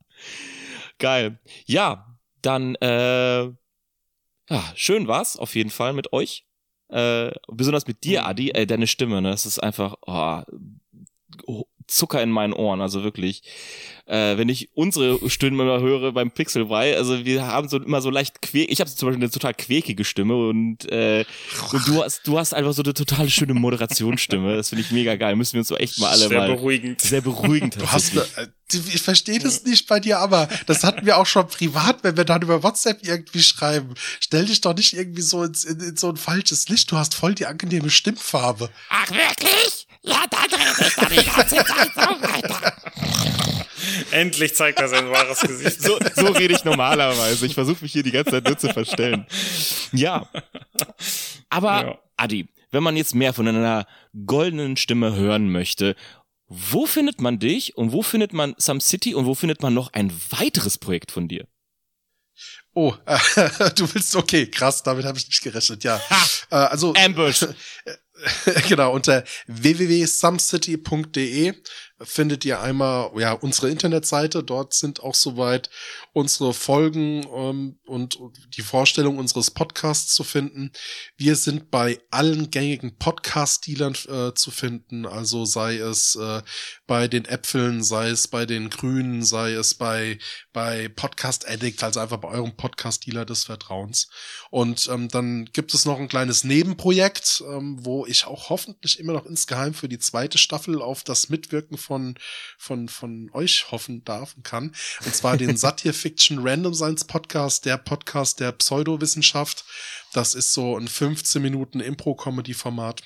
Geil. Ja, dann, äh, ja, schön war's auf jeden Fall mit euch. Äh, besonders mit dir, mhm. Adi, äh, deine Stimme, ne? Das ist einfach oh, Zucker in meinen Ohren, also wirklich. Äh, wenn ich unsere Stimmen immer höre beim Pixelbrei, also wir haben so immer so leicht quäk, ich habe zum Beispiel eine total quäkige Stimme und, äh, und du hast du hast einfach so eine total schöne Moderationsstimme. Das finde ich mega geil. Müssen wir uns so echt mal alle sehr mal beruhigend. sehr beruhigend. Du hast, äh, ich verstehe das nicht bei dir, aber das hatten wir auch schon privat, wenn wir dann über WhatsApp irgendwie schreiben. Stell dich doch nicht irgendwie so ins, in, in so ein falsches Licht. Du hast voll die angenehme Stimmfarbe. Ach wirklich? Ja, dann rede ich doch die ganze Zeit. Endlich zeigt er sein wahres Gesicht. So, so rede ich normalerweise. Ich versuche mich hier die ganze Zeit nur zu verstellen. Ja. Aber, Ja. Adi, wenn man jetzt mehr von einer goldenen Stimme hören möchte, wo findet man dich und wo findet man Some City und wo findet man noch ein weiteres Projekt von dir? Oh, äh, du willst, okay, krass, damit habe ich nicht gerechnet, ja. Äh, also, Ambush. genau, unter www.sumcity.de findet ihr einmal ja unsere Internetseite. Dort sind auch soweit unsere Folgen ähm, und die Vorstellung unseres Podcasts zu finden. Wir sind bei allen gängigen Podcast-Dealern äh, zu finden, also sei es äh, bei den Äpfeln, sei es bei den Grünen, sei es bei bei Podcast Addict, also einfach bei eurem Podcast-Dealer des Vertrauens. Und ähm, dann gibt es noch ein kleines Nebenprojekt, ähm, wo ich auch hoffentlich immer noch insgeheim für die zweite Staffel auf das Mitwirken von, von, von euch hoffen darf und kann. Und zwar den Satire Fiction Random Science Podcast, der Podcast der Pseudowissenschaft. Das ist so ein 15 Minuten Impro-Comedy-Format.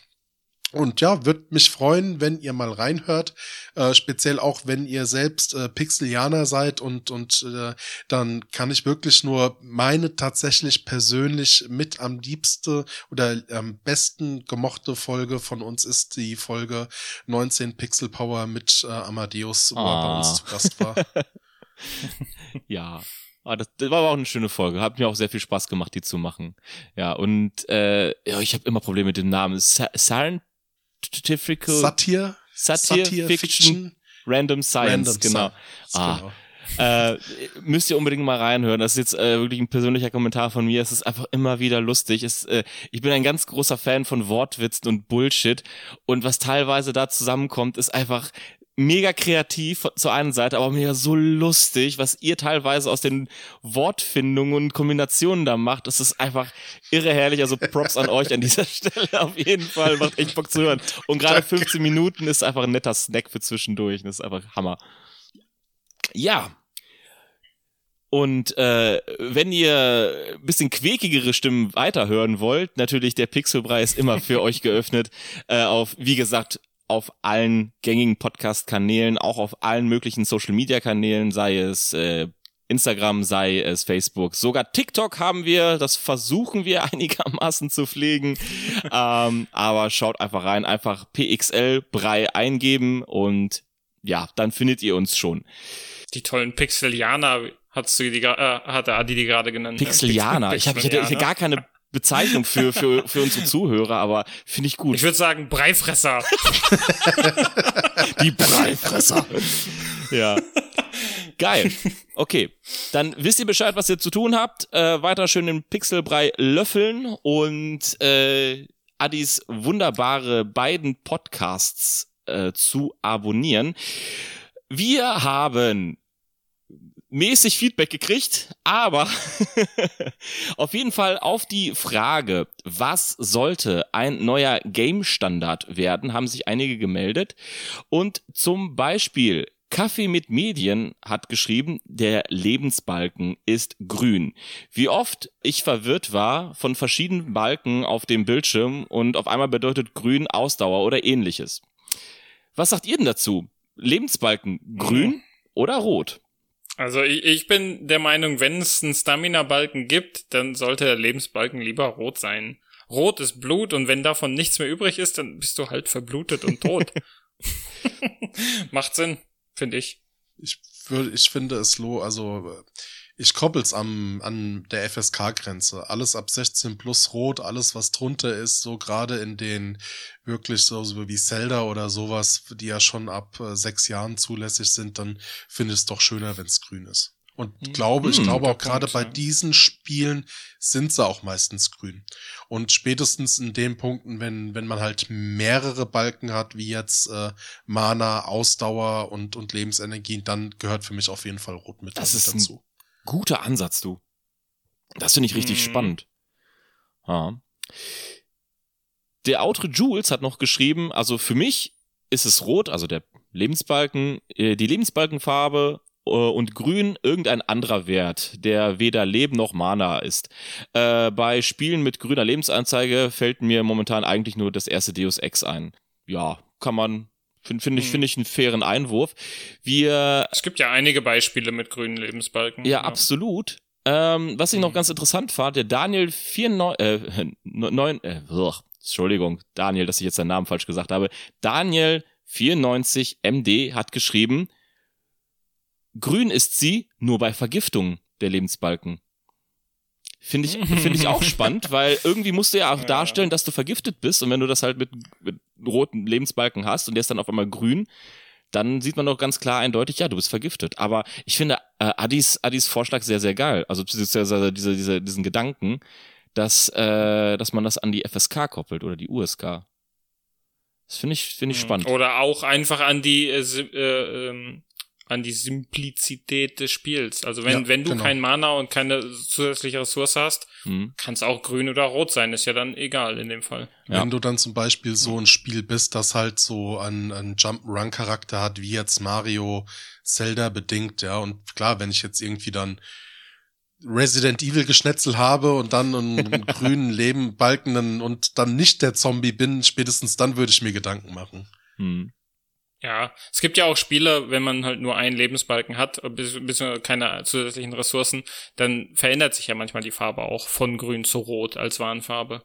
Und ja, würde mich freuen, wenn ihr mal reinhört, äh, speziell auch wenn ihr selbst äh, Pixelianer seid und und äh, dann kann ich wirklich nur meine tatsächlich persönlich mit am liebste oder am besten gemochte Folge von uns ist die Folge 19 Pixel Power mit äh, Amadeus, wo er bei Ah. uns zu Gast war. Ja. Ah, das, das war aber auch eine schöne Folge. Hat mir auch sehr viel Spaß gemacht, die zu machen. Ja, und äh, ja, ich habe immer Probleme mit dem Namen. Sa Scientifical Satire, Satire, Satire Fiction, Fiction, Random Science, Random genau. Science, Ah. genau. Äh, müsst ihr unbedingt mal reinhören. Das ist jetzt äh, wirklich ein persönlicher Kommentar von mir. Es ist einfach immer wieder lustig. Es, äh, ich bin ein ganz großer Fan von Wortwitzen und Bullshit. Und was teilweise da zusammenkommt, ist einfach mega kreativ zur einen Seite, aber mega so lustig, was ihr teilweise aus den Wortfindungen und Kombinationen da macht. Es ist einfach irre herrlich. Also Props an euch an dieser Stelle auf jeden Fall. Macht echt Bock zu hören. Und gerade 15 Minuten ist einfach ein netter Snack für zwischendurch. Das ist einfach Hammer. Ja. Und äh, wenn ihr ein bisschen quäkigere Stimmen weiterhören wollt, natürlich der Pixelbrei ist immer für euch geöffnet. Äh, auf, wie gesagt, auf allen gängigen Podcast-Kanälen, auch auf allen möglichen Social-Media-Kanälen, sei es äh, Instagram, sei es Facebook. Sogar TikTok haben wir, das versuchen wir einigermaßen zu pflegen. ähm, aber schaut einfach rein, einfach PXL Brei eingeben und ja, dann findet ihr uns schon. Die tollen Pixelianer hast du die, äh, hat der Adi die gerade genannt. ne? Pixelianer. Ich, hab, ich, hätte, ich hätte gar keine Bezeichnung für, für, für unsere Zuhörer, aber finde ich gut. Ich würde sagen Breifresser. Die Breifresser. ja. Geil. Okay. Dann wisst ihr Bescheid, was ihr zu tun habt. Äh, weiter schön den Pixelbrei löffeln und äh, Adis wunderbare beiden Podcasts äh, zu abonnieren. Wir haben mäßig Feedback gekriegt, aber auf jeden Fall auf die Frage, was sollte ein neuer Game-Standard werden, haben sich einige gemeldet. Und zum Beispiel Kaffee mit Medien hat geschrieben, der Lebensbalken ist grün. Wie oft ich verwirrt war von verschiedenen Balken auf dem Bildschirm und auf einmal bedeutet grün Ausdauer oder ähnliches. Was sagt ihr denn dazu? Lebensbalken grün oder rot? Also ich, ich bin der Meinung, wenn es einen Stamina-Balken gibt, dann sollte der Lebensbalken lieber rot sein. Rot ist Blut und wenn davon nichts mehr übrig ist, dann bist du halt verblutet und tot. Macht Sinn, finde ich. Ich würde, ich finde es lo, also äh, ich koppel's am an der FSK-Grenze. Alles ab 16 plus rot, alles was drunter ist, so gerade in den wirklich so, so wie Zelda oder sowas, die ja schon ab äh, sechs Jahren zulässig sind, dann finde ich es doch schöner, wenn's grün ist. Und hm. glaube, ich hm, glaube auch gerade bei diesen Spielen sind sie auch meistens grün. Und spätestens in den Punkten, wenn, wenn man halt mehrere Balken hat, wie jetzt äh, Mana, Ausdauer und, und Lebensenergie, dann gehört für mich auf jeden Fall Rot mit das ist dazu. Ein guter Ansatz, du. Das finde ich richtig hm. spannend. Ja. Der Autre Jules hat noch geschrieben, also für mich ist es rot, also der Lebensbalken, äh, die Lebensbalkenfarbe äh, und grün irgendein anderer Wert, der weder Leben noch Mana ist. Äh, bei Spielen mit grüner Lebensanzeige fällt mir momentan eigentlich nur das erste Deus Ex ein. Ja, kann man Finde find ich, hm. finde ich einen fairen Einwurf. Wir. Es gibt ja einige Beispiele mit grünen Lebensbalken. Ja, ja. absolut. Ähm, was ich noch hm. ganz interessant fand, der Daniel 49, äh, 9, äh, Entschuldigung, Daniel, dass ich jetzt seinen Namen falsch gesagt habe. Daniel 94 MD hat geschrieben, grün ist sie nur bei Vergiftung der Lebensbalken. Finde ich, finde ich auch spannend, weil irgendwie musst du ja auch darstellen, dass du vergiftet bist und wenn du das halt mit, mit roten Lebensbalken hast und der ist dann auf einmal grün, dann sieht man doch ganz klar eindeutig, ja, du bist vergiftet. Aber ich finde äh, Adis, Adis Vorschlag sehr, sehr geil. Also diese, diese, diesen Gedanken, dass, äh, dass man das an die FSK koppelt oder die USK. Das finde ich, finde ich hm. spannend. Oder auch einfach an die, äh, äh, ähm, an die Simplizität des Spiels. Also wenn, ja, wenn du genau. kein Mana und keine zusätzliche Ressource hast, mhm. kann es auch grün oder rot sein, ist ja dann egal in dem Fall. Ja. Wenn du dann zum Beispiel so ein Spiel bist, das halt so einen, einen Jump-Run-Charakter hat, wie jetzt Mario, Zelda bedingt, ja, und klar, wenn ich jetzt irgendwie dann Resident Evil Geschnetzel habe und dann einen grünen Leben balken und dann nicht der Zombie bin, spätestens dann würde ich mir Gedanken machen. Hm. Ja, es gibt ja auch Spiele, wenn man halt nur einen Lebensbalken hat, bis, bis keine zusätzlichen Ressourcen, dann verändert sich ja manchmal die Farbe auch von grün zu rot als Warnfarbe.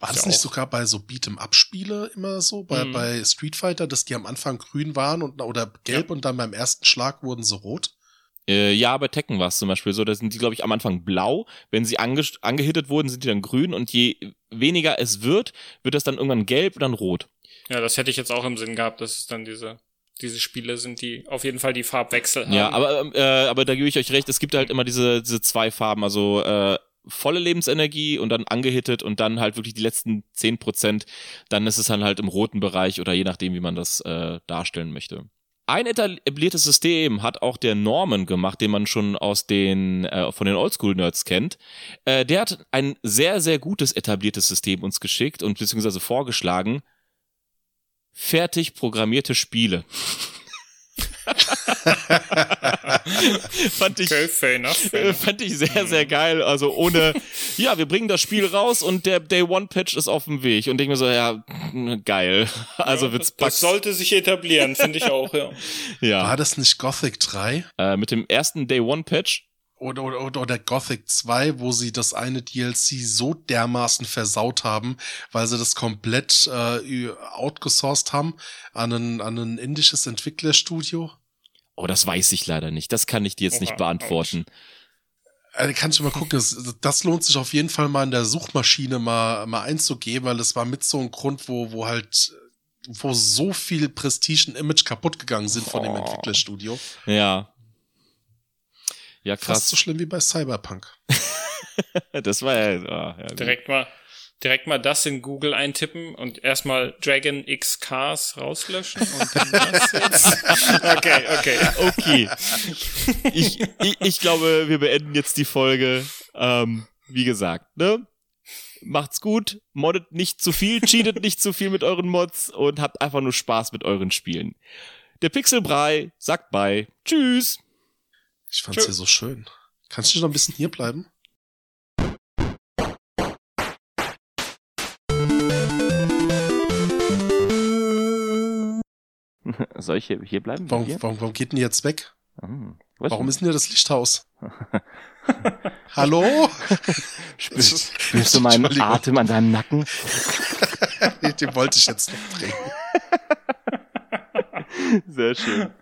War das ja nicht sogar bei so Beat'em-up-Spiele immer so, bei, mhm. bei Street Fighter, dass die am Anfang grün waren und, oder gelb ja. und dann beim ersten Schlag wurden sie rot? Äh, ja, bei Tekken war es zum Beispiel so, da sind die, glaube ich, am Anfang blau. Wenn sie ange angehittet wurden, sind die dann grün und je weniger es wird, wird das dann irgendwann gelb und dann rot. Ja, das hätte ich jetzt auch im Sinn gehabt, dass es dann diese diese Spiele sind, die auf jeden Fall die Farbwechsel haben. Ja, aber, äh, aber da gebe ich euch recht, es gibt halt immer diese, diese zwei Farben, also äh, volle Lebensenergie und dann angehittet und dann halt wirklich die letzten zehn Prozent, dann ist es dann halt im roten Bereich oder je nachdem, wie man das äh, darstellen möchte. Ein etabliertes System hat auch der Norman gemacht, den man schon aus den äh, von den Oldschool-Nerds kennt. Äh, der hat ein sehr, sehr gutes etabliertes System uns geschickt und beziehungsweise vorgeschlagen. Fertig programmierte Spiele. fand ich, okay, enough, enough. fand ich sehr, sehr geil. Also ohne, ja, wir bringen das Spiel raus und der Day One Patch ist auf dem Weg. Und denke mir so, ja, geil. Also ja, wird's Das sollte sich etablieren, finde ich auch, ja. ja. War das nicht Gothic 3? Äh, mit dem ersten Day One Patch? Oder, oder, oder Gothic 2, wo sie das eine DLC so dermaßen versaut haben, weil sie das komplett äh, outgesourced haben an ein, an ein indisches Entwicklerstudio. Oh, das weiß ich leider nicht. Das kann ich dir jetzt nicht beantworten. Also kann ich mal gucken. Das, das, lohnt sich auf jeden Fall mal in der Suchmaschine mal, mal einzugeben, weil das war mit so einem Grund, wo, wo halt, wo so viel Prestige und Image kaputt gegangen sind von oh. dem Entwicklerstudio. Ja. Ja, krass. Fast so schlimm wie bei Cyberpunk. das war ja, oh, ja direkt mal direkt mal das in Google eintippen und erstmal Dragon X Cars rauslöschen und dann das jetzt. Okay, okay. Okay. Ich, ich, ich glaube, wir beenden jetzt die Folge. Ähm, wie gesagt, ne? Macht's gut, moddet nicht zu viel, cheatet nicht zu viel mit euren Mods und habt einfach nur Spaß mit euren Spielen. Der Pixelbrei sagt bye. Tschüss. Ich fand's hier so schön. Kannst du noch ein bisschen hier bleiben? Soll ich hier, hier bleiben? Warum, hier? Warum, warum geht denn jetzt weg? Hm, warum ist denn hier das Lichthaus? Hallo? Spürst, spürst du meinen Atem an deinem Nacken? Den wollte ich jetzt noch drehen. Sehr schön.